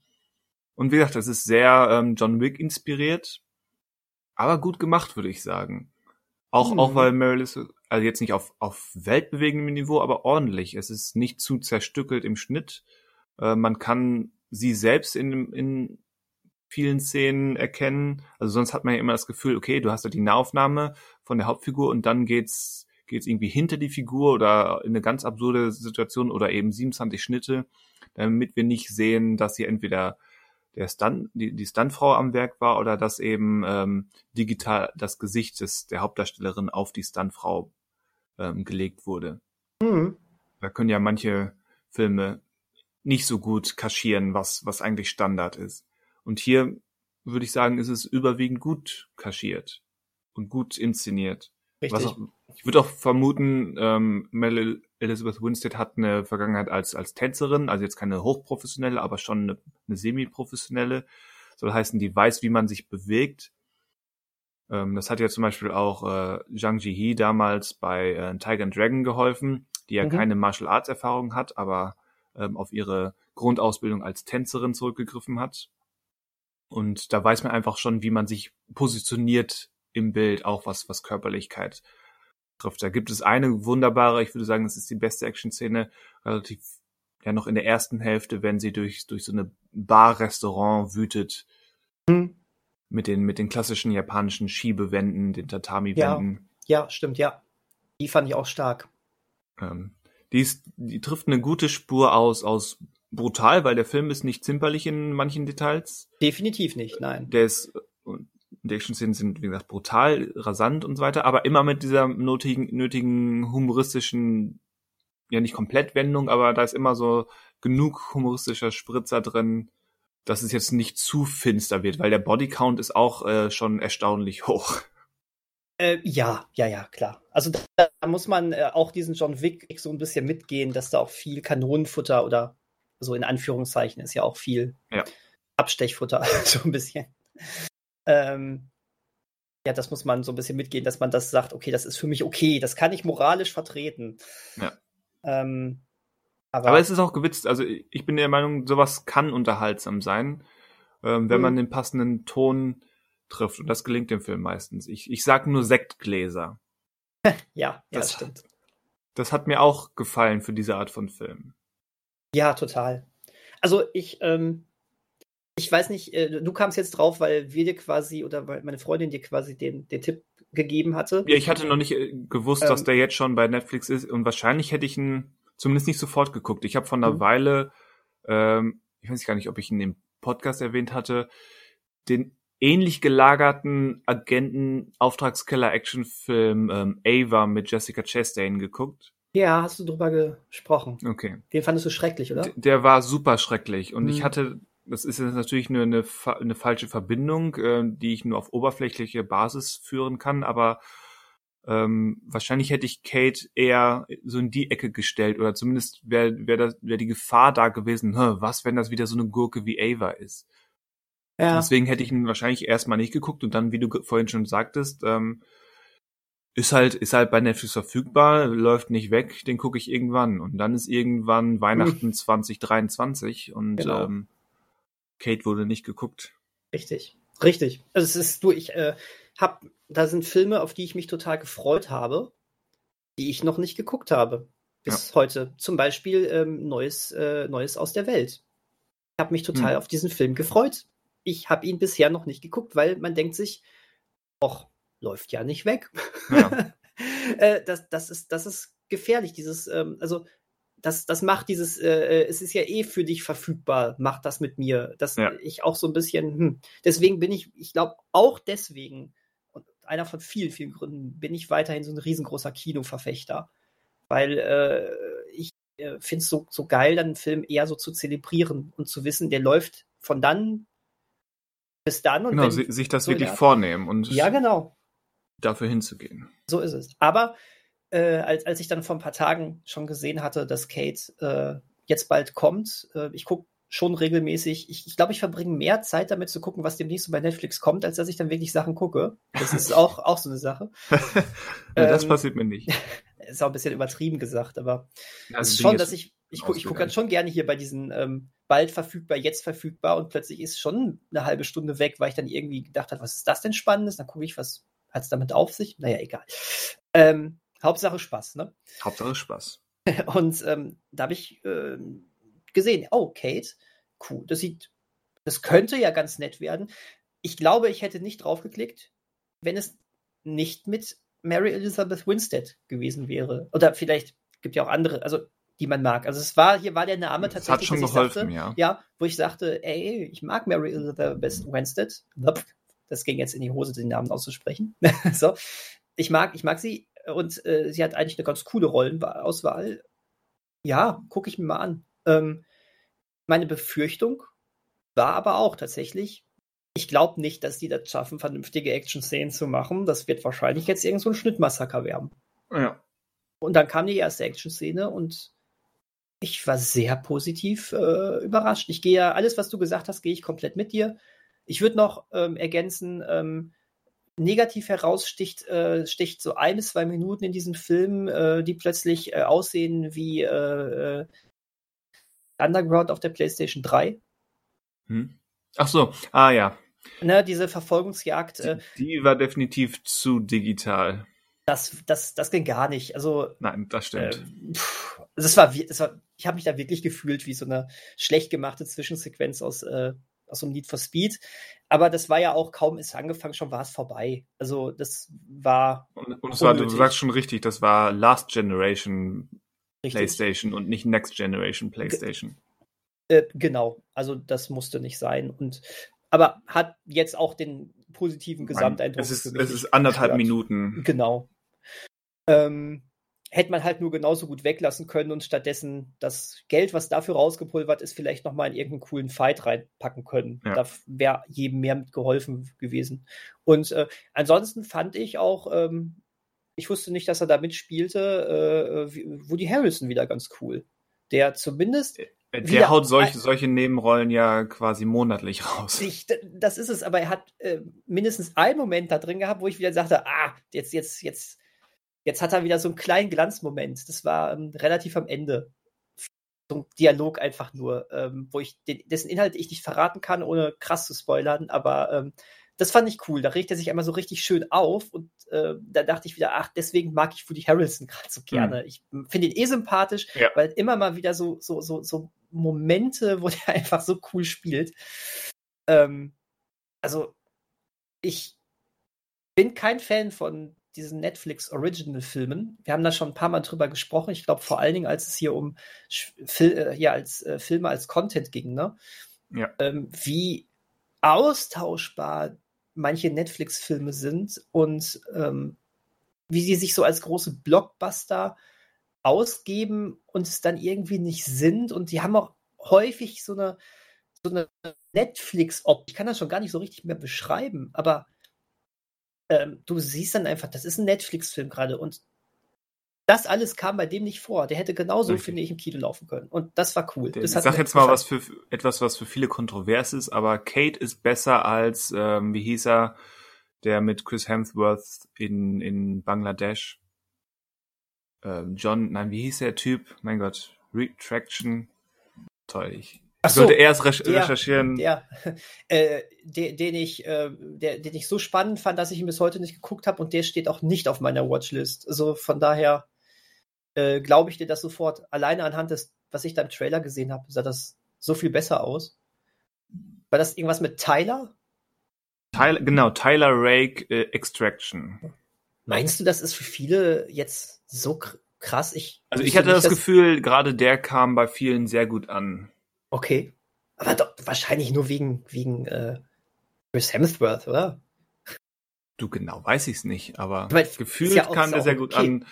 Und wie gesagt, das ist sehr ähm, John Wick inspiriert, aber gut gemacht, würde ich sagen. Auch, mhm. auch weil Meryl also jetzt nicht auf, auf weltbewegendem Niveau, aber ordentlich. Es ist nicht zu zerstückelt im Schnitt. Äh, man kann sie selbst in, in vielen Szenen erkennen. Also sonst hat man ja immer das Gefühl, okay, du hast ja die Nahaufnahme von der Hauptfigur und dann geht's, geht's irgendwie hinter die Figur oder in eine ganz absurde Situation oder eben 27 Schnitte, damit wir nicht sehen, dass sie entweder der Stunt, die, die Stuntfrau am Werk war oder dass eben ähm, digital das Gesicht des, der Hauptdarstellerin auf die Stuntfrau ähm, gelegt wurde. Mhm. Da können ja manche Filme nicht so gut kaschieren, was, was eigentlich Standard ist. Und hier würde ich sagen, ist es überwiegend gut kaschiert und gut inszeniert. Richtig. Auch, ich würde auch vermuten, ähm, Mel Elizabeth Winstead hat eine Vergangenheit als, als Tänzerin, also jetzt keine hochprofessionelle, aber schon eine, eine semi-professionelle. Soll heißen, die weiß, wie man sich bewegt. Ähm, das hat ja zum Beispiel auch äh, Zhang Jihi damals bei äh, Tiger and Dragon geholfen, die ja mhm. keine Martial Arts Erfahrung hat, aber ähm, auf ihre Grundausbildung als Tänzerin zurückgegriffen hat. Und da weiß man einfach schon, wie man sich positioniert im Bild, auch was, was Körperlichkeit trifft. Da gibt es eine wunderbare, ich würde sagen, das ist die beste Action-Szene, relativ ja noch in der ersten Hälfte, wenn sie durch, durch so eine Bar-Restaurant wütet. Mhm. Mit den, mit den klassischen japanischen Schiebewänden, den Tatami-Wänden. Ja, ja, stimmt, ja. Die fand ich auch stark. Ähm, die, ist, die trifft eine gute Spur aus, aus brutal, weil der Film ist nicht zimperlich in manchen Details. Definitiv nicht, nein. Der ist, die Action-Szenen sind, wie gesagt, brutal, rasant und so weiter, aber immer mit dieser nötigen, nötigen humoristischen, ja nicht komplett Wendung, aber da ist immer so genug humoristischer Spritzer drin, dass es jetzt nicht zu finster wird, weil der Bodycount ist auch äh, schon erstaunlich hoch. Äh, ja, ja, ja, klar. Also da, da muss man äh, auch diesen John Wick so ein bisschen mitgehen, dass da auch viel Kanonenfutter oder so in Anführungszeichen ist ja auch viel ja. Abstechfutter, so ein bisschen. Ähm, ja, das muss man so ein bisschen mitgehen, dass man das sagt, okay, das ist für mich okay, das kann ich moralisch vertreten. Ja. Ähm, aber, aber, es ist auch gewitzt, also ich bin der Meinung, sowas kann unterhaltsam sein, ähm, wenn mhm. man den passenden Ton trifft. Und das gelingt dem Film meistens. Ich, ich sag nur Sektgläser. ja, ja, das stimmt. Das hat mir auch gefallen für diese Art von Film. Ja, total. Also ich, ähm, ich weiß nicht, äh, du kamst jetzt drauf, weil wir dir quasi oder weil meine Freundin dir quasi den, den Tipp gegeben hatte. Ja, ich hatte noch nicht äh, gewusst, ähm, dass der jetzt schon bei Netflix ist und wahrscheinlich hätte ich ihn zumindest nicht sofort geguckt. Ich habe von einer mhm. Weile, ähm, ich weiß gar nicht, ob ich ihn im Podcast erwähnt hatte, den ähnlich gelagerten Agenten-Auftragskiller-Actionfilm ähm, Ava mit Jessica Chastain geguckt. Ja, hast du drüber gesprochen. Okay. Den fandest du schrecklich, oder? D der war super schrecklich und mhm. ich hatte, das ist jetzt natürlich nur eine, eine falsche Verbindung, äh, die ich nur auf oberflächliche Basis führen kann, aber ähm, wahrscheinlich hätte ich Kate eher so in die Ecke gestellt oder zumindest wäre wär wär die Gefahr da gewesen, was, wenn das wieder so eine Gurke wie Ava ist. Ja. Deswegen hätte ich ihn wahrscheinlich erstmal nicht geguckt und dann, wie du vorhin schon sagtest, ähm, ist halt, ist halt bei Netflix verfügbar, läuft nicht weg, den gucke ich irgendwann. Und dann ist irgendwann Weihnachten hm. 2023 und genau. ähm, Kate wurde nicht geguckt. Richtig, richtig. Also es ist du, ich äh, hab, da sind Filme, auf die ich mich total gefreut habe, die ich noch nicht geguckt habe bis ja. heute. Zum Beispiel ähm, Neues, äh, Neues aus der Welt. Ich habe mich total hm. auf diesen Film gefreut ich habe ihn bisher noch nicht geguckt, weil man denkt sich, och, läuft ja nicht weg. Ja. äh, das, das, ist, das ist gefährlich, dieses, ähm, also das, das macht dieses, äh, äh, es ist ja eh für dich verfügbar, mach das mit mir. Dass ja. ich auch so ein bisschen, hm, deswegen bin ich, ich glaube auch deswegen, und einer von vielen, vielen Gründen, bin ich weiterhin so ein riesengroßer Kinoverfechter. Weil äh, ich äh, finde es so, so geil, dann einen Film eher so zu zelebrieren und zu wissen, der läuft von dann bis dann. Und genau, wenn, sich das so wirklich vornehmen und ja, genau. dafür hinzugehen. So ist es. Aber äh, als, als ich dann vor ein paar Tagen schon gesehen hatte, dass Kate äh, jetzt bald kommt, äh, ich gucke schon regelmäßig. Ich, ich glaube, ich verbringe mehr Zeit damit zu gucken, was demnächst so bei Netflix kommt, als dass ich dann wirklich Sachen gucke. Das ist auch, auch so eine Sache. ja, das ähm, passiert mir nicht. Ist auch ein bisschen übertrieben gesagt, aber also ist schon, dass ich, ich gucke ich guck dann schon gerne hier bei diesen ähm, bald verfügbar, jetzt verfügbar und plötzlich ist schon eine halbe Stunde weg, weil ich dann irgendwie gedacht habe, was ist das denn Spannendes? Dann gucke ich, was hat es damit auf sich? Naja, egal. Ähm, Hauptsache Spaß, ne? Hauptsache Spaß. Und ähm, da habe ich äh, gesehen, oh, Kate, cool, das sieht, das könnte ja ganz nett werden. Ich glaube, ich hätte nicht draufgeklickt, wenn es nicht mit Mary Elizabeth Winstead gewesen wäre. Oder vielleicht gibt ja auch andere, also die man mag. Also es war, hier war der Name tatsächlich. Das hat schon geholfen, sagte, ja. Ja, wo ich sagte, ey, ich mag Mary Elizabeth Winstead. Das ging jetzt in die Hose, den Namen auszusprechen. so. Ich mag, ich mag sie und äh, sie hat eigentlich eine ganz coole Rollenauswahl. Ja, gucke ich mir mal an. Ähm, meine Befürchtung war aber auch tatsächlich, ich glaube nicht, dass die das schaffen, vernünftige Action-Szenen zu machen. Das wird wahrscheinlich jetzt irgend so ein Schnittmassaker werden. Ja. Und dann kam die erste Action-Szene und ich war sehr positiv äh, überrascht. Ich gehe ja, alles, was du gesagt hast, gehe ich komplett mit dir. Ich würde noch ähm, ergänzen, ähm, negativ heraussticht äh, sticht so ein bis zwei Minuten in diesem Film, äh, die plötzlich äh, aussehen wie äh, äh, Underground auf der PlayStation 3. Hm. Ach so, ah ja. Ne, diese Verfolgungsjagd. Die, die war definitiv zu digital. Das, das, das ging gar nicht. Also nein, das stimmt. Äh, pff, das war, das war, ich habe mich da wirklich gefühlt wie so eine schlecht gemachte Zwischensequenz aus äh, aus so einem Need for Speed. Aber das war ja auch kaum ist angefangen, schon war es vorbei. Also das war. Und, und es war, du sagst schon richtig, das war Last Generation richtig. PlayStation und nicht Next Generation PlayStation. Ge äh, genau, also das musste nicht sein. Und aber hat jetzt auch den positiven Gesamteindruck. Es ist, es ist anderthalb gehört. Minuten. Genau. Ähm, hätte man halt nur genauso gut weglassen können und stattdessen das Geld, was dafür rausgepulvert ist, vielleicht nochmal in irgendeinen coolen Fight reinpacken können. Ja. Da wäre jedem mehr mitgeholfen gewesen. Und äh, ansonsten fand ich auch, ähm, ich wusste nicht, dass er da mitspielte, äh, Woody Harrison wieder ganz cool. Der zumindest. Äh, der wieder, haut solche, solche Nebenrollen ja quasi monatlich raus. Ich, das ist es, aber er hat äh, mindestens einen Moment da drin gehabt, wo ich wieder sagte, ah, jetzt, jetzt, jetzt Jetzt hat er wieder so einen kleinen Glanzmoment. Das war ähm, relativ am Ende. So ein Dialog einfach nur, ähm, wo ich den, dessen Inhalt ich nicht verraten kann, ohne krass zu spoilern, aber ähm, das fand ich cool. Da regt er sich einmal so richtig schön auf und äh, da dachte ich wieder, ach, deswegen mag ich Woody Harrelson gerade so gerne. Mhm. Ich finde ihn eh sympathisch, ja. weil immer mal wieder so, so, so, so Momente, wo der einfach so cool spielt. Ähm, also, ich bin kein Fan von diesen Netflix Original Filmen. Wir haben da schon ein paar Mal drüber gesprochen. Ich glaube vor allen Dingen, als es hier um Fil äh, ja, als äh, Filme als Content ging, ne? Ja. Ähm, wie austauschbar manche Netflix-Filme sind und ähm, wie sie sich so als große Blockbuster ausgeben und es dann irgendwie nicht sind. Und die haben auch häufig so eine, so eine Netflix-Optik. Ich kann das schon gar nicht so richtig mehr beschreiben, aber ähm, du siehst dann einfach, das ist ein Netflix-Film gerade und das alles kam bei dem nicht vor. Der hätte genauso, Richtig. finde ich, im Kino laufen können. Und das war cool. Das ich sag jetzt mal was für etwas, was für viele kontrovers ist, aber Kate ist besser als, ähm, wie hieß er, der mit Chris Hemsworth in, in Bangladesch. Ähm, John, nein, wie hieß der Typ? Mein Gott, Retraction. Toll, ich Ach so, sollte erst recherch der, recherchieren. Der, äh, den, den, ich, äh, der, den ich so spannend fand, dass ich ihn bis heute nicht geguckt habe und der steht auch nicht auf meiner Watchlist. Also von daher äh, glaube ich dir das sofort. Alleine anhand des, was ich da im Trailer gesehen habe, sah das so viel besser aus. War das irgendwas mit Tyler? Tyler genau, Tyler Rake äh, Extraction. Meinst du, das ist für viele jetzt so krass? Ich also ich hatte das Gefühl, gerade der kam bei vielen sehr gut an. Okay. Aber doch wahrscheinlich nur wegen, wegen äh, Chris Hemsworth, oder? Du genau weiß ich es nicht, aber meine, gefühlt ja kam der sehr gut okay. an,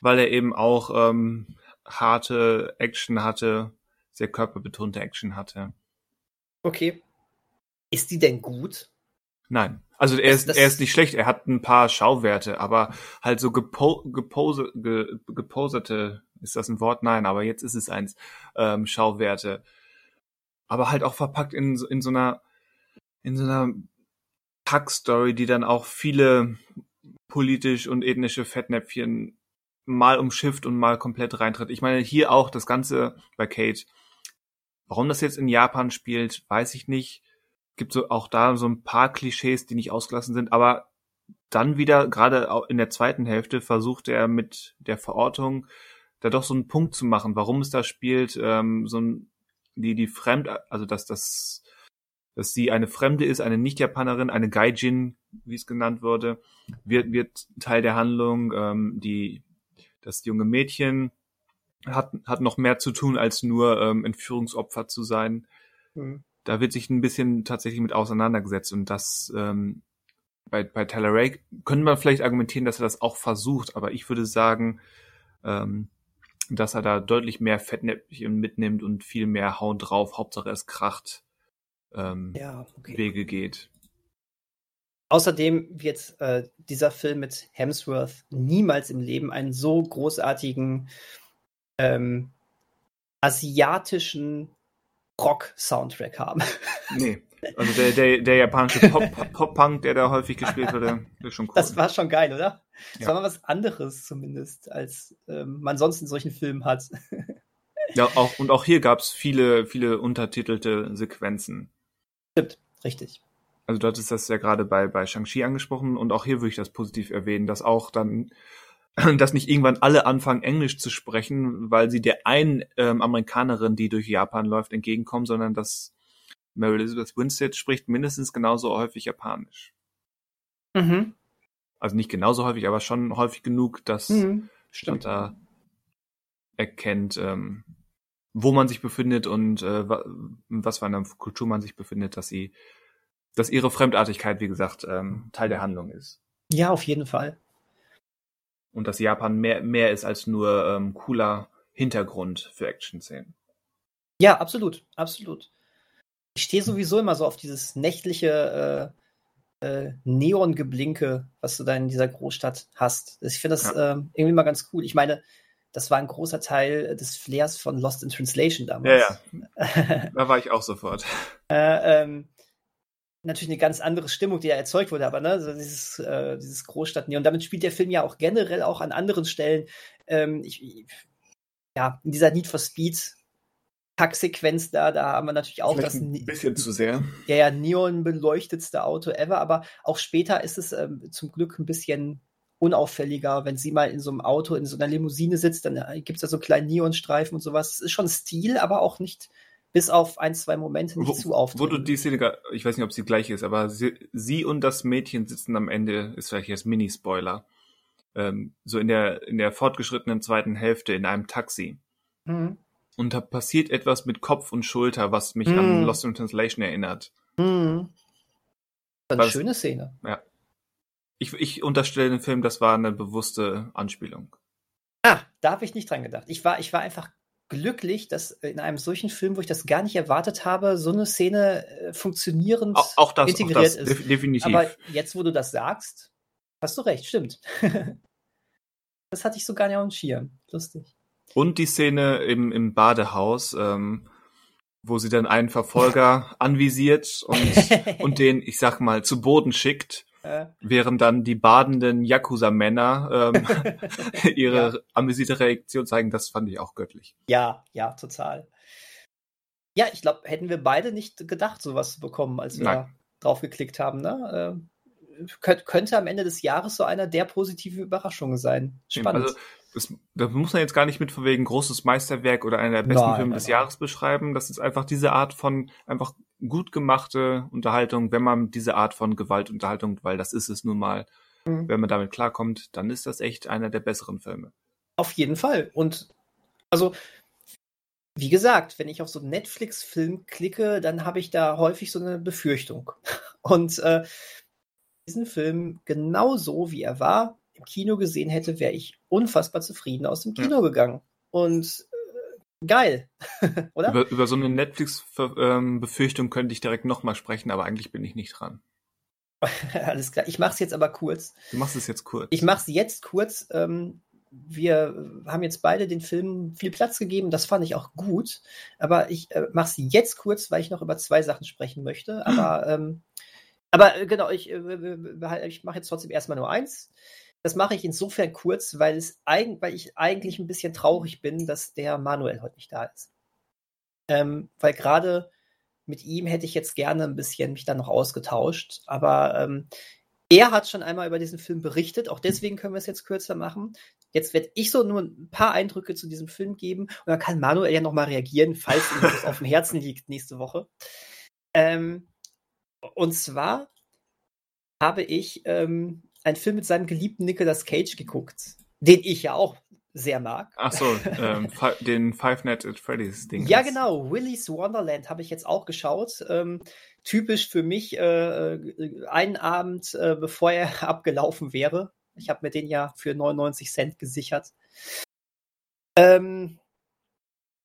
weil er eben auch ähm, harte Action hatte, sehr körperbetonte Action hatte. Okay. Ist die denn gut? Nein. Also er ist, er ist nicht schlecht, er hat ein paar Schauwerte, aber halt so gepo, gepose, ge, geposerte, ist das ein Wort? Nein, aber jetzt ist es eins, ähm, Schauwerte aber halt auch verpackt in, in so einer, in so einer Pack-Story, die dann auch viele politisch und ethnische Fettnäpfchen mal umschifft und mal komplett reintritt. Ich meine, hier auch das Ganze bei Kate. Warum das jetzt in Japan spielt, weiß ich nicht. Gibt so auch da so ein paar Klischees, die nicht ausgelassen sind, aber dann wieder, gerade in der zweiten Hälfte, versucht er mit der Verortung da doch so einen Punkt zu machen, warum es da spielt, ähm, so ein die die fremd, also dass das, dass sie eine Fremde ist, eine Nicht-Japanerin, eine Gaijin, wie es genannt wurde, wird wird Teil der Handlung. Ähm, die das junge Mädchen hat hat noch mehr zu tun als nur ähm, Entführungsopfer zu sein. Mhm. Da wird sich ein bisschen tatsächlich mit auseinandergesetzt und das ähm, bei, bei Tyler Rake können wir vielleicht argumentieren, dass er das auch versucht, aber ich würde sagen, ähm, dass er da deutlich mehr Fettnäpfchen mitnimmt und viel mehr Hauen drauf, Hauptsache es kracht, ähm, Ja, okay. Wege geht. Außerdem wird äh, dieser Film mit Hemsworth niemals im Leben einen so großartigen ähm, asiatischen Rock-Soundtrack haben. Nee, also der, der, der japanische Pop- Pop-Punk, der da häufig gespielt wurde, ist schon cool. Das war schon geil, oder? Das Ja. war mal was anderes zumindest, als ähm, man sonst in solchen Filmen hat. ja, auch, und auch hier gab's viele, viele untertitelte Sequenzen. Stimmt, richtig. Also du hattest das ja gerade bei, bei Shang-Chi angesprochen und auch hier würde ich das positiv erwähnen, dass auch dann, dass nicht irgendwann alle anfangen, Englisch zu sprechen, weil sie der einen ähm, Amerikanerin, die durch Japan läuft, entgegenkommen, sondern dass Mary Elizabeth Winstead spricht mindestens genauso häufig Japanisch. Mhm. Also nicht genauso häufig, aber schon häufig genug, dass Mhm. Stadt da erkennt, ähm, wo man sich befindet und äh, wa- was für einer Kultur man sich befindet, dass sie, dass ihre Fremdartigkeit, wie gesagt, ähm, Teil der Handlung ist. Ja, auf jeden Fall. Und dass Japan mehr, mehr ist als nur ähm, cooler Hintergrund für Action-Szenen. Ja, absolut, absolut. Ich stehe sowieso immer so auf dieses nächtliche äh, äh, Neongeblinke, was du da in dieser Großstadt hast. Ich finde das ähm, irgendwie mal ganz cool. Ich meine, das war ein großer Teil des Flairs von Lost in Translation damals. Ja, Da war ich auch sofort. äh, ähm, natürlich eine ganz andere Stimmung, die ja erzeugt wurde, aber ne, so dieses, äh, dieses Großstadt-Neon. Damit spielt der Film ja auch generell auch an anderen Stellen. Ähm, ich- ja, in dieser Need for Speed Hacksequenz da, da haben wir natürlich auch das ein bisschen zu sehr. ja, ja, neon beleuchtetste Auto ever, aber auch später ist es ähm, zum Glück ein bisschen unauffälliger, wenn sie mal in so einem Auto, in so einer Limousine sitzt, dann äh, gibt es da so kleine Neonstreifen und sowas. Es ist schon Stil, aber auch nicht bis auf ein, zwei Momente nicht zu Wo, auffällig. wo du die Szene, ich weiß nicht, ob sie gleich ist, aber sie, sie und das Mädchen sitzen am Ende, ist vielleicht jetzt Mini-Spoiler, ähm, so in der, in der fortgeschrittenen zweiten Hälfte in einem Taxi. Mhm. Und da passiert etwas mit Kopf und Schulter, was mich Mm. an Lost in Translation erinnert. Mhm. Eine Was- schöne Szene. Ich, ich unterstelle dem Film, das war eine bewusste Anspielung. Ah, da habe ich nicht dran gedacht. Ich war, ich war einfach glücklich, dass in einem solchen Film, wo ich das gar nicht erwartet habe, so eine Szene äh, funktionierend Auch, auch das, auch integriert das ist. def definitiv. Aber jetzt, wo du das sagst, hast du recht, stimmt. das hatte ich so gar nicht auf dem Schirm. Lustig. Und die Szene im, im Badehaus, ähm, wo sie dann einen Verfolger anvisiert und, und den, ich sag mal, zu Boden schickt, Äh, während dann die badenden Yakuza-Männer ähm, ihre Ja. amüsierte Reaktion zeigen, das fand ich auch göttlich. ja, ja, total. Ja, ich glaube, hätten wir beide nicht gedacht, sowas zu bekommen, als wir Nein. drauf geklickt haben. Ne? Äh, könnt, könnte am Ende des Jahres so einer der positiven Überraschungen sein. Spannend. Also, das, da muss man jetzt gar nicht mit von wegen großes Meisterwerk oder einer der besten Nein, Filme nein, des nein. Jahres beschreiben. Das ist einfach diese Art von einfach gut gemachte Unterhaltung, wenn man diese Art von Gewaltunterhaltung, weil das ist es nun mal, Mhm. wenn man damit klarkommt, dann ist das echt einer der besseren Filme. Auf jeden Fall. Und also, wie gesagt, wenn ich auf so einen Netflix-Film klicke, dann habe ich da häufig so eine Befürchtung. Und äh, diesen Film genauso wie er war, im Kino gesehen hätte, wäre ich unfassbar zufrieden aus dem Kino gegangen. Und äh, geil, oder? Über, über so eine Netflix-Befürchtung könnte ich direkt nochmal sprechen, aber eigentlich bin ich nicht dran. Alles klar. Ich mache es jetzt aber kurz. Du machst es jetzt kurz. Ich mache es jetzt kurz. Ähm, wir haben jetzt beide den Film viel Platz gegeben. Das fand ich auch gut. Aber ich äh, mache es jetzt kurz, weil ich noch über zwei Sachen sprechen möchte. Aber, ähm, aber äh, genau, ich, äh, ich mache jetzt trotzdem erstmal nur eins. Das mache ich insofern kurz, weil, es eigen, weil ich eigentlich ein bisschen traurig bin, dass der Manuel heute nicht da ist. Ähm, weil gerade mit ihm hätte ich jetzt gerne ein bisschen mich dann noch ausgetauscht. Aber ähm, er hat schon einmal über diesen Film berichtet, auch deswegen können wir es jetzt kürzer machen. Jetzt werde ich so nur ein paar Eindrücke zu diesem Film geben und dann kann Manuel ja nochmal reagieren, falls ihm das auf dem Herzen liegt nächste Woche. Ähm, und zwar habe ich ähm, einen Film mit seinem geliebten Nicolas Cage geguckt, den ich ja auch sehr mag. Ach so, ähm, den Five Nights at Freddy's Ding. Ja, genau. Willy's Wonderland habe ich jetzt auch geschaut. Ähm, typisch für mich äh, äh, einen Abend, äh, bevor er abgelaufen wäre. Ich habe mir den ja für 99 Cent gesichert. Ähm,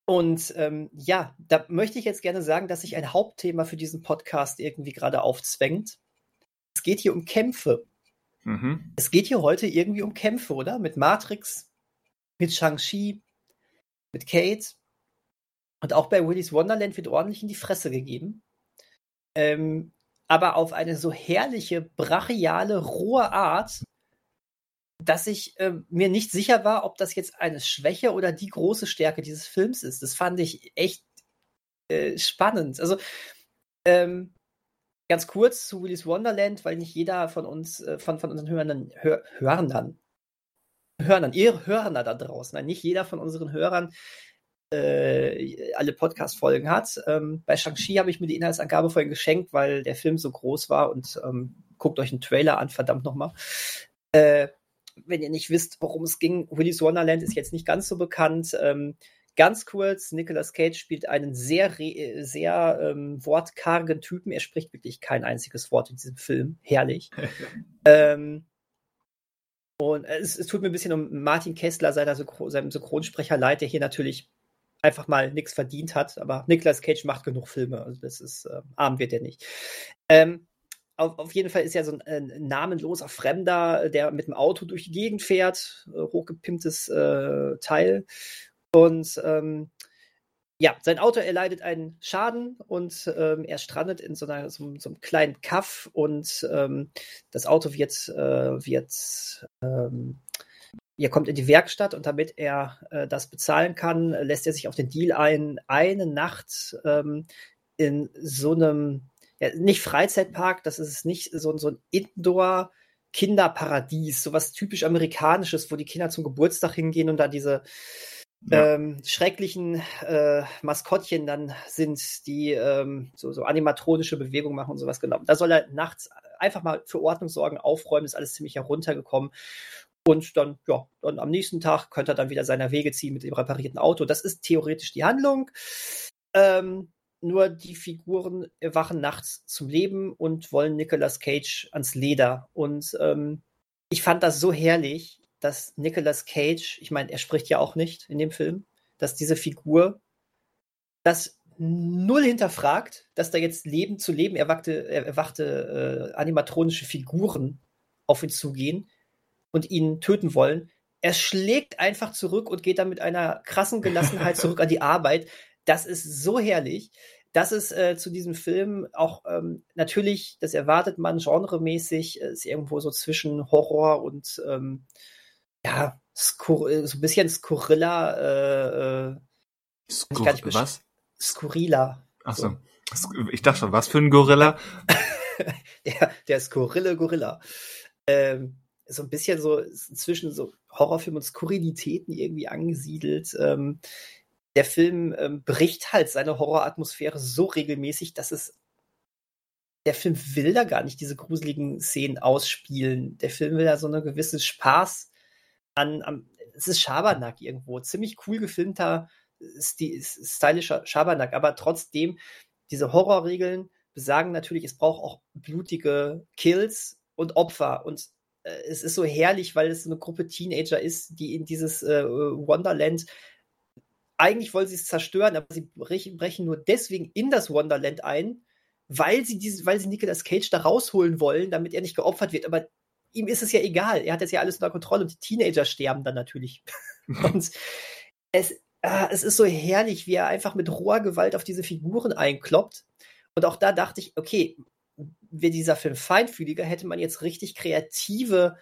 und ähm, ja, da möchte ich jetzt gerne sagen, dass sich ein Hauptthema für diesen Podcast irgendwie gerade aufzwängt. Es geht hier um Kämpfe. Mhm. Es geht hier heute irgendwie um Kämpfe, oder? Mit Matrix, mit Shang-Chi, mit Kate. Und auch bei Willy's Wonderland wird ordentlich in die Fresse gegeben. Ähm, aber auf eine so herrliche, brachiale, rohe Art, dass ich äh, mir nicht sicher war, ob das jetzt eine Schwäche oder die große Stärke dieses Films ist. Das fand ich echt äh, spannend. Also ähm, ganz kurz zu Willy's Wonderland, weil nicht jeder von uns, äh, von, von unseren Hörern, Hör, Hörern, Hörern, ihr Hörner da draußen, nein, nicht jeder von unseren Hörern äh, alle Podcast-Folgen hat. Ähm, bei Shang-Chi habe ich mir die Inhaltsangabe vorhin geschenkt, weil der Film so groß war und ähm, guckt euch einen Trailer an, verdammt nochmal. Äh, wenn ihr nicht wisst, worum es ging, Willy's Wonderland ist jetzt nicht ganz so bekannt. Ähm, ganz kurz, Nicolas Cage spielt einen sehr, sehr ähm, wortkargen Typen. Er spricht wirklich kein einziges Wort in diesem Film. Herrlich. ähm, und es, es, tut mir ein bisschen um Martin Kessler, seiner Synchro seinem Synchronsprecher leid, der hier natürlich einfach mal nichts verdient hat. Aber Nicolas Cage macht genug Filme. Also das ist, äh, arm wird er nicht. Ähm, auf, auf, jeden Fall ist er so ein, ein, namenloser Fremder, der mit dem Auto durch die Gegend fährt, äh, hochgepimptes äh, Teil. Und ähm, ja, sein Auto erleidet einen Schaden und ähm, er strandet in so, einer, so, so einem kleinen Kaff und ähm, das Auto wird, äh, wird ähm, er kommt in die Werkstatt und damit er äh, das bezahlen kann, lässt er sich auf den Deal ein, eine Nacht ähm, in so einem ja, nicht Freizeitpark, das ist nicht so, so ein Indoor- Kinderparadies, sowas typisch amerikanisches, wo die Kinder zum Geburtstag hingehen und da diese ähm, schrecklichen äh, Maskottchen dann sind, die ähm, so, so animatronische Bewegungen machen und sowas genau. Da soll er nachts einfach mal für Ordnung sorgen, aufräumen, ist alles ziemlich heruntergekommen. Und dann, ja, dann am nächsten Tag könnte er dann wieder seiner Wege ziehen mit dem reparierten Auto. Das ist theoretisch die Handlung. Ähm, nur die Figuren erwachen nachts zum Leben und wollen Nicolas Cage ans Leder. Und ähm, ich fand das so herrlich, dass Nicolas Cage, ich meine, er spricht ja auch nicht in dem Film, dass diese Figur das null hinterfragt, dass da jetzt Leben zu Leben erwachte, erwachte äh, animatronische Figuren auf ihn zugehen und ihn töten wollen. Er schlägt einfach zurück und geht dann mit einer krassen Gelassenheit zurück an die Arbeit. Das ist so herrlich. Das ist äh, zu diesem Film auch ähm, natürlich, das erwartet man genremäßig, äh, ist irgendwo so zwischen Horror und ähm, ja, Skur äh, so ein bisschen Skurrilla. Äh, äh Skur was? Skurrila. Achso. So. Ich dachte schon, was für ein Gorilla? der, der Skurrille Gorilla. Ähm, so ein bisschen so zwischen so Horrorfilm und Skurrilitäten irgendwie angesiedelt. Ähm, der Film ähm, bricht halt seine Horroratmosphäre so regelmäßig, dass es der Film will da gar nicht diese gruseligen Szenen ausspielen. Der Film will da so eine gewisse Spaß an, an es ist Schabernack irgendwo, ziemlich cool gefilmter, stylischer Schabernack, aber trotzdem, diese Horrorregeln besagen natürlich, es braucht auch blutige Kills und Opfer und äh, es ist so herrlich, weil es eine Gruppe Teenager ist, die in dieses äh, Wonderland eigentlich wollen sie es zerstören, aber sie brechen nur deswegen in das Wonderland ein, weil sie diese, weil sie Nicolas Cage da rausholen wollen, damit er nicht geopfert wird. Aber ihm ist es ja egal. Er hat das ja alles unter Kontrolle und die Teenager sterben dann natürlich. und es, äh, es ist so herrlich, wie er einfach mit roher Gewalt auf diese Figuren einkloppt. Und auch da dachte ich, okay, wäre dieser Film feinfühliger, hätte man jetzt richtig kreative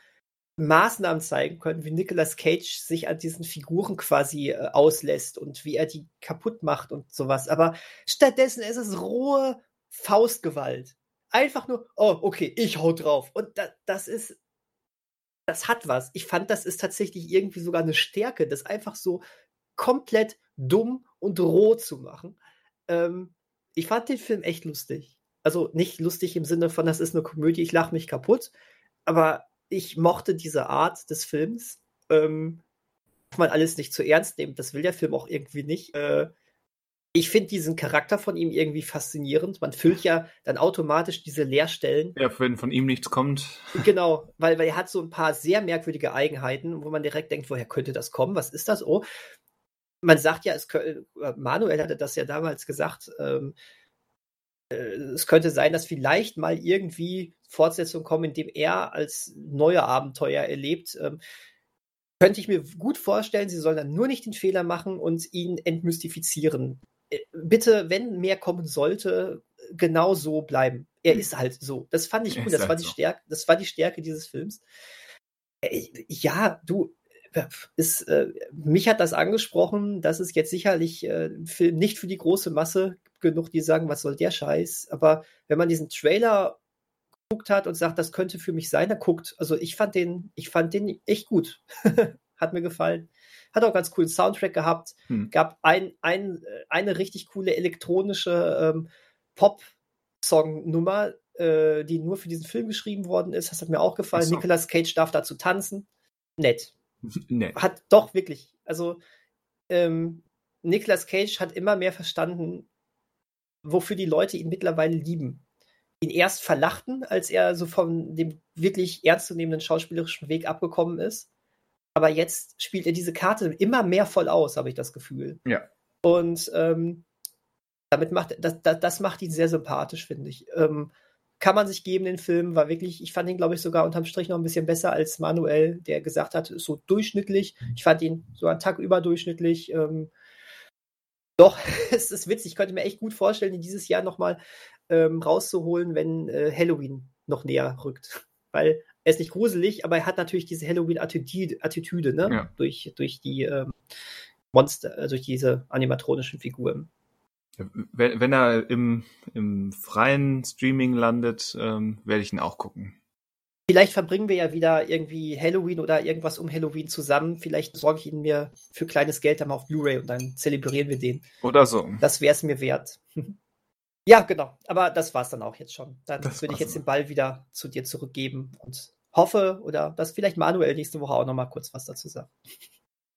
Maßnahmen zeigen können, wie Nicolas Cage sich an diesen Figuren quasi äh, auslässt und wie er die kaputt macht und sowas. Aber stattdessen ist es rohe Faustgewalt. Einfach nur, oh, okay, ich hau drauf. Und da, das ist, das hat was. Ich fand, das ist tatsächlich irgendwie sogar eine Stärke, das einfach so komplett dumm und roh zu machen. Ähm, ich fand den Film echt lustig. Also nicht lustig im Sinne von, das ist eine Komödie, ich lache mich kaputt, aber ich mochte diese Art des Films. Ähm, man alles nicht zu ernst nehmen. Das will der Film auch irgendwie nicht. Äh, ich finde diesen Charakter von ihm irgendwie faszinierend. Man füllt ja dann automatisch diese Leerstellen. Ja, wenn von ihm nichts kommt. Genau, weil, weil er hat so ein paar sehr merkwürdige Eigenheiten, wo man direkt denkt, woher könnte das kommen? Was ist das? Oh. man sagt ja, es könnte, äh, Manuel hatte das ja damals gesagt, ähm, äh, es könnte sein, dass vielleicht mal irgendwie Fortsetzungen kommen, in dem er als neue Abenteuer erlebt. Ähm, könnte ich mir gut vorstellen, sie sollen dann nur nicht den Fehler machen und ihn entmystifizieren. Äh, bitte, wenn mehr kommen sollte, genau so bleiben. Er hm. ist halt so. Das fand ich gut. Das war, halt die so. Stärke, das war die Stärke dieses Films. Äh, ja, du, ist, äh, mich hat das angesprochen, dass es jetzt sicherlich äh, Film nicht für die große Masse genug, die sagen, was soll der Scheiß. Aber wenn man diesen Trailer geguckt hat und sagt, das könnte für mich sein, dann guckt. Also ich fand den, ich fand den echt gut. hat mir gefallen. Hat auch ganz coolen Soundtrack gehabt. Hm. Gab ein, ein, eine richtig coole elektronische ähm, Pop-Song-Nummer, äh, die nur für diesen Film geschrieben worden ist. Das hat mir auch gefallen. So. Nicolas Cage darf dazu tanzen. Nett. Nee. Hat doch wirklich. Also, ähm, Nicolas Cage hat immer mehr verstanden, wofür die Leute ihn mittlerweile lieben. Ihn erst verlachten, als er so von dem wirklich ernstzunehmenden schauspielerischen Weg abgekommen ist. Aber jetzt spielt er diese Karte immer mehr voll aus, habe ich das Gefühl. Ja. Und ähm, damit macht das, das, das macht ihn sehr sympathisch, finde ich. Ähm, kann man sich geben, den Film. War wirklich, ich fand ihn, glaube ich, sogar unterm Strich noch ein bisschen besser als Manuel, der gesagt hat, ist so durchschnittlich. Mhm. Ich fand ihn so einen Tag überdurchschnittlich. Ähm, doch, es ist witzig. Ich könnte mir echt gut vorstellen, ihn dieses Jahr nochmal ähm, rauszuholen, wenn äh, Halloween noch näher rückt. Weil er ist nicht gruselig, aber er hat natürlich diese Halloween-Attitüde, ne? Ja. Durch, durch die ähm, Monster, durch diese animatronischen Figuren. Wenn, wenn er im, im freien Streaming landet, ähm, werde ich ihn auch gucken. Vielleicht verbringen wir ja wieder irgendwie Halloween oder irgendwas um Halloween zusammen. Vielleicht sorge ich ihn mir für kleines Geld dann mal auf Blu-ray und dann zelebrieren wir den. Oder so. Das wäre es mir wert. ja, genau. Aber das war es dann auch jetzt schon. Dann das würde ich jetzt den Ball wieder zu dir zurückgeben und hoffe, oder dass vielleicht Manuel nächste Woche auch noch mal kurz was dazu sagt.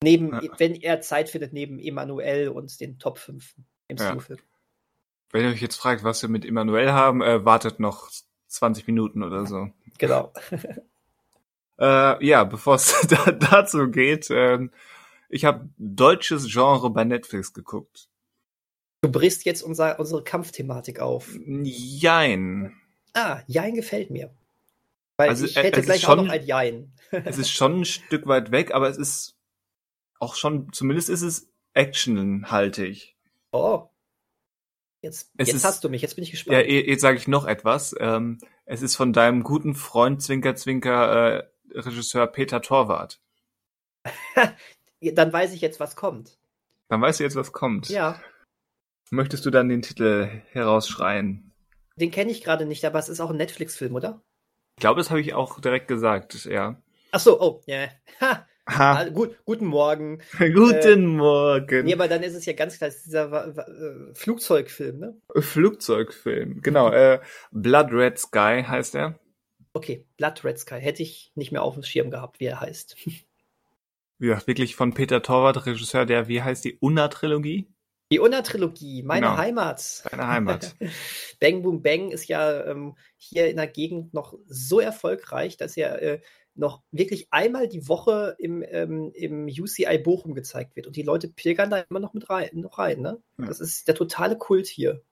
Neben, ja. wenn er Zeit findet, neben Emanuel und den Top 5 MCU-Film. Ja. Wenn ihr euch jetzt fragt, was wir mit Emanuel haben, äh, wartet noch 20 Minuten oder so. Genau. äh, ja, bevor es da, dazu geht, äh, ich habe deutsches Genre bei Netflix geguckt. Du brichst jetzt unser, unsere Kampfthematik auf. Jein. Ah, Jein gefällt mir. Weil also, ich hätte gleich schon, auch noch ein Jein. es ist schon ein Stück weit weg, aber es ist auch schon, zumindest ist es actionhaltig. Oh. Jetzt, jetzt ist, hast du mich, jetzt bin ich gespannt. Ja, jetzt sage ich noch etwas. Ähm, es ist von deinem guten Freund Zwinker Zwinker äh, Regisseur Peter Torwart. dann weiß ich jetzt, was kommt. Dann weißt du jetzt, was kommt. Ja. Möchtest du dann den Titel herausschreien? Den kenne ich gerade nicht, aber es ist auch ein Netflix-Film, oder? Ich glaube, das habe ich auch direkt gesagt, ja. Ach so, oh, ja. Yeah. Ha. Gut, guten Morgen. guten äh, Morgen. Nee, aber dann ist es ja ganz klar, das ist dieser äh, Flugzeugfilm, ne? Flugzeugfilm, genau. Äh, Blood Red Sky heißt er. Okay, Blood Red Sky. Hätte ich nicht mehr auf dem Schirm gehabt, wie er heißt. Ja, wirklich von Peter Torwart, Regisseur der, wie heißt die, Unna-Trilogie? Die Unna-Trilogie, meine genau. Heimat. Deine Heimat. Bang Boom Bang ist ja ähm, hier in der Gegend noch so erfolgreich, dass er äh, noch wirklich einmal die Woche im, ähm, im UCI Bochum gezeigt wird. Und die Leute pilgern da immer noch mit rein, noch rein, ne? Ja. Das ist der totale Kult hier.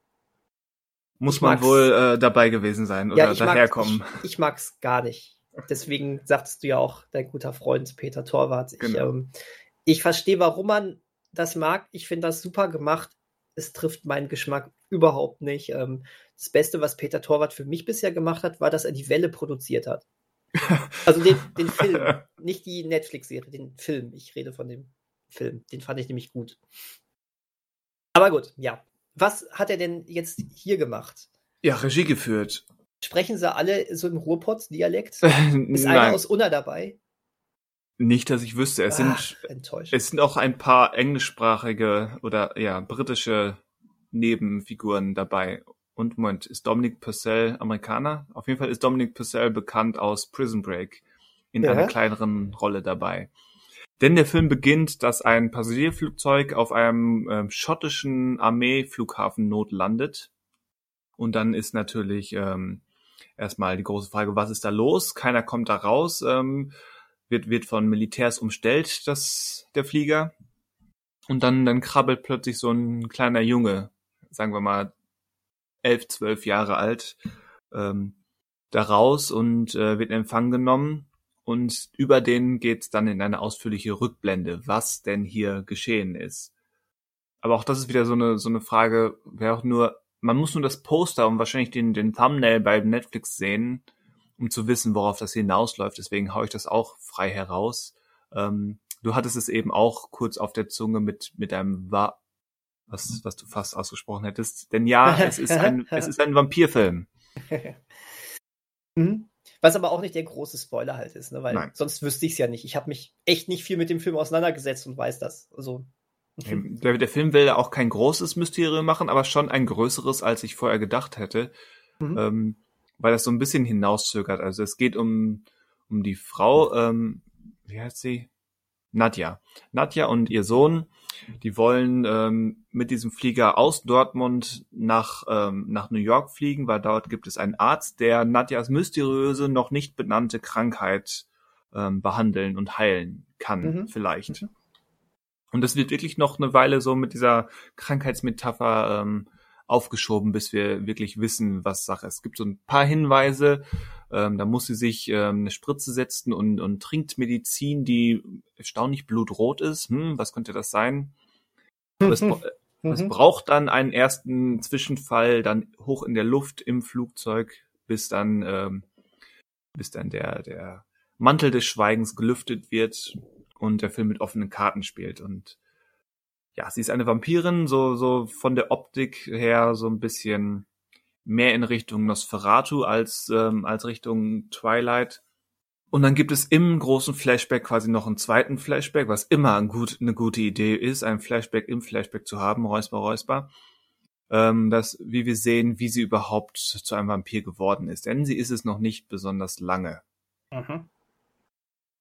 Muss ich man mag's. wohl äh, dabei gewesen sein oder ja, daherkommen. Mag, ich, ich mag's gar nicht. Deswegen sagtest du ja auch, dein guter Freund Peter Torwart. Genau. Ich, ähm, ich verstehe, warum man das mag. Ich finde das super gemacht. Es trifft meinen Geschmack überhaupt nicht. Ähm, das Beste, was Peter Torwart für mich bisher gemacht hat, war, dass er die Welle produziert hat. Also den, den Film, nicht die Netflix-Serie, den Film. Ich rede von dem Film. Den fand ich nämlich gut. Aber gut, ja. Was hat er denn jetzt hier gemacht? Ja, Regie geführt. Sprechen sie alle so im Ruhrpott-Dialekt? Ist einer aus Unna dabei? Nicht, dass ich wüsste. Es Ach, sind, es sind auch ein paar englischsprachige oder ja, britische Nebenfiguren dabei. Und Moment, ist Dominic Purcell Amerikaner? Auf jeden Fall ist Dominic Purcell bekannt aus Prison Break in ja. einer kleineren Rolle dabei. Denn der Film beginnt, dass ein Passagierflugzeug auf einem äh, schottischen Armeeflughafen notlandet. Und dann ist natürlich ähm, erstmal die große Frage, was ist da los? Keiner kommt da raus. Ähm, wird, wird von Militärs umstellt, das, der Flieger. Und dann, dann krabbelt plötzlich so ein kleiner Junge, sagen wir mal elf, zwölf Jahre alt, ähm, da raus und äh, wird in Empfang genommen. Und über den geht's dann in eine ausführliche Rückblende, was denn hier geschehen ist. Aber auch das ist wieder so eine, so eine Frage, wer auch nur, man muss nur das Poster und wahrscheinlich den, den Thumbnail bei Netflix sehen, um zu wissen, worauf das hinausläuft. Deswegen haue ich das auch frei heraus. Ähm, du hattest es eben auch kurz auf der Zunge mit, mit einem Wa was, was du fast ausgesprochen hättest. Denn ja, es ist ein, es ist ein Vampirfilm. mhm. Was aber auch nicht der große Spoiler halt ist, ne? weil Nein. sonst wüsste ich es ja nicht. Ich habe mich echt nicht viel mit dem Film auseinandergesetzt und weiß das. Also. Der, der Film will ja auch kein großes Mysterium machen, aber schon ein größeres, als ich vorher gedacht hätte. Mhm. Ähm, weil das so ein bisschen hinauszögert. Also es geht um, um die Frau, ähm, wie heißt sie? Nadja. Nadja und ihr Sohn, die wollen ähm, mit diesem Flieger aus Dortmund nach, ähm, nach New York fliegen, weil dort gibt es einen Arzt, der Nadjas mysteriöse, noch nicht benannte Krankheit ähm, behandeln und heilen kann, mhm. vielleicht. Mhm. Und das wird wirklich noch eine Weile so mit dieser Krankheitsmetapher ähm, aufgeschoben, bis wir wirklich wissen, was Sache ist. Es gibt so ein paar Hinweise, ähm, da muss sie sich ähm, eine Spritze setzen und, und trinkt Medizin, die erstaunlich blutrot ist. Hm, was könnte das sein? Es, mhm. es braucht dann einen ersten Zwischenfall, dann hoch in der Luft im Flugzeug, bis dann, ähm, bis dann der, der Mantel des Schweigens gelüftet wird und der Film mit offenen Karten spielt. Und ja, sie ist eine Vampirin, so, so von der Optik her so ein bisschen mehr in Richtung Nosferatu als, ähm, als Richtung Twilight. Und dann gibt es im großen Flashback quasi noch einen zweiten Flashback, was immer ein gut, eine gute Idee ist, ein Flashback im Flashback zu haben, räusper, räusper. Ähm, das, wie wir sehen, wie sie überhaupt zu einem Vampir geworden ist. Denn sie ist es noch nicht besonders lange. Mhm.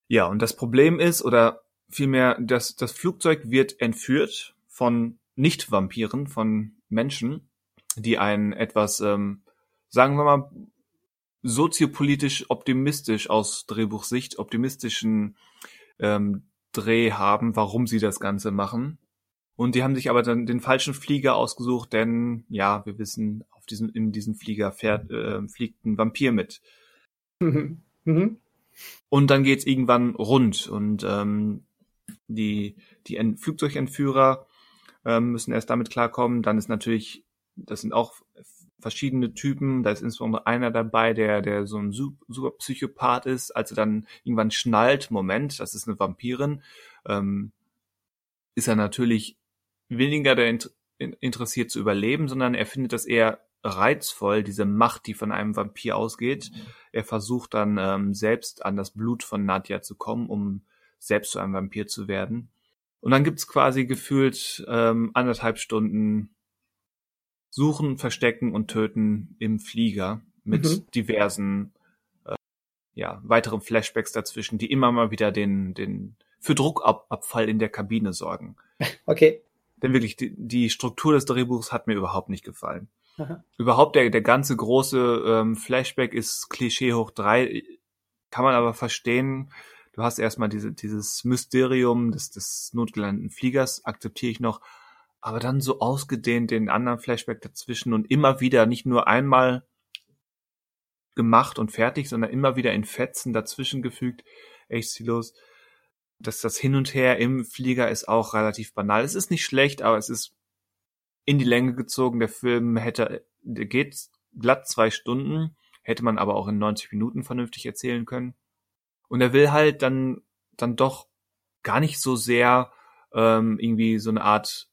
Ja, und das Problem ist, oder vielmehr, das, das Flugzeug wird entführt von Nicht-Vampiren, von Menschen die einen etwas, ähm, sagen wir mal, soziopolitisch optimistisch aus Drehbuchsicht, optimistischen ähm, Dreh haben, warum sie das Ganze machen. Und die haben sich aber dann den falschen Flieger ausgesucht, denn ja, wir wissen, auf diesem, in diesem Flieger fährt, äh, fliegt ein Vampir mit. Mhm. Mhm. Und dann geht's irgendwann rund und ähm, die, die Ent Flugzeugentführer ähm, müssen erst damit klarkommen. Dann ist natürlich das sind auch verschiedene Typen. Da ist insbesondere einer dabei, der, der so ein super Psychopath ist. Als er dann irgendwann schnallt, Moment, das ist eine Vampirin, ähm, ist er natürlich weniger der interessiert zu überleben, sondern er findet das eher reizvoll, diese Macht, die von einem Vampir ausgeht. Er versucht dann ähm, selbst an das Blut von Nadja zu kommen, um selbst zu einem Vampir zu werden. Und dann gibt's quasi gefühlt ähm, anderthalb Stunden Suchen, Verstecken und Töten im Flieger mit mhm. diversen äh, ja, weiteren Flashbacks dazwischen, die immer mal wieder den, den für Druckabfall in der Kabine sorgen. Okay. Denn wirklich, die, die Struktur des Drehbuchs hat mir überhaupt nicht gefallen. Aha. Überhaupt der, der ganze große ähm, Flashback ist Klischee hoch drei, kann man aber verstehen. Du hast erstmal diese, dieses Mysterium des, des notgelandeten Fliegers, akzeptiere ich noch, aber dann so ausgedehnt den anderen Flashback dazwischen und immer wieder nicht nur einmal gemacht und fertig, sondern immer wieder in Fetzen dazwischen gefügt. Echt ziellos. Dass das Hin und Her im Flieger ist auch relativ banal. Es ist nicht schlecht, aber es ist in die Länge gezogen. Der Film hätte, der geht glatt zwei Stunden, hätte man aber auch in 90 Minuten vernünftig erzählen können. Und er will halt dann, dann doch gar nicht so sehr ähm, irgendwie so eine Art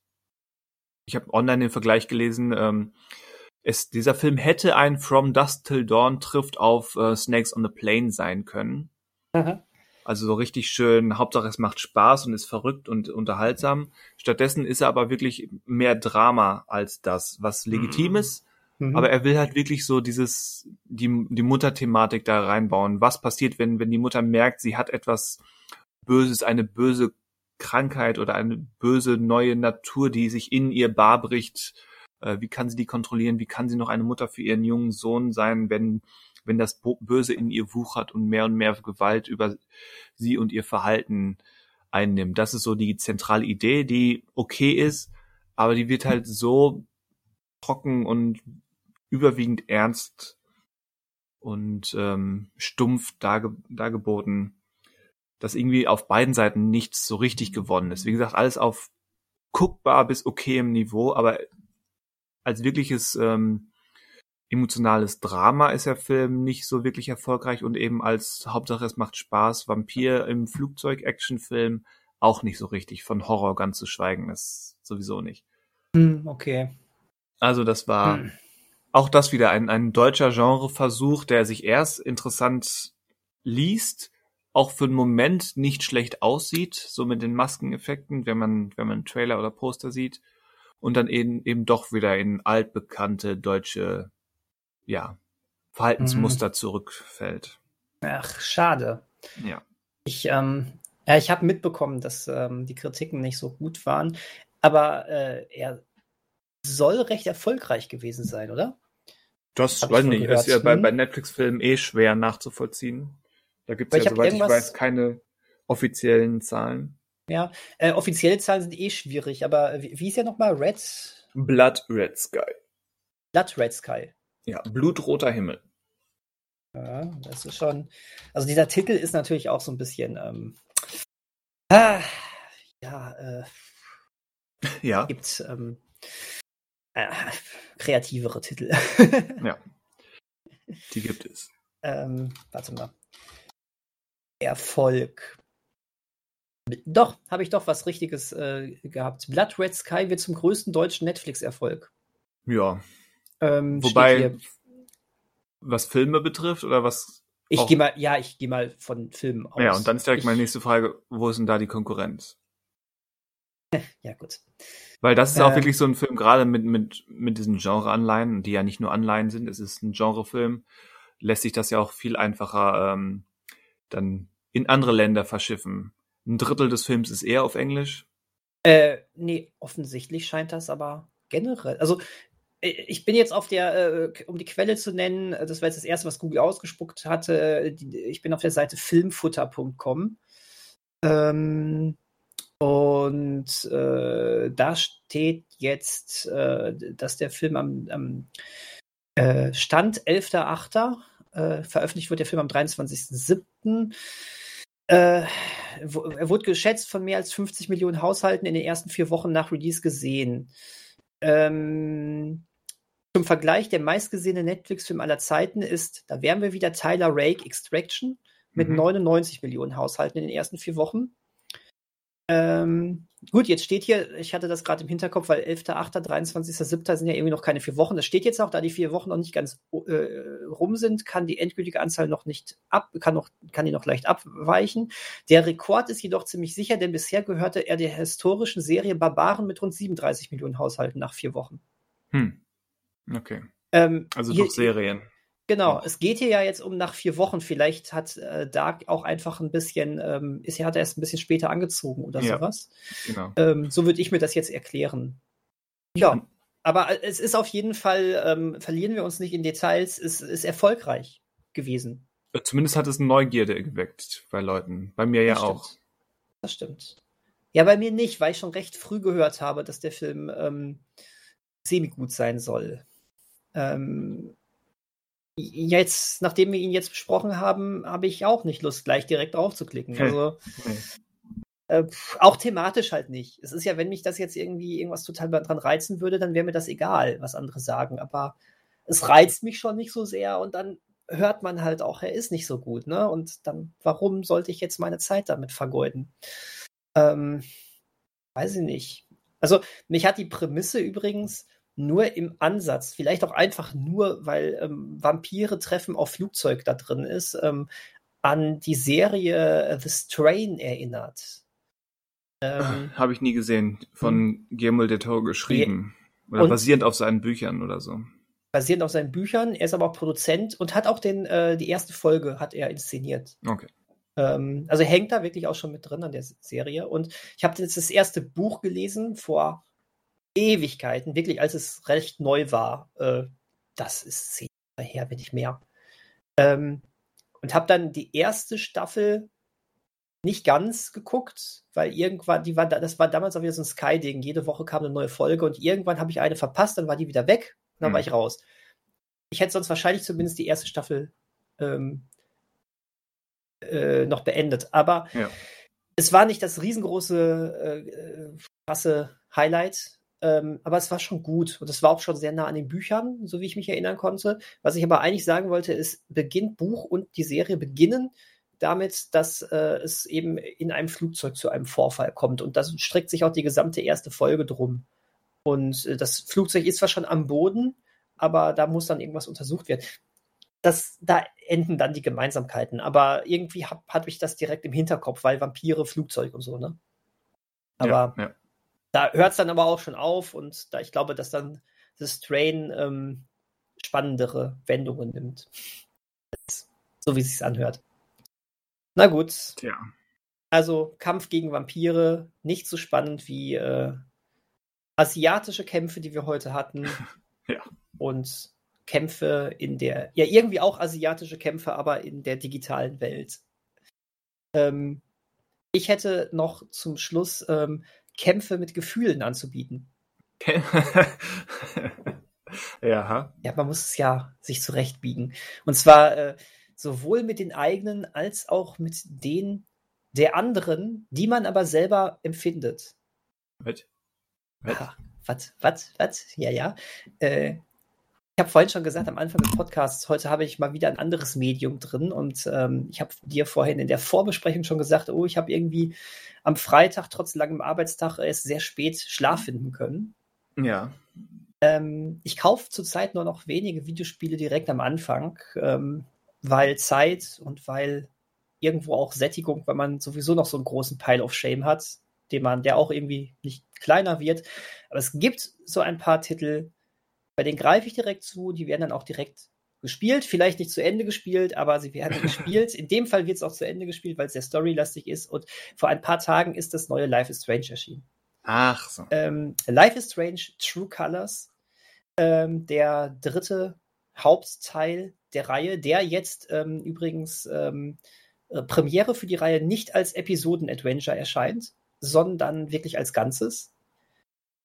ich habe online den Vergleich gelesen, ähm, es, dieser Film hätte ein From Dust Till Dawn trifft auf äh, Snakes on the Plane sein können. Mhm. Also so richtig schön, Hauptsache es macht Spaß und ist verrückt und unterhaltsam. Stattdessen ist er aber wirklich mehr Drama als das, was legitim mhm. ist. Mhm. Aber er will halt wirklich so dieses, die, die Mutter-Thematik da reinbauen. Was passiert, wenn, wenn die Mutter merkt, sie hat etwas Böses, eine böse Krankheit oder eine böse neue Natur, die sich in ihr bar bricht. Äh, wie kann sie die kontrollieren? Wie kann sie noch eine Mutter für ihren jungen Sohn sein, wenn, wenn das Böse in ihr wuchert und mehr und mehr Gewalt über sie und ihr Verhalten einnimmt. Das ist so die zentrale Idee, die okay ist, aber die wird halt so trocken und überwiegend ernst und ähm, stumpf darge dargeboten, dass irgendwie auf beiden Seiten nichts so richtig gewonnen ist. Wie gesagt, alles auf guckbar bis okay im Niveau, aber als wirkliches ähm, emotionales Drama ist der Film nicht so wirklich erfolgreich und eben als Hauptsache es macht Spaß, Vampir im Flugzeug-Actionfilm auch nicht so richtig. Von Horror ganz zu schweigen, ist sowieso nicht. Hm, okay. Also das war hm. Auch das wieder ein, ein deutscher Genreversuch, der sich erst interessant liest, auch für einen Moment nicht schlecht aussieht, so mit den Maskeneffekten, wenn man, wenn man Trailer oder Poster sieht, und dann eben, eben doch wieder in altbekannte deutsche, ja, Verhaltensmuster mhm. zurückfällt. Ach, schade. Ja. Ich, ähm, ja, ich habe mitbekommen, dass ähm, die Kritiken nicht so gut waren, aber äh, er soll recht erfolgreich gewesen sein, oder? Das Hab weiß ich nicht. Gehört. Ist ja bei, hm? bei Netflix-Filmen eh schwer nachzuvollziehen. Da gibt es ja, soweit ich weiß, keine offiziellen Zahlen. Ja, äh, offizielle Zahlen sind eh schwierig, aber wie, wie ist ja nochmal Red? Blood Red Sky. Blood Red Sky. Ja, blutroter Himmel. Ja, das ist schon. Also dieser Titel ist natürlich auch so ein bisschen. Ähm, ah, ja, äh, ja. Gibt ähm, äh, kreativere Titel. ja. Die gibt es. Ähm, warte mal. Erfolg. Doch, habe ich doch was Richtiges äh, gehabt. Blood Red Sky wird zum größten deutschen Netflix-Erfolg. Ja. Ähm, Wobei, was Filme betrifft oder was. Ich gehe mal, ja, ich gehe mal von Filmen aus. Ja, und dann ist direkt ich, meine nächste Frage: Wo ist denn da die Konkurrenz? ja, gut. Weil das ist äh, auch wirklich so ein Film, gerade mit, mit, mit diesen Genre-Anleihen, die ja nicht nur Anleihen sind, es ist ein Genrefilm, lässt sich das ja auch viel einfacher ähm, dann in andere Länder verschiffen. Ein Drittel des Films ist eher auf Englisch. Äh, nee, offensichtlich scheint das aber generell. Also, äh, ich bin jetzt auf der, äh, um die Quelle zu nennen, äh, das war jetzt das erste, was Google ausgespuckt hatte. Ich bin auf der Seite filmfutter.com. Ähm, und äh, da steht jetzt, äh, dass der Film am, am äh, Stand 11.8. Äh, veröffentlicht wird, der Film am 23.7. Äh, er wurde geschätzt von mehr als 50 Millionen Haushalten in den ersten vier Wochen nach Release gesehen. Ähm, zum Vergleich, der meistgesehene Netflix-Film aller Zeiten ist, da wären wir wieder Tyler Rake Extraction mit mhm. 99 Millionen Haushalten in den ersten vier Wochen. Ähm, gut, jetzt steht hier, ich hatte das gerade im Hinterkopf, weil 11.8., 23.7. sind ja irgendwie noch keine vier Wochen. Das steht jetzt auch, da die vier Wochen noch nicht ganz äh, rum sind, kann die endgültige Anzahl noch nicht ab, kann, noch, kann die noch leicht abweichen. Der Rekord ist jedoch ziemlich sicher, denn bisher gehörte er der historischen Serie Barbaren mit rund 37 Millionen Haushalten nach vier Wochen. Hm. Okay. Ähm, also hier, doch Serien. Genau, es geht hier ja jetzt um nach vier Wochen. Vielleicht hat äh, Dark auch einfach ein bisschen, ähm, ist, hat er erst ein bisschen später angezogen oder ja, sowas. Genau. Ähm, so würde ich mir das jetzt erklären. Ja, aber äh, es ist auf jeden Fall, ähm, verlieren wir uns nicht in Details, es ist erfolgreich gewesen. Äh, zumindest hat es Neugierde geweckt bei Leuten. Bei mir ja das auch. Stimmt. Das stimmt. Ja, bei mir nicht, weil ich schon recht früh gehört habe, dass der Film ähm, semi-gut sein soll. Ähm, jetzt, nachdem wir ihn jetzt besprochen haben, habe ich auch nicht Lust, gleich direkt draufzuklicken. Also äh, auch thematisch halt nicht. Es ist ja, wenn mich das jetzt irgendwie irgendwas total dran reizen würde, dann wäre mir das egal, was andere sagen. Aber es reizt mich schon nicht so sehr und dann hört man halt auch, er ist nicht so gut, ne? Und dann, warum sollte ich jetzt meine Zeit damit vergeuden? Ähm, weiß ich nicht. Also, mich hat die Prämisse übrigens nur im Ansatz, vielleicht auch einfach nur, weil ähm, Vampire treffen auf Flugzeug da drin ist, ähm, an die Serie The Strain erinnert. Ähm, Habe ich nie gesehen. Von hm. Guillermo del Toro geschrieben. Oder basierend auf seinen Büchern oder so. Basierend auf seinen Büchern. Er ist aber auch Produzent und hat auch den, äh, die erste Folge hat er inszeniert. Okay. Ähm, also hängt da wirklich auch schon mit drin an der Serie. Und ich habe jetzt das erste Buch gelesen vor Ewigkeiten, wirklich als es recht neu war. Äh, das ist zehn Jahre her, wenn nicht mehr. Ähm, und habe dann die erste Staffel nicht ganz geguckt, weil irgendwann, die war, das war damals auch wieder so ein Sky-Ding. Jede Woche kam eine neue Folge und irgendwann habe ich eine verpasst, dann war die wieder weg und dann hm. war ich raus. Ich hätte sonst wahrscheinlich zumindest die erste Staffel ähm, äh, noch beendet. Aber ja. es war nicht das riesengroße, äh, krasse Highlight. Ähm, aber es war schon gut und es war auch schon sehr nah an den Büchern, so wie ich mich erinnern konnte. Was ich aber eigentlich sagen wollte, ist, beginnt Buch und die Serie beginnen damit, dass äh, es eben in einem Flugzeug zu einem Vorfall kommt. Und das streckt sich auch die gesamte erste Folge drum. Und äh, das Flugzeug ist zwar schon am Boden, aber da muss dann irgendwas untersucht werden das, da enden dann die Gemeinsamkeiten. Aber irgendwie hab, hatte ich das direkt im Hinterkopf, weil Vampire, Flugzeug und so, ne? Aber ja, ja. Da hört es dann aber auch schon auf und da ich glaube, dass dann das Train ähm, spannendere Wendungen nimmt. So wie es sich anhört. Na gut. Ja. Also Kampf gegen Vampire, nicht so spannend wie äh, asiatische Kämpfe, die wir heute hatten. ja. Und Kämpfe in der, ja, irgendwie auch asiatische Kämpfe, aber in der digitalen Welt. Ähm, ich hätte noch zum Schluss ähm, Kämpfe mit Gefühlen anzubieten. ja. Ja, man muss es ja sich zurechtbiegen. Und zwar äh, sowohl mit den eigenen als auch mit denen der anderen, die man aber selber empfindet. Was? Was? Was? Was? Ja, ja. Äh, ich habe vorhin schon gesagt am Anfang des Podcasts, heute habe ich mal wieder ein anderes Medium drin und ähm, ich habe dir vorhin in der Vorbesprechung schon gesagt, oh, ich habe irgendwie am Freitag trotz langem Arbeitstag erst sehr spät Schlaf finden können. Ja. Ähm, ich kaufe zurzeit nur noch wenige Videospiele direkt am Anfang, ähm, weil Zeit und weil irgendwo auch Sättigung, weil man sowieso noch so einen großen Pile of Shame hat, den man, der auch irgendwie nicht kleiner wird. Aber es gibt so ein paar Titel, bei denen greife ich direkt zu, die werden dann auch direkt gespielt, vielleicht nicht zu Ende gespielt, aber sie werden gespielt. In dem Fall wird es auch zu Ende gespielt, weil es sehr storylastig ist. Und vor ein paar Tagen ist das neue Life is Strange erschienen. Ach so. Ähm, Life is Strange True Colors, ähm, der dritte Hauptteil der Reihe, der jetzt ähm, übrigens ähm, äh, Premiere für die Reihe nicht als Episoden-Adventure erscheint, sondern wirklich als Ganzes.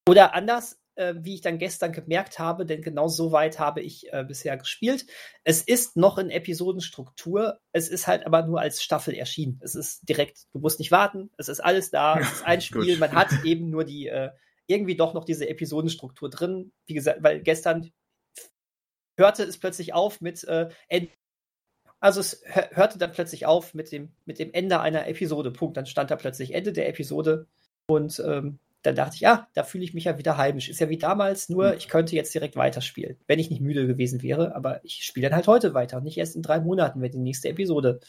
Oder anders, äh, wie ich dann gestern gemerkt habe, denn genau so weit habe ich äh, bisher gespielt. Es ist noch in Episodenstruktur, es ist halt aber nur als Staffel erschienen. Es ist direkt, du musst nicht warten, es ist alles da, es ist ein Spiel, man hat eben nur die, äh, irgendwie doch noch diese Episodenstruktur drin. Wie gesagt, weil gestern hörte es plötzlich auf mit äh, also es hörte dann plötzlich auf mit dem, mit dem Ende einer Episode. Punkt. Dann stand da plötzlich Ende der Episode und ähm, dann dachte ich, ja, da fühle ich mich ja wieder heimisch. Ist ja wie damals, nur hm. ich könnte jetzt direkt weiterspielen, wenn ich nicht müde gewesen wäre. Aber ich spiele dann halt heute weiter und nicht erst in drei Monaten, wenn die nächste Episode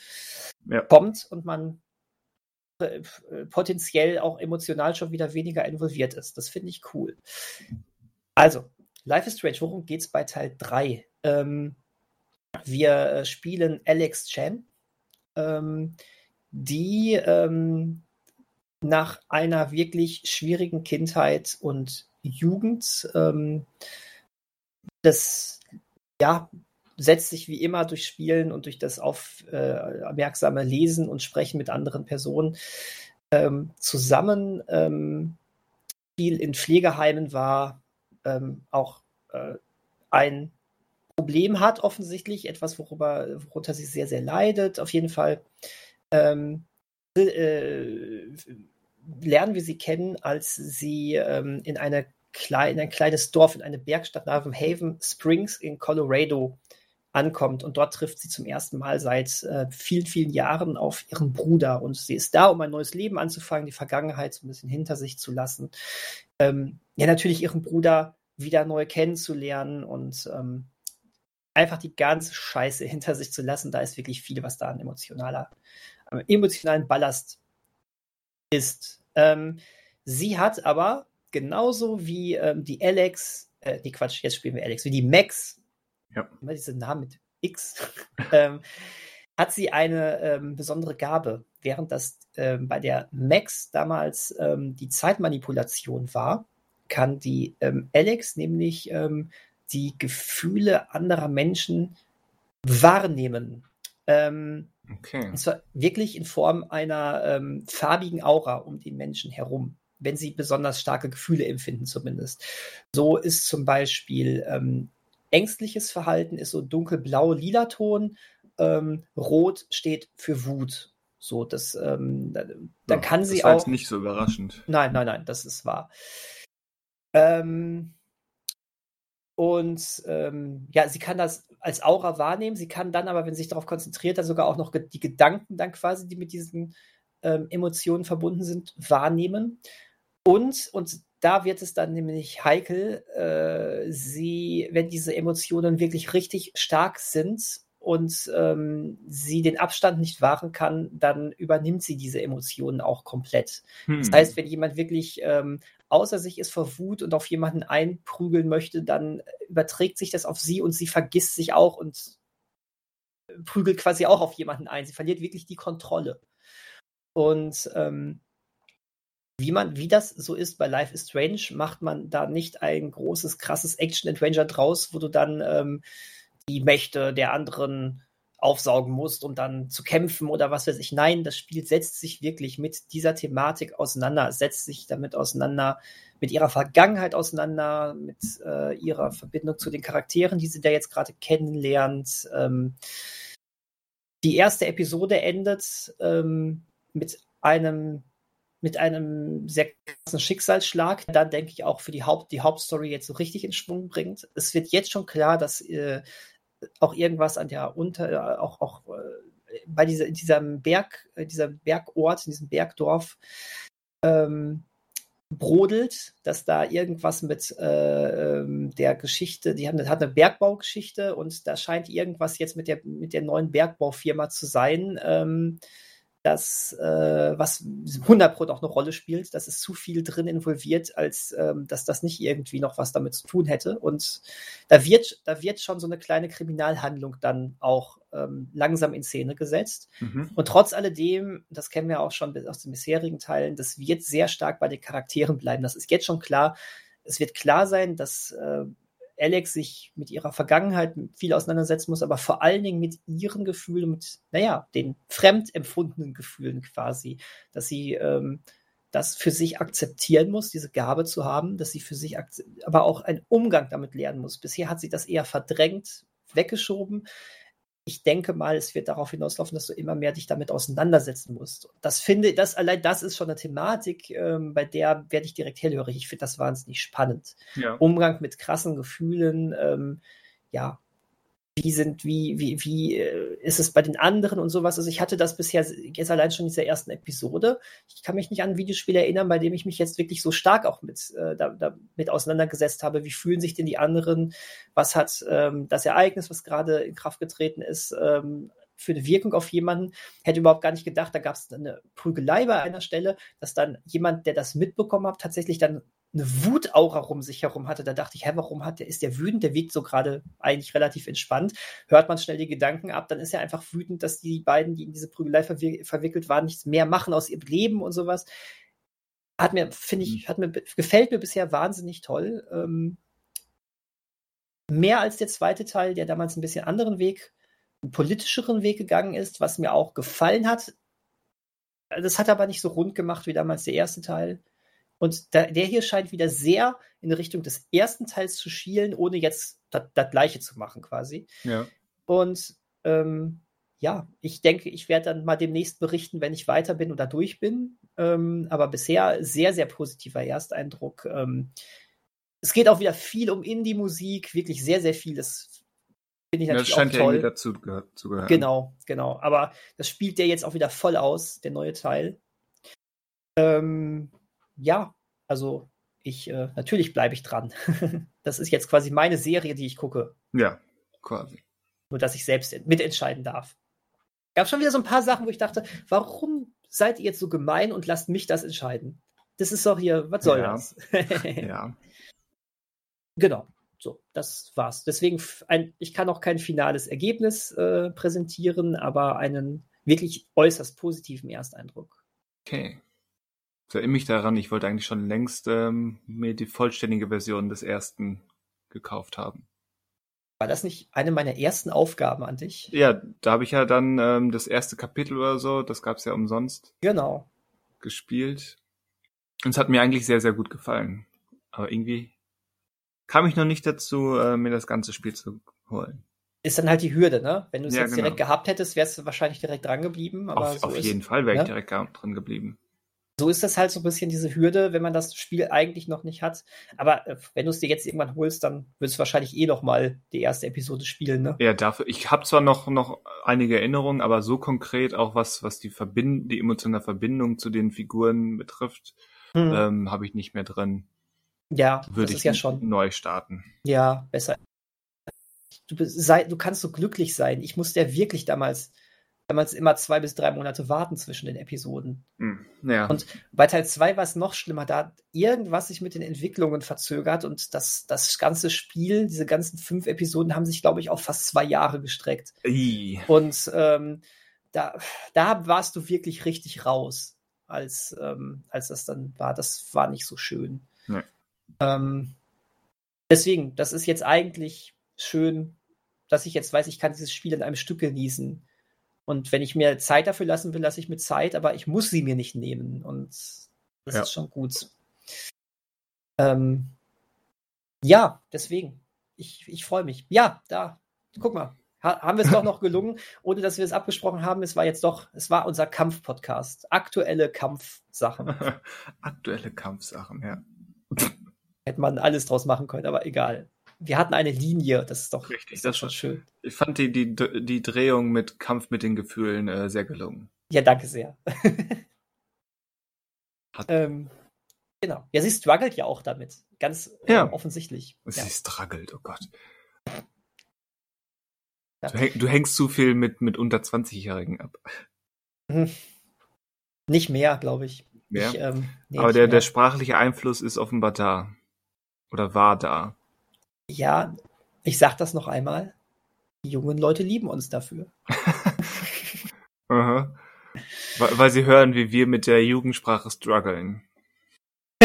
ja. kommt und man äh, potenziell auch emotional schon wieder weniger involviert ist. Das finde ich cool. Also, Life is Strange, worum geht es bei Teil 3? Ähm, wir äh, spielen Alex Chen, ähm, die ähm, nach einer wirklich schwierigen Kindheit und Jugend. Ähm, das ja, setzt sich wie immer durch Spielen und durch das aufmerksame äh, Lesen und Sprechen mit anderen Personen ähm, zusammen. Ähm, viel in Pflegeheimen war, ähm, auch äh, ein Problem hat, offensichtlich, etwas, worüber, worunter sie sehr, sehr leidet. Auf jeden Fall ähm, äh, lernen wir sie kennen, als sie ähm, in, eine in ein kleines Dorf, in eine Bergstadt namens Haven Springs in Colorado ankommt. Und dort trifft sie zum ersten Mal seit äh, vielen, vielen Jahren auf ihren Bruder. Und sie ist da, um ein neues Leben anzufangen, die Vergangenheit so ein bisschen hinter sich zu lassen. Ähm, ja, natürlich ihren Bruder wieder neu kennenzulernen und ähm, einfach die ganze Scheiße hinter sich zu lassen. Da ist wirklich viel, was da an emotionaler, emotionalen Ballast ist. Ähm, sie hat aber genauso wie ähm, die Alex, äh, die Quatsch, jetzt spielen wir Alex, wie die Max, ja. immer diese Namen mit X, ähm, hat sie eine ähm, besondere Gabe, während das ähm, bei der Max damals ähm, die Zeitmanipulation war, kann die ähm, Alex nämlich die Gefühle anderer Menschen wahrnehmen Ähm, okay. Und zwar wirklich in Form einer ähm, farbigen Aura um den Menschen herum, wenn sie besonders starke Gefühle empfinden zumindest. So ist zum Beispiel ähm, ängstliches Verhalten ist so dunkelblau-lila Ton, ähm, rot steht für Wut. So, das, ähm, da, da ja, kann sie das war auch. Jetzt nicht so überraschend. Nein, nein, nein, das ist wahr. Ähm, und ähm, ja, sie kann das als Aura wahrnehmen. Sie kann dann aber, wenn sie sich darauf konzentriert, dann sogar auch noch die Gedanken dann quasi, die mit diesen ähm, Emotionen verbunden sind, wahrnehmen. Und, und da wird es dann nämlich heikel, äh, sie, wenn diese Emotionen wirklich richtig stark sind und ähm, sie den Abstand nicht wahren kann, dann übernimmt sie diese Emotionen auch komplett. Hm. Das heißt, wenn jemand wirklich ähm, außer sich ist vor Wut und auf jemanden einprügeln möchte, dann überträgt sich das auf sie und sie vergisst sich auch und prügelt quasi auch auf jemanden ein. Sie verliert wirklich die Kontrolle. Und ähm, wie man, wie das so ist bei Life is Strange, macht man da nicht ein großes, krasses Action-Adventure draus, wo du dann ähm, die Mächte der anderen aufsaugen musst, um dann zu kämpfen oder was weiß ich. Nein, das Spiel setzt sich wirklich mit dieser Thematik auseinander, setzt sich damit auseinander, mit ihrer Vergangenheit auseinander, mit äh, ihrer Verbindung zu den Charakteren, die sie da jetzt gerade kennenlernt. Ähm, die erste Episode endet ähm, mit einem mit einem sehr krassen Schicksalsschlag, dann denke ich auch für die Haupt die Hauptstory jetzt so richtig in Schwung bringt. Es wird jetzt schon klar, dass äh, auch irgendwas an der Unter, auch, auch äh, bei dieser, diesem Berg, äh, dieser Bergort, in diesem Bergdorf, ähm, brodelt, dass da irgendwas mit äh, ähm, der Geschichte, die haben, hat eine Bergbaugeschichte und da scheint irgendwas jetzt mit der, mit der neuen Bergbaufirma zu sein. Ähm, das, äh, was 100 Pro auch eine Rolle spielt, dass es zu viel drin involviert, als ähm, dass das nicht irgendwie noch was damit zu tun hätte. Und da wird, da wird schon so eine kleine Kriminalhandlung dann auch ähm, langsam in Szene gesetzt. Mhm. Und trotz alledem, das kennen wir auch schon aus den bisherigen Teilen, das wird sehr stark bei den Charakteren bleiben. Das ist jetzt schon klar. Es wird klar sein, dass äh, Alex sich mit ihrer Vergangenheit viel auseinandersetzen muss, aber vor allen Dingen mit ihren Gefühlen, mit, naja, den fremd empfundenen Gefühlen quasi, dass sie ähm, das für sich akzeptieren muss, diese Gabe zu haben, dass sie für sich, aber auch einen Umgang damit lernen muss. Bisher hat sie das eher verdrängt, weggeschoben ich denke mal, es wird darauf hinauslaufen, dass du immer mehr dich damit auseinandersetzen musst. Das finde, das allein das ist schon eine Thematik, ähm, bei der werde ich direkt hellhörig. Ich finde das wahnsinnig spannend. Ja. Umgang mit krassen Gefühlen, ähm, ja, wie sind, wie, wie, wie äh, ist es bei den anderen und sowas. Also ich hatte das bisher jetzt allein schon in dieser ersten Episode. Ich kann mich nicht an ein Videospiel erinnern, bei dem ich mich jetzt wirklich so stark auch mit, äh, da, damit auseinandergesetzt habe. Wie fühlen sich denn die anderen? Was hat ähm, das Ereignis, was gerade in Kraft getreten ist, ähm, für eine Wirkung auf jemanden. Hätte überhaupt gar nicht gedacht, da gab es eine Prügelei bei einer Stelle, dass dann jemand, der das mitbekommen hat, tatsächlich dann eine Wutaura rum sich herum hatte. Da dachte ich, hä, warum hat der, ist der wütend? Der wirkt so gerade eigentlich relativ entspannt. Hört man schnell die Gedanken ab, dann ist er einfach wütend, dass die beiden, die in diese Prügelei verw verwickelt waren, nichts mehr machen aus ihrem Leben und sowas. Hat mir, finde ich, mhm. hat mir, gefällt mir bisher wahnsinnig toll. Ähm, mehr als der zweite Teil, der damals ein bisschen anderen Weg, einen politischeren Weg gegangen ist, was mir auch gefallen hat. Das hat aber nicht so rund gemacht wie damals der erste Teil. Und da, der hier scheint wieder sehr in Richtung des ersten Teils zu schielen, ohne jetzt das Gleiche zu machen, quasi. Ja. Und ähm, ja, ich denke, ich werde dann mal demnächst berichten, wenn ich weiter bin oder durch bin. Ähm, aber bisher sehr, sehr positiver Ersteindruck. Ähm, es geht auch wieder viel um Indie-Musik, wirklich sehr, sehr viel. Das finde ich natürlich das scheint auch toll. Ja dazu zu gehören. Genau, genau. Aber das spielt der jetzt auch wieder voll aus, der neue Teil. Ähm, ja, also ich, äh, natürlich bleibe ich dran. das ist jetzt quasi meine Serie, die ich gucke. Ja, quasi. Nur, dass ich selbst mitentscheiden darf. Gab schon wieder so ein paar Sachen, wo ich dachte, warum seid ihr jetzt so gemein und lasst mich das entscheiden? Das ist doch hier, was soll ja. das? ja. Genau. So, das war's. Deswegen, ein, ich kann auch kein finales Ergebnis äh, präsentieren, aber einen wirklich äußerst positiven Ersteindruck. Okay. Ich erinnere mich daran, ich wollte eigentlich schon längst ähm, mir die vollständige Version des ersten gekauft haben. War das nicht eine meiner ersten Aufgaben an dich? Ja, da habe ich ja dann ähm, das erste Kapitel oder so, das gab's ja umsonst, Genau. gespielt. Und es hat mir eigentlich sehr, sehr gut gefallen. Aber irgendwie kam ich noch nicht dazu, äh, mir das ganze Spiel zu holen. Ist dann halt die Hürde, ne? Wenn du es Ja, jetzt genau. direkt gehabt hättest, wärst du wahrscheinlich direkt dran geblieben. Aber auf so auf ist, jeden Fall wäre ja. ich direkt drin geblieben. So ist das halt so ein bisschen diese Hürde, wenn man das Spiel eigentlich noch nicht hat. Aber äh, wenn du es dir jetzt irgendwann holst, dann wirst du wahrscheinlich eh noch mal die erste Episode spielen, ne? Ja, dafür, ich habe zwar noch, noch einige Erinnerungen, aber so konkret auch was, was die Verbind die emotionale Verbindung zu den Figuren betrifft, Hm. ähm, habe ich nicht mehr drin. ja, Würde ich ja schon. neu starten. Ja, besser. Du, sei, du kannst so glücklich sein. Ich musste ja wirklich damals, damals immer zwei bis drei Monate warten zwischen den Episoden. Hm. Ja. Und bei Teil 2 war es noch schlimmer. Da hat irgendwas sich mit den Entwicklungen verzögert und das, das ganze Spiel, diese ganzen fünf Episoden haben sich, glaube ich, auch fast zwei Jahre gestreckt. I. Und ähm, da, da warst du wirklich richtig raus, als, ähm, als das dann war. Das war nicht so schön. Nee. Ähm, deswegen, das ist jetzt eigentlich schön, dass ich jetzt weiß, ich kann dieses Spiel in einem Stück genießen. Und wenn ich mir Zeit dafür lassen will, lasse ich mir Zeit, aber ich muss sie mir nicht nehmen. Und das Ja. ist schon gut. Ähm, ja, deswegen. Ich, ich freue mich. Ja, da. Guck mal. Ha haben wir es doch noch gelungen, ohne dass wir es abgesprochen haben. Es war jetzt doch, es war unser Kampf-Podcast. Aktuelle Kampfsachen. Aktuelle Kampfsachen, ja. Hätte man alles draus machen können, aber egal. Wir hatten eine Linie, das ist doch, Richtig, ist das schon schön. Ich fand die, die, die Drehung mit Kampf mit den Gefühlen äh, sehr gelungen. Ja, danke sehr. Ähm, genau. Ja, sie struggelt ja auch damit. Ganz Ja. äh, offensichtlich. Sie Ja. struggelt, oh Gott. Ja. Du, häng, du hängst zu viel mit, mit unter 20-Jährigen ab. Hm. Nicht mehr, glaube ich. Ja? ich ähm, nee, Aber der, mehr. der sprachliche Einfluss ist offenbar da. Oder war da. Ja, ich sag das noch einmal. Die jungen Leute lieben uns dafür. Aha. Weil, sie hören, wie wir mit der Jugendsprache strugglen.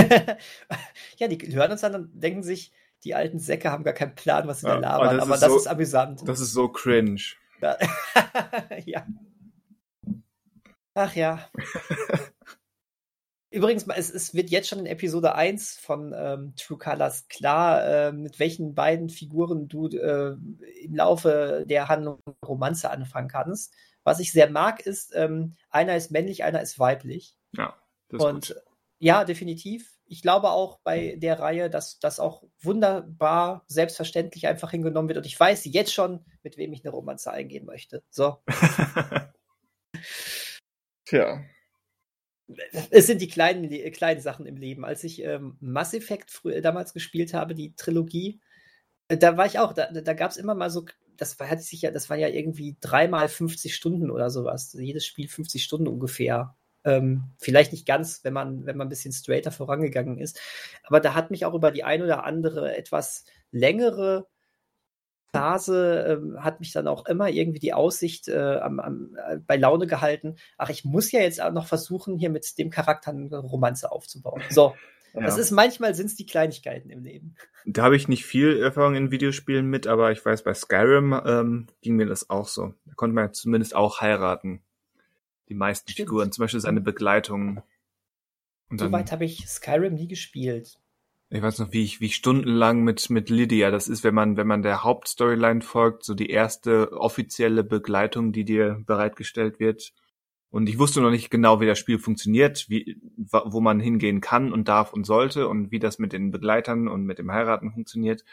ja, die hören uns dann und denken sich, die alten Säcke haben gar keinen Plan, was sie Ja, da labern, aber das aber ist das so- ist amüsant. Das ist so cringe. Ja. Ach ja. Übrigens, es, es wird jetzt schon in Episode 1 von ähm, True Colors klar, äh, mit welchen beiden Figuren du äh, im Laufe der Handlung Romanze anfangen kannst. Was ich sehr mag, ist, ähm, einer ist männlich, einer ist weiblich. Ja, das ist Und gut. ja, definitiv. Ich glaube auch bei der Reihe, dass das auch wunderbar selbstverständlich einfach hingenommen wird. Und ich weiß jetzt schon, mit wem ich eine Romanze eingehen möchte. So. Tja. Es sind die kleinen, die kleinen Sachen im Leben. Als ich ähm, Mass Effect früher damals gespielt habe, die Trilogie, äh, da war ich auch, da, da gab es immer mal so, das war, hat sich ja, das war ja irgendwie dreimal 50 Stunden oder sowas. Jedes Spiel 50 Stunden ungefähr. Ähm, vielleicht nicht ganz, wenn man, wenn man ein bisschen straighter vorangegangen ist. Aber da hat mich auch über die ein oder andere etwas längere Phase ähm, hat mich dann auch immer irgendwie die Aussicht äh, am, am, äh, bei Laune gehalten. Ach, ich muss ja jetzt auch noch versuchen, hier mit dem Charakter eine Romanze aufzubauen. So, Ja. das ist manchmal sind es die Kleinigkeiten im Leben. Da habe ich nicht viel Erfahrung in Videospielen mit, aber ich weiß, bei Skyrim ähm, ging mir das auch so. Da konnte man ja zumindest auch heiraten. Die meisten Stimmt. Figuren, zum Beispiel seine Begleitung. Soweit habe ich Skyrim nie gespielt. Ich weiß noch, wie ich, wie ich stundenlang mit, mit Lydia, das ist, wenn man, wenn man der Hauptstoryline folgt, so die erste offizielle Begleitung, die dir bereitgestellt wird. Und ich wusste noch nicht genau, wie das Spiel funktioniert, wie, wo man hingehen kann und darf und sollte und wie das mit den Begleitern und mit dem Heiraten funktioniert.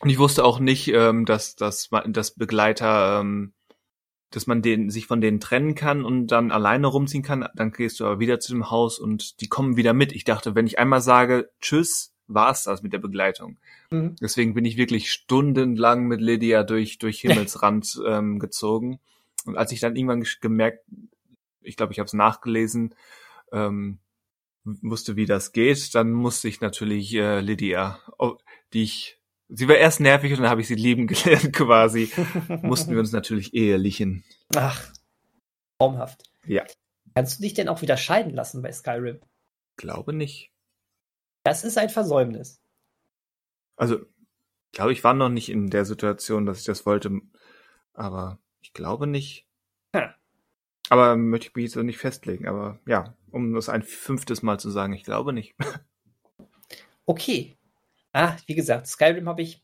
Und ich wusste auch nicht, ähm, dass, dass, dass Begleiter, ähm, dass man den, sich von denen trennen kann und dann alleine rumziehen kann. Dann gehst du aber wieder zu dem Haus und die kommen wieder mit. Ich dachte, wenn ich einmal sage, tschüss, war's das mit der Begleitung. Mhm. Deswegen bin ich wirklich stundenlang mit Lydia durch, durch Himmelsrand ähm, gezogen. Und als ich dann irgendwann gemerkt, ich glaube, ich habe es nachgelesen, ähm, wusste, wie das geht, dann musste ich natürlich äh, Lydia, oh, die ich, sie war erst nervig und dann habe ich sie lieben gelernt quasi, mussten wir uns natürlich ehelichen. Ach, traumhaft. Ja. Kannst du dich denn auch wieder scheiden lassen bei Skyrim? Glaube nicht. Das ist ein Versäumnis. Also, glaube, ich war noch nicht in der Situation, dass ich das wollte, aber ich glaube nicht. Hm. Aber möchte ich mich jetzt nicht festlegen. Aber ja, um das ein fünftes Mal zu sagen, ich glaube nicht. Okay. Ah, wie gesagt, Skyrim habe ich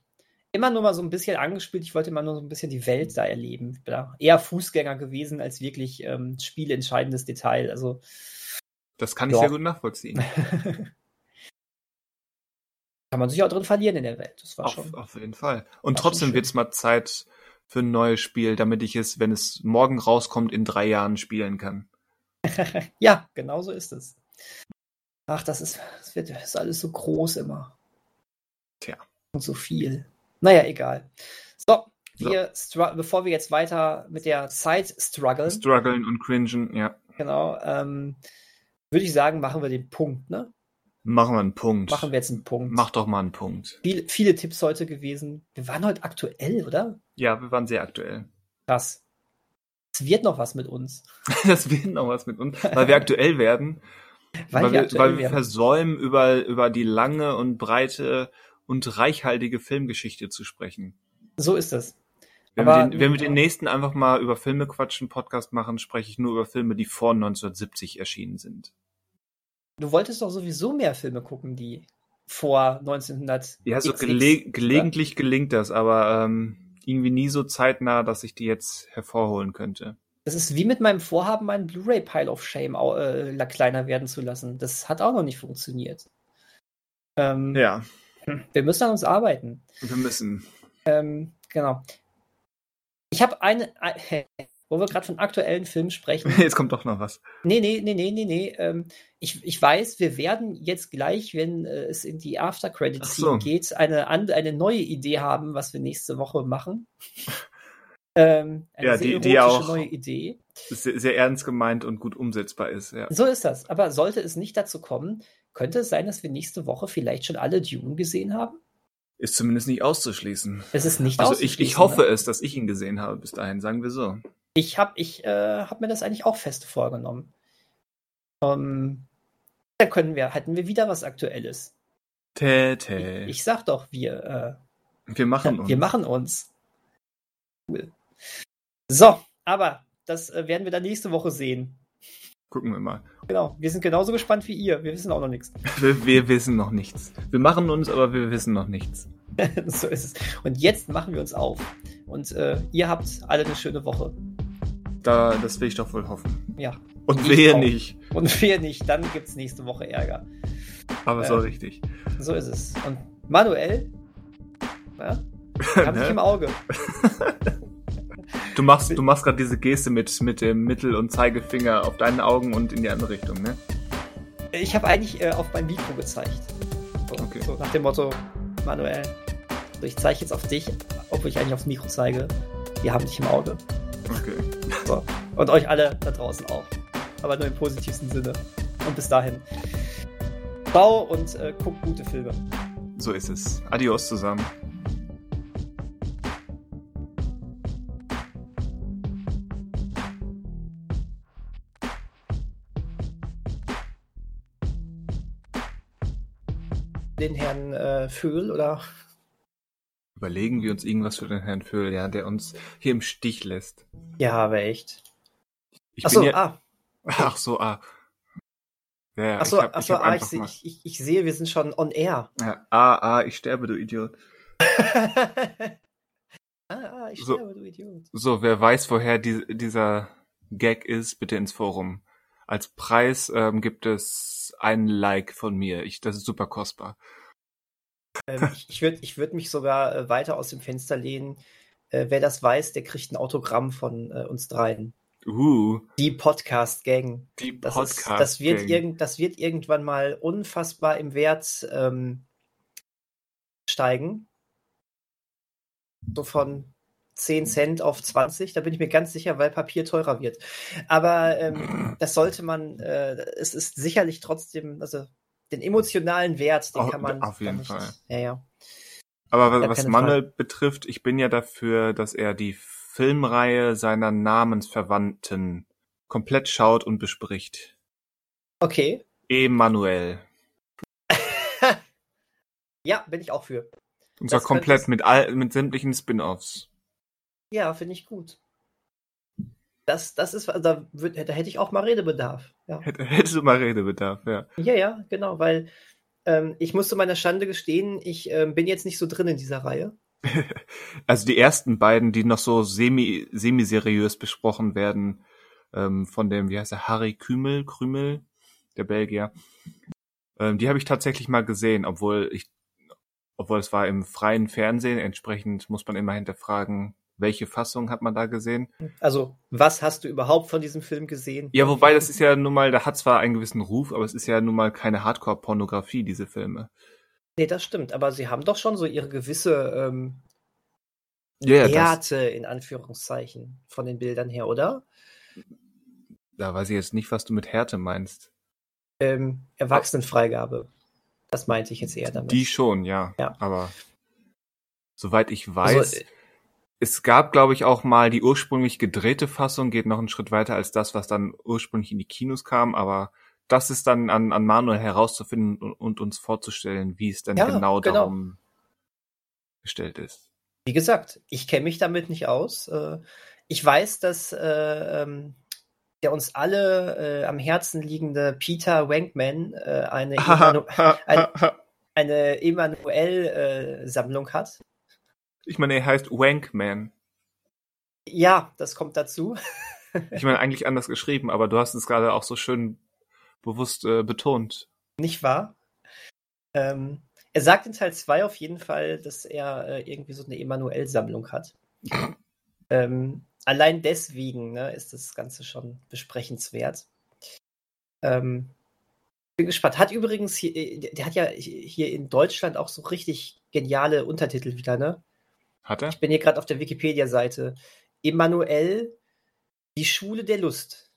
immer nur mal so ein bisschen angespielt. Ich wollte immer nur so ein bisschen die Welt da erleben. Ich bin da eher Fußgänger gewesen als wirklich ähm, spielentscheidendes Detail. Also das kann ich Ja. sehr gut nachvollziehen. kann man sich auch drin verlieren in der Welt. Das war Auf, schon. auf jeden Fall. Und trotzdem wird es mal Zeit für ein neues Spiel, damit ich es, wenn es morgen rauskommt, in drei Jahren spielen kann. Ja, genau so ist es. Ach, das ist, das wird das ist alles so groß immer. Tja. Und so viel. Naja, egal. So, wir stru- bevor wir jetzt weiter mit der Zeit strugglen, Struggeln und cringen, ja. genau, ähm, würde ich sagen, machen wir den Punkt, ne? Machen wir einen Punkt. Machen wir jetzt einen Punkt. Mach doch mal einen Punkt. Viel, viele Tipps heute gewesen. Wir waren heute aktuell, oder? Ja, wir waren sehr aktuell. Krass. Es wird noch was mit uns. Das wird noch was mit uns, weil wir aktuell werden. Weil, weil wir wir, aktuell weil wir werden. versäumen, über, über die lange und breite und reichhaltige Filmgeschichte zu sprechen. So ist es. Wenn, Aber- wir den, wenn wir den nächsten einfach mal über Filme quatschen, Podcast machen, spreche ich nur über Filme, die vor 1970 erschienen sind. Du wolltest doch sowieso mehr Filme gucken, die vor 1900. Ja, so gele gelegentlich gelingt das, aber ähm, irgendwie nie so zeitnah, dass ich die jetzt hervorholen könnte. Das ist wie mit meinem Vorhaben, meinen Blu-ray Pile of Shame äh, kleiner werden zu lassen. Das hat auch noch nicht funktioniert. Ähm, Ja, Wir müssen an uns arbeiten. wir müssen. Ähm, genau. Ich habe eine, ein- wo wir gerade von aktuellen Filmen sprechen. Jetzt kommt doch noch was. Nee, nee, nee, nee, nee, nee. Ähm, ich, ich weiß, wir werden jetzt gleich, wenn äh, es in die After Credit Ach Scene so. geht, eine, eine neue Idee haben, was wir nächste Woche machen. ähm, eine Ja, die- erotische auch- neue Idee. Sehr, sehr ernst gemeint und gut umsetzbar ist, ja. So ist das. Aber sollte es nicht dazu kommen, könnte es sein, dass wir nächste Woche vielleicht schon alle Dune gesehen haben? Ist zumindest nicht auszuschließen. Es ist nicht Also ich, auszuschließen, ich hoffe ne? es, dass ich ihn gesehen habe bis dahin, sagen wir so. Ich habe ich, äh, hab mir das eigentlich auch fest vorgenommen. Ähm, da können wir, hätten wir wieder was Aktuelles. Tätä. Ich sag doch, wir, Wir äh, machen uns. wir machen uns. Cool. So, aber das äh, werden wir dann nächste Woche sehen. Gucken wir mal. Genau, wir sind genauso gespannt wie ihr. Wir wissen auch noch nichts. Wir, wir wissen noch nichts. Wir machen uns, aber wir wissen noch nichts. so ist es. Und jetzt machen wir uns auf. Und äh, ihr habt alle eine schöne Woche. Da, das will ich doch wohl hoffen. Ja. Und Ich auch. nicht. Und wer nicht, dann gibt's nächste Woche Ärger. Aber Ja. so richtig. So ist es. Und Manuel, ja, hab ich Ne? im Auge. Du machst, du machst gerade diese Geste mit, mit dem Mittel- und Zeigefinger auf deinen Augen und in die andere Richtung, ne? Ich habe eigentlich äh, auf mein Mikro gezeigt. So, Okay. so nach dem Motto, Manuel, so, ich zeige jetzt auf dich, obwohl ich eigentlich aufs Mikro zeige. Wir haben dich im Auge. Okay. So. Und euch alle da draußen auch. Aber nur im positivsten Sinne. Und bis dahin. Ciao und äh, guckt gute Filme. So ist es. Adios zusammen. Den Herrn äh, Föhl oder Überlegen wir uns irgendwas für den Herrn Föhl, ja, der uns hier im Stich lässt. Ja, aber echt. Ich Achso, bin ja, ah, Ach so, ah. Ja, achso, ich hab, achso, ich ah, ich, mal. ich, ich, sehe, wir sind schon on air. Ja, ah, ah, ich sterbe, du Idiot. ah, ah, ich So. sterbe, du Idiot. So, wer weiß, woher die, dieser Gag ist, bitte ins Forum. Als Preis ähm, gibt es ein Like von mir. Ich, das ist super kostbar. Ähm, ich ich würde ich würd mich sogar äh, weiter aus dem Fenster lehnen. Äh, wer das weiß, der kriegt ein Autogramm von äh, uns dreien. Uh, Die Podcast-Gang. die Das, Podcast. ist, das, wird irgend, das wird irgendwann mal unfassbar im Wert ähm, steigen. So von 10 Cent auf 20, da bin ich mir ganz sicher, weil Papier teurer wird. Aber ähm, das sollte man, äh, es ist sicherlich trotzdem, also den emotionalen Wert, den Auf- kann man auf jeden nicht- Fall. Ja, ja. Aber was Manuel betrifft, ich bin ja dafür, dass er die Filmreihe seiner Namensverwandten komplett schaut und bespricht. Okay. Emanuel. ja, bin ich auch für. Und zwar komplett mit all, mit sämtlichen Spin-offs. Ja, finde ich gut. Das, das ist, da, würd, da hätte ich auch mal Redebedarf. Ja, Hätte, hättest du mal Redebedarf, ja. ja, ja genau, weil ähm, ich muss zu meiner Schande gestehen, ich ähm, bin jetzt nicht so drin in dieser Reihe. Also die ersten beiden, die noch so semi, semi-seriös besprochen werden, ähm, von dem, wie heißt er, Harry Kümel, Krümel, der Belgier, ähm, die habe ich tatsächlich mal gesehen, obwohl ich, obwohl es war im freien Fernsehen, entsprechend muss man immer hinterfragen, welche Fassung hat man da gesehen. Also, was hast du überhaupt von diesem Film gesehen? Ja, wobei das ist ja nun mal, da hat zwar einen gewissen Ruf, aber es ist ja nun mal keine Hardcore-Pornografie, diese Filme. Nee, das stimmt, aber sie haben doch schon so ihre gewisse ähm, Ja, Härte, in Anführungszeichen, von den Bildern her, oder? da weiß ich jetzt nicht, was du mit Härte meinst. Ähm, Erwachsenenfreigabe. Das meinte ich jetzt eher damit. Die schon, ja. Ja. Aber soweit ich weiß, Also, äh, es gab, glaube ich, auch mal die ursprünglich gedrehte Fassung, geht noch einen Schritt weiter als das, was dann ursprünglich in die Kinos kam, aber das ist dann an, an Manuel herauszufinden und, und uns vorzustellen, wie es denn Ja, genau, genau. darum gestellt ist. Wie gesagt, ich kenne mich damit nicht aus. Äh, Ich weiß, dass äh, ähm, der uns alle äh, am Herzen liegende Peter Wankman äh, eine, Emanu ein- eine Emanuel-Sammlung hat. Ich meine, er heißt Wankman. Ja, das kommt dazu. Ich meine, eigentlich anders geschrieben, aber du hast es gerade auch so schön bewusst äh, betont. Nicht wahr? Ähm, er sagt in Teil 2 auf jeden Fall, dass er äh, irgendwie so eine Emanuel-Sammlung hat. ähm, allein deswegen ne, ist das Ganze schon besprechenswert. Ähm, bin gespannt. Hat übrigens hier, äh, der hat ja hier in Deutschland auch so richtig geniale Untertitel wieder, ne? Hat er? Ich bin hier gerade auf der Wikipedia-Seite. Emanuel, die Schule der Lust.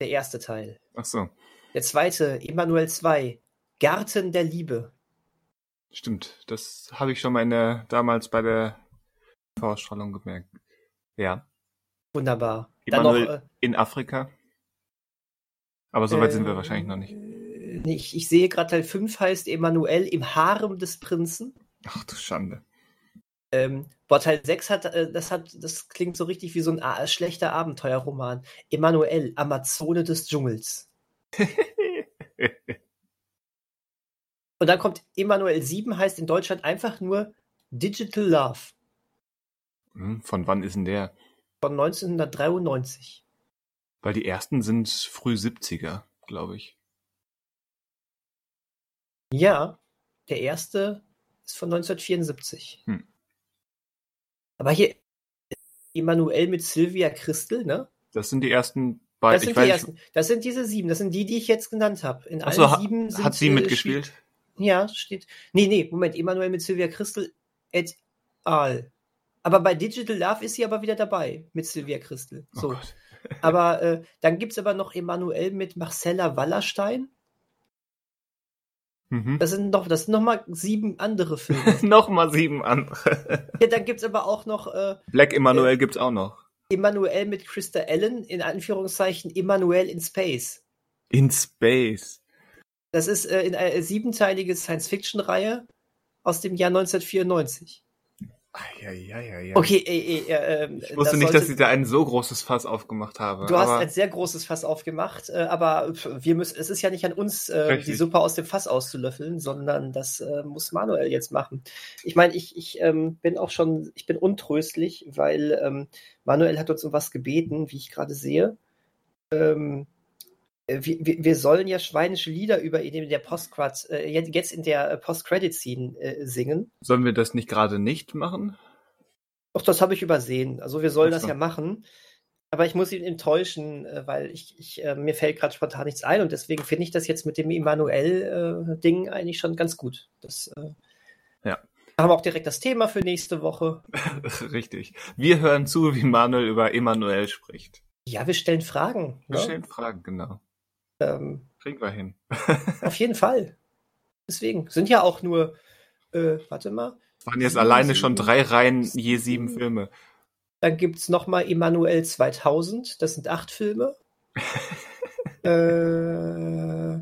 Der erste Teil. Ach so, Der zweite, Emanuel 2, Garten der Liebe. stimmt. Das habe ich schon mal in der, damals bei der Vorstrahlung gemerkt. Ja. Wunderbar. Dann Emanuel noch, äh, in Afrika. Aber soweit sind wir äh, wahrscheinlich noch nicht. nee, Ich, ich sehe gerade Teil 5 heißt Emanuel im Harem des Prinzen. Ach du Schande. Ähm, boah, Teil 6 hat, äh, das hat, das klingt so richtig wie so ein a- schlechter Abenteuerroman. Emanuel, Amazone des Dschungels. Und dann kommt Emanuel 7, heißt in Deutschland einfach nur Digital Love Hm, Von wann ist denn der? von 1993. Weil die ersten sind früh 70er, glaube ich. Ja, der erste ist von 1974. Hm. Aber hier Emanuel mit Sylvia Christel, ne? Das sind die ersten Das beiden. sind Ich die ersten. Das sind diese sieben. Das sind die, die ich jetzt genannt habe. In Achso, allen ha, sieben sind hat sie mitgespielt? Spiel- Ja, steht. Nee, nee, Moment. Emanuel mit Sylvia Christel et al. Aber bei Digital Love ist sie aber wieder dabei mit Sylvia Christel. Oh So. Gott. aber äh, dann gibt's aber noch Emanuel mit Marcella Wallerstein. Mhm. Das sind noch, das sind noch mal sieben andere Filme. Nochmal sieben andere. ja, dann gibt's aber auch noch äh, Black Emanuel gibt's auch noch. Emanuel mit Christa Allen, in Anführungszeichen Emanuel in Space. In Space. Das ist äh, in eine siebenteilige Science-Fiction-Reihe aus dem Jahr 1994. Eieieiei. Okay, äh, äh, äh, Ich wusste das nicht, sollte- dass ich da ein so großes Fass aufgemacht habe. Du hast ein sehr großes Fass aufgemacht, äh, aber wir müssen, es ist ja nicht an uns, äh, Richtig. die Suppe aus dem Fass auszulöffeln, sondern das äh, muss Manuel jetzt machen. Ich meine, ich, ich ähm, bin auch schon, ich bin untröstlich, weil ähm, Manuel hat uns um was gebeten, wie ich gerade sehe. Ähm, äh, wir, wir wir sollen ja schweinische Lieder über ihn in der Postcard, äh, jetzt in der äh, Post-Credit-Scene äh, singen. Sollen wir das nicht gerade nicht machen? Doch, das habe ich übersehen. Also wir sollen Ach das so. ja machen. Aber ich muss ihn enttäuschen, äh, weil ich, ich äh, mir fällt gerade spontan nichts ein und deswegen finde ich das jetzt mit dem Emanuel-Ding eigentlich schon ganz gut. Das, äh, Ja. Haben wir auch direkt das Thema für nächste Woche. Richtig. Wir hören zu, wie Manuel über Emanuel spricht. Ja, wir stellen Fragen. Wir Ne? stellen Fragen, genau. Ähm, Kriegen wir hin. auf jeden Fall. Deswegen sind ja auch nur, äh, warte mal, Es waren jetzt alleine schon drei Reihen je sieben. sieben Filme. Dann gibt es nochmal Emanuel 2000, das sind acht Filme. äh,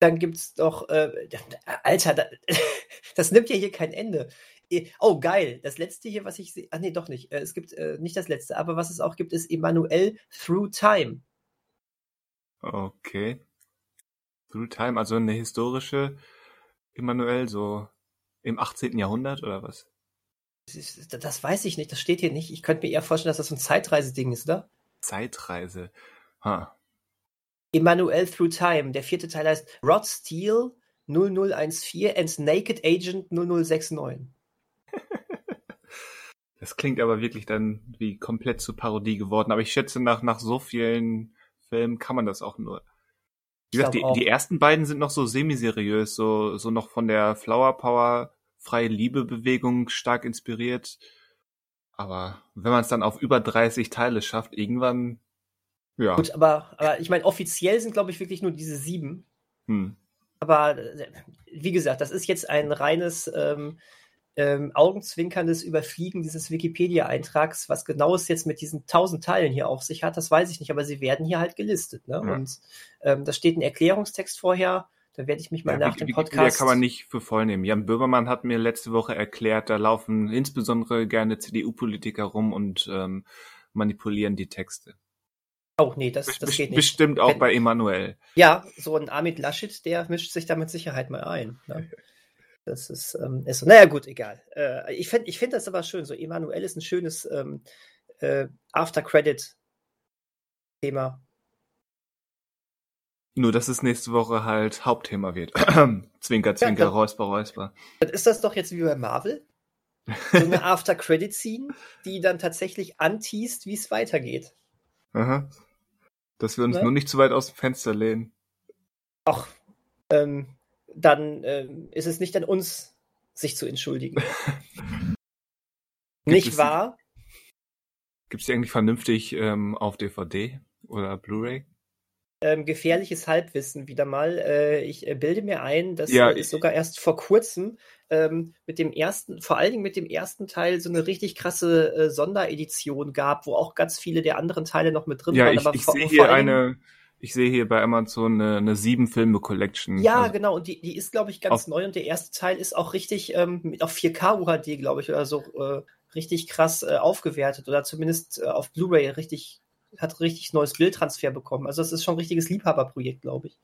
Dann gibt's doch, äh, Alter, da, das nimmt ja hier kein Ende. Oh, geil. Das letzte hier, was ich sehe. Ah, nee, doch nicht. Äh, es gibt äh, nicht das letzte, aber was es auch gibt, ist Emanuel Through Time. Okay. Through Time, also eine historische Emanuel, so im 18. Jahrhundert oder was? Das, das, weiß ich nicht, das steht hier nicht. Ich könnte mir eher vorstellen, dass das so ein Zeitreiseding ist, oder? Zeitreise. Huh. Emanuel Through Time. Der vierte Teil heißt Rod Steel 0014 and Naked Agent 0069. Das klingt aber wirklich dann wie komplett zur Parodie geworden. Aber ich schätze, nach, nach so vielen Filmen kann man das auch nur. Wie gesagt, die, die ersten beiden sind noch so semi-seriös, so, so noch von der Flower Power freie Liebe Bewegung stark inspiriert. Aber wenn man es dann auf über 30 Teile schafft, irgendwann, ja. Gut, aber, aber ich meine, offiziell sind, glaube ich, wirklich nur diese sieben. Hm. Aber äh, wie gesagt, das ist jetzt ein reines ähm, ähm, augenzwinkerndes Überfliegen dieses Wikipedia-Eintrags. Was genau es jetzt mit diesen tausend Teilen hier auf sich hat, das weiß ich nicht, aber sie werden hier halt gelistet. Ne? Ja. Und ähm, da steht ein Erklärungstext vorher. Da werde ich mich mal ja, nach dem Podcast. Der kann man nicht für voll nehmen. Jan Böhmermann hat mir letzte Woche erklärt, da laufen insbesondere gerne CDU-Politiker rum und ähm, manipulieren die Texte. Oh, nee, das, das geht nicht. Bestimmt auch Wenn, bei Emanuel. Ja, so ein Armin Laschet, der mischt sich da mit Sicherheit mal ein. Ne? Das ist, ähm, ist so. Naja, gut, egal. Äh, ich finde ich find das aber schön. So, Emanuel ist ein schönes ähm, äh, After-Credit-Thema. Nur, dass es nächste Woche halt Hauptthema wird. zwinker, zwinker, ja, räusper, räusper. Dann ist das doch jetzt wie bei Marvel. So eine After-Credit-Scene, die dann tatsächlich anteast, wie es weitergeht. Aha. Dass wir uns ne? nur nicht zu weit aus dem Fenster lehnen. Ach, ähm, dann äh, ist es nicht an uns, sich zu entschuldigen. nicht wahr? Gibt es die eigentlich vernünftig ähm, auf DVD oder Blu-ray? Ähm, gefährliches Halbwissen wieder mal. Äh, ich äh, bilde mir ein, dass ja, es sogar erst vor kurzem ähm, mit dem ersten, vor allen Dingen mit dem ersten Teil so eine richtig krasse äh, Sonderedition gab, wo auch ganz viele der anderen Teile noch mit drin ja, waren. Ich, ich sehe hier eine, ich sehe hier bei Amazon eine, eine sieben Filme Collection. Ja, also genau. Und die, die ist, glaube ich, ganz neu. Und der erste Teil ist auch richtig ähm, mit auf 4K UHD, glaube ich, oder so äh, richtig krass äh, aufgewertet oder zumindest äh, auf Blu-ray richtig hat richtig neues Bildtransfer bekommen. Also das ist schon ein richtiges Liebhaberprojekt, glaube ich.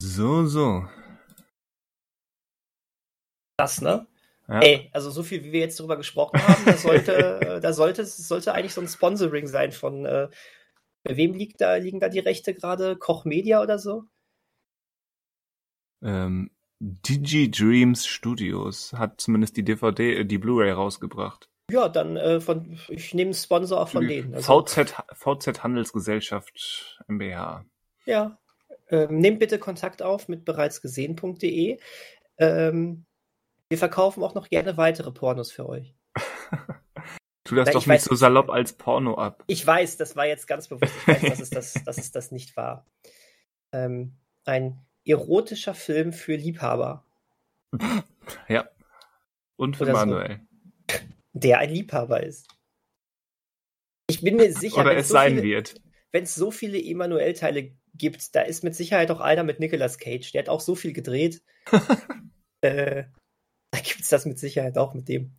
So, so. Das, ne? Ja. Ey, also so viel, wie wir jetzt darüber gesprochen haben, da sollte, äh, da sollte, sollte eigentlich so ein Sponsoring sein von äh, bei wem liegt da, liegen da die Rechte gerade? Koch Media oder so? Ähm, Digi Dreams Studios hat zumindest die DVD, äh, die Blu-ray rausgebracht. Ja, dann äh, von, ich nehme Sponsor auch von denen. Also. VZ, VZ Handelsgesellschaft MBH. Ja, ähm, nehmt bitte Kontakt auf mit bereitsgesehen.de. Ähm, wir verkaufen auch noch gerne weitere Pornos für euch. Tu das Na, doch nicht weiß, so salopp als Porno ab. Ich weiß, das war jetzt ganz bewusst. Ich weiß, dass es das, dass es das nicht war. Ähm, ein erotischer Film für Liebhaber. Ja. Und für Oder Manuel. So. Der ein Liebhaber ist. Ich bin mir sicher, Oder es so sein viele, wird. Wenn es so viele Emanuel-Teile gibt, da ist mit Sicherheit auch einer mit Nicolas Cage. Der hat auch so viel gedreht. äh, da gibt es das mit Sicherheit auch mit dem.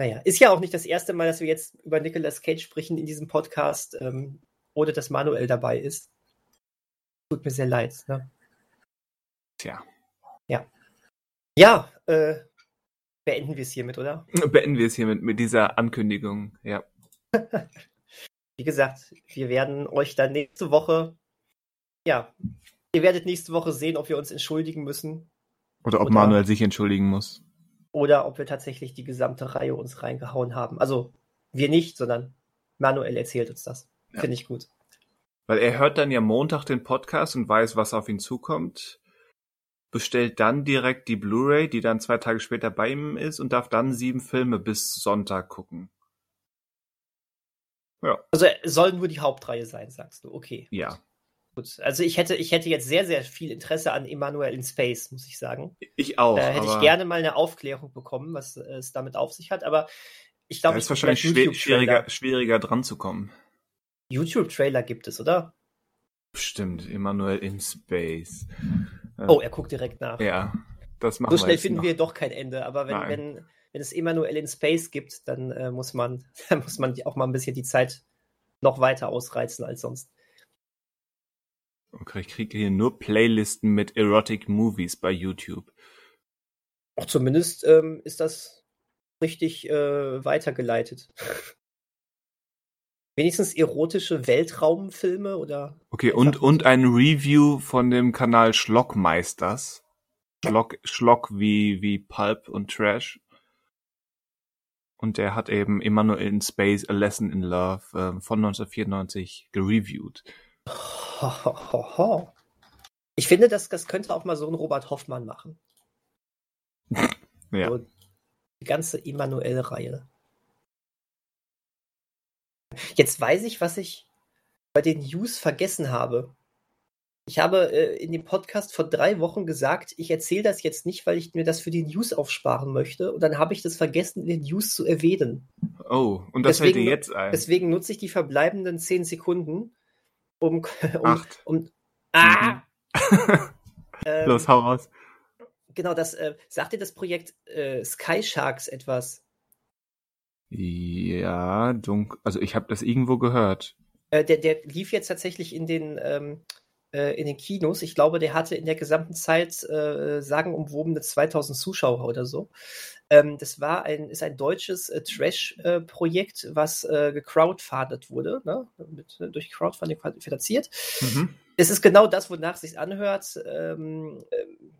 Naja, ist ja auch nicht das erste Mal, dass wir jetzt über Nicolas Cage sprechen in diesem Podcast, ähm, ohne dass Manuel dabei ist. Tut mir sehr leid. Ne? Tja. Ja. Ja, äh, beenden wir es hiermit, oder? Beenden wir es hiermit, mit dieser Ankündigung, ja. Wie gesagt, wir werden euch dann nächste Woche, ja, ihr werdet nächste Woche sehen, ob wir uns entschuldigen müssen. Oder ob oder, Manuel sich entschuldigen muss oder ob wir tatsächlich die gesamte Reihe uns reingehauen haben. Also wir nicht, sondern Manuel erzählt uns das. Ja. Finde ich gut. Weil er hört dann ja Montag den Podcast und weiß, was auf ihn zukommt, bestellt dann direkt die Blu-ray, die dann zwei Tage später bei ihm ist und darf dann sieben Filme bis Sonntag gucken. Ja. Also soll nur die Hauptreihe sein, sagst du. Okay. Ja. Gut, also ich hätte, ich hätte jetzt sehr, sehr viel Interesse an Emanuel in Space, muss ich sagen. Ich auch. Da hätte ich gerne mal eine Aufklärung bekommen, was es damit auf sich hat, aber ich glaube, es ist wahrscheinlich schwer, schwieriger, schwieriger dran zu kommen. YouTube-Trailer gibt es, oder? Stimmt, Emanuel in Space. Oh, er guckt direkt nach. Ja, das machen so wir schnell jetzt finden noch. wir doch kein Ende. Aber wenn, Nein. wenn, wenn es Emanuel in Space gibt, dann äh, muss man, dann muss man auch mal ein bisschen die Zeit noch weiter ausreizen als sonst. Okay, ich kriege hier nur Playlisten mit Erotic Movies bei YouTube. Auch zumindest ähm, ist das richtig äh, weitergeleitet. Wenigstens erotische Weltraumfilme oder Okay, und, und ein Review von dem Kanal Schlockmeisters. Schlock, Schlock wie, wie Pulp und Trash. Und der hat eben Emanuel in Space, A Lesson in Love ähm, von 1994 gereviewt. Ho, ho, ho. Ich finde, das, das könnte auch mal so ein Robert Hoffmann machen. Ja. So die ganze Emanuel-Reihe. Jetzt weiß ich, was ich bei den News vergessen habe. Ich habe äh, in dem Podcast vor drei Wochen gesagt, ich erzähle das jetzt nicht, weil ich mir das für die News aufsparen möchte. Und dann habe ich das vergessen, in den News zu erwähnen. Oh, und das fällt dir Deswegen- jetzt ein. Deswegen nutze ich die verbleibenden zehn Sekunden, um, um, Acht. um ah, ähm, Los, hau raus. Genau, das äh, sagt dir das Projekt äh, Sky Sharks etwas? Ja, dunkel. Also ich habe das irgendwo gehört. Äh, der, der lief jetzt tatsächlich in den ähm, äh, in den Kinos. Ich glaube, der hatte in der gesamten Zeit äh, sagenumwobene 2000 Zuschauer oder so. Ähm, das war ein ist ein deutsches äh, Trash-Projekt, was äh, gecrowdfundet wurde, ne? Mit, äh, durch Crowdfunding finanziert. Mhm. es ist genau das, wonach es sich anhört. Ähm, ähm,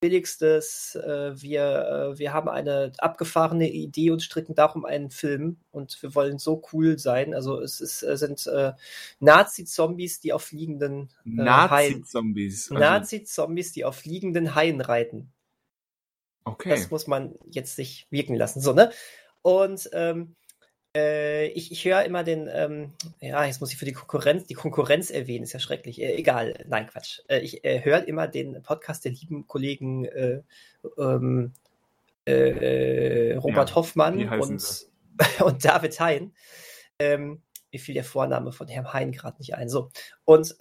billigstes, äh, wir, äh, wir haben eine abgefahrene Idee und stricken darum einen Film und wir wollen so cool sein. Also es ist, äh, sind äh, Nazi-Zombies, die auf fliegenden äh. Nazi-Zombies. Also, Nazi-Zombies, die auf fliegenden Haien reiten. Okay. Das muss man jetzt sich wirken lassen. So, ne? Und ähm, äh, ich, ich höre immer den, ähm, ja, jetzt muss ich für die Konkurrenz, die Konkurrenz erwähnen, ist ja schrecklich. Äh, egal, nein, Quatsch. Äh, ich äh, höre immer den Podcast der lieben Kollegen äh, ähm, äh, Robert Ja, Hoffmann und, und David Hein. Ähm, mir fiel der Vorname von Herrn Hein gerade nicht ein. So. Und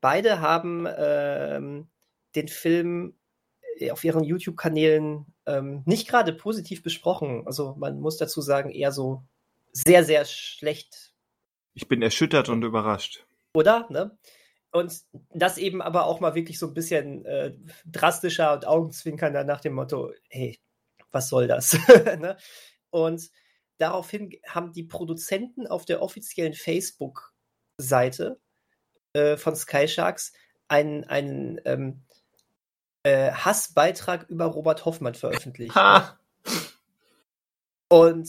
beide haben ähm, den Film auf ihren YouTube-Kanälen ähm, nicht gerade positiv besprochen. Also man muss dazu sagen, eher so sehr, sehr schlecht, Ich bin erschüttert und überrascht. oder? Ne? Und das eben aber auch mal wirklich so ein bisschen äh, drastischer und augenzwinkernder nach dem Motto, hey, was soll das? ne? Und daraufhin haben die Produzenten auf der offiziellen Facebook-Seite äh, von Sky Sharks einen, einen ähm, äh, Hassbeitrag über Robert Hoffmann veröffentlicht. Ha! Und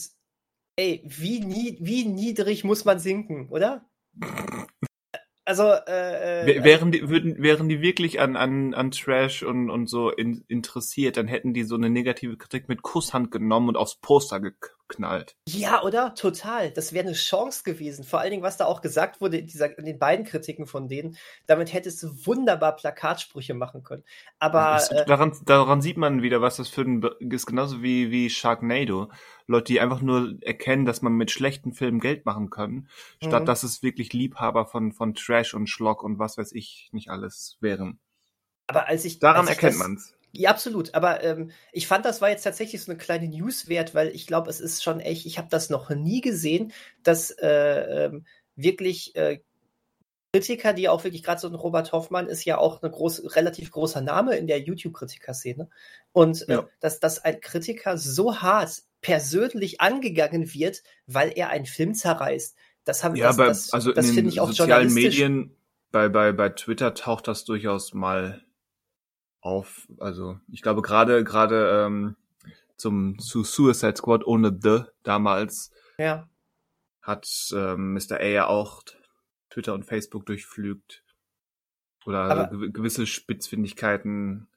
ey, wie, nie, wie niedrig muss man sinken, oder? Also, äh, äh, Wären die, würden, wären die wirklich an, an, an Trash und, und so in, interessiert, dann hätten die so eine negative Kritik mit Kusshand genommen und aufs Poster geknallt. ja, oder? Total. Das wäre eine Chance gewesen. Vor allen Dingen, was da auch gesagt wurde in, dieser, in den beiden Kritiken von denen. Damit hättest du wunderbar Plakatsprüche machen können. Aber Das- äh, daran, daran sieht man wieder, was das für ein, ist genauso wie, wie Sharknado. Leute, die einfach nur erkennen, dass man mit schlechten Filmen Geld machen kann, statt Mhm. dass es wirklich Liebhaber von, von Trash und Schlock und was weiß ich nicht alles wären. aber als ich. Daran als erkennt das, man's. Ja, absolut. Aber ähm, ich fand, das war jetzt tatsächlich so eine kleine News wert, weil ich glaube, es ist schon echt, ich habe das noch nie gesehen, dass äh, ähm, wirklich äh, Kritiker, die auch wirklich gerade so ein Robert Hoffmann ist ja auch ein groß, relativ großer Name in der YouTube-Kritiker-Szene. Und äh, Ja. dass, dass ein Kritiker so hart persönlich angegangen wird, weil er einen Film zerreißt. Das haben Ja, das, aber das, also das in finde den ich auch sozialen. Medien, bei, bei, bei Twitter taucht das durchaus mal auf. Also ich glaube gerade gerade ähm, zum zu Suicide Squad ohne The damals Ja. hat ähm, Mr. A ja auch Twitter und Facebook durchflügt. Oder Aber- gew gewisse Spitzfindigkeiten,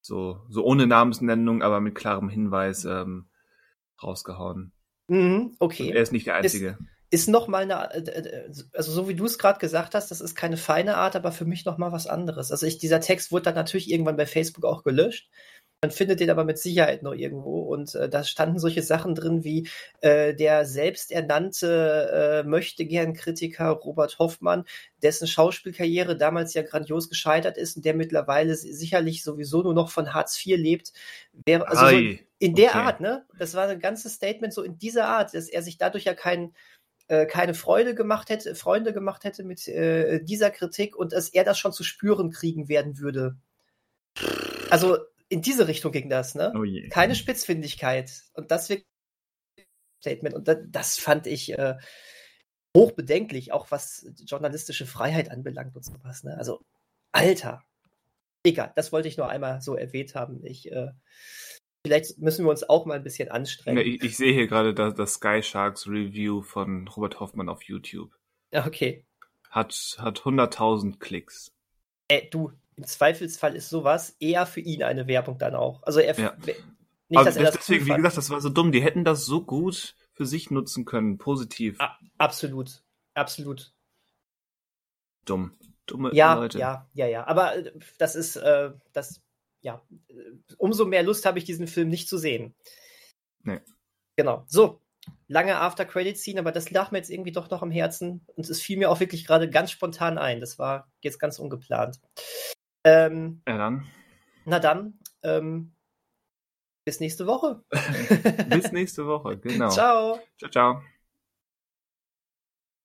so, so ohne Namensnennung, aber mit klarem Hinweis ähm, rausgehauen. Mhm, okay. Und er ist nicht der Einzige. ist noch mal eine, äh, äh, also so wie du es gerade gesagt hast, das ist keine feine Art, aber für mich noch mal was anderes. Also ich, dieser Text wurde dann natürlich irgendwann bei Facebook auch gelöscht, Man findet den aber mit Sicherheit noch irgendwo. Und äh, da standen solche Sachen drin wie äh, der selbsternannte äh, Möchtegern-Kritiker Robert Hoffmann, dessen Schauspielkarriere damals ja grandios gescheitert ist und der mittlerweile sicherlich sowieso nur noch von Hartz IV lebt. Wäre, also so in der okay. Art, ne? Das war ein ganzes Statement so in dieser Art, dass er sich dadurch ja keinen äh, keine Freude gemacht hätte, Freunde gemacht hätte mit äh, dieser Kritik und dass er das schon zu spüren kriegen werden würde. Also in diese Richtung ging das, ne? Oh Keine Spitzfindigkeit. Und das Statement. Und das, das fand ich äh, hochbedenklich, auch was journalistische Freiheit anbelangt und sowas. Ne? Also, Alter. Egal, das wollte ich nur einmal so erwähnt haben. Ich, äh, vielleicht müssen wir uns auch mal ein bisschen anstrengen. Ja, ich, ich, sehe hier gerade das, das Sky Sharks Review von Robert Hoffmann auf YouTube. Okay. Hat, hat 100.000 Klicks. Ey, du, im Zweifelsfall ist sowas eher für ihn eine Werbung dann auch. Also er ja. nicht, also dass er das deswegen, wie gesagt, das war so dumm. Die hätten das so gut für sich nutzen können, positiv. A absolut, absolut. Dumm, dumme ja, Leute. Ja, ja, ja. Aber äh, das ist, äh, das, ja, umso mehr Lust habe ich diesen Film nicht zu sehen. Nee. Genau. So, lange After-Credit-Scene, aber das lag mir jetzt irgendwie doch noch am Herzen und es fiel mir auch wirklich gerade ganz spontan ein. Das war jetzt ganz ungeplant. Ähm, ja, dann. Na dann, ähm, bis nächste Woche. bis nächste Woche, genau. Ciao. Ciao, ciao.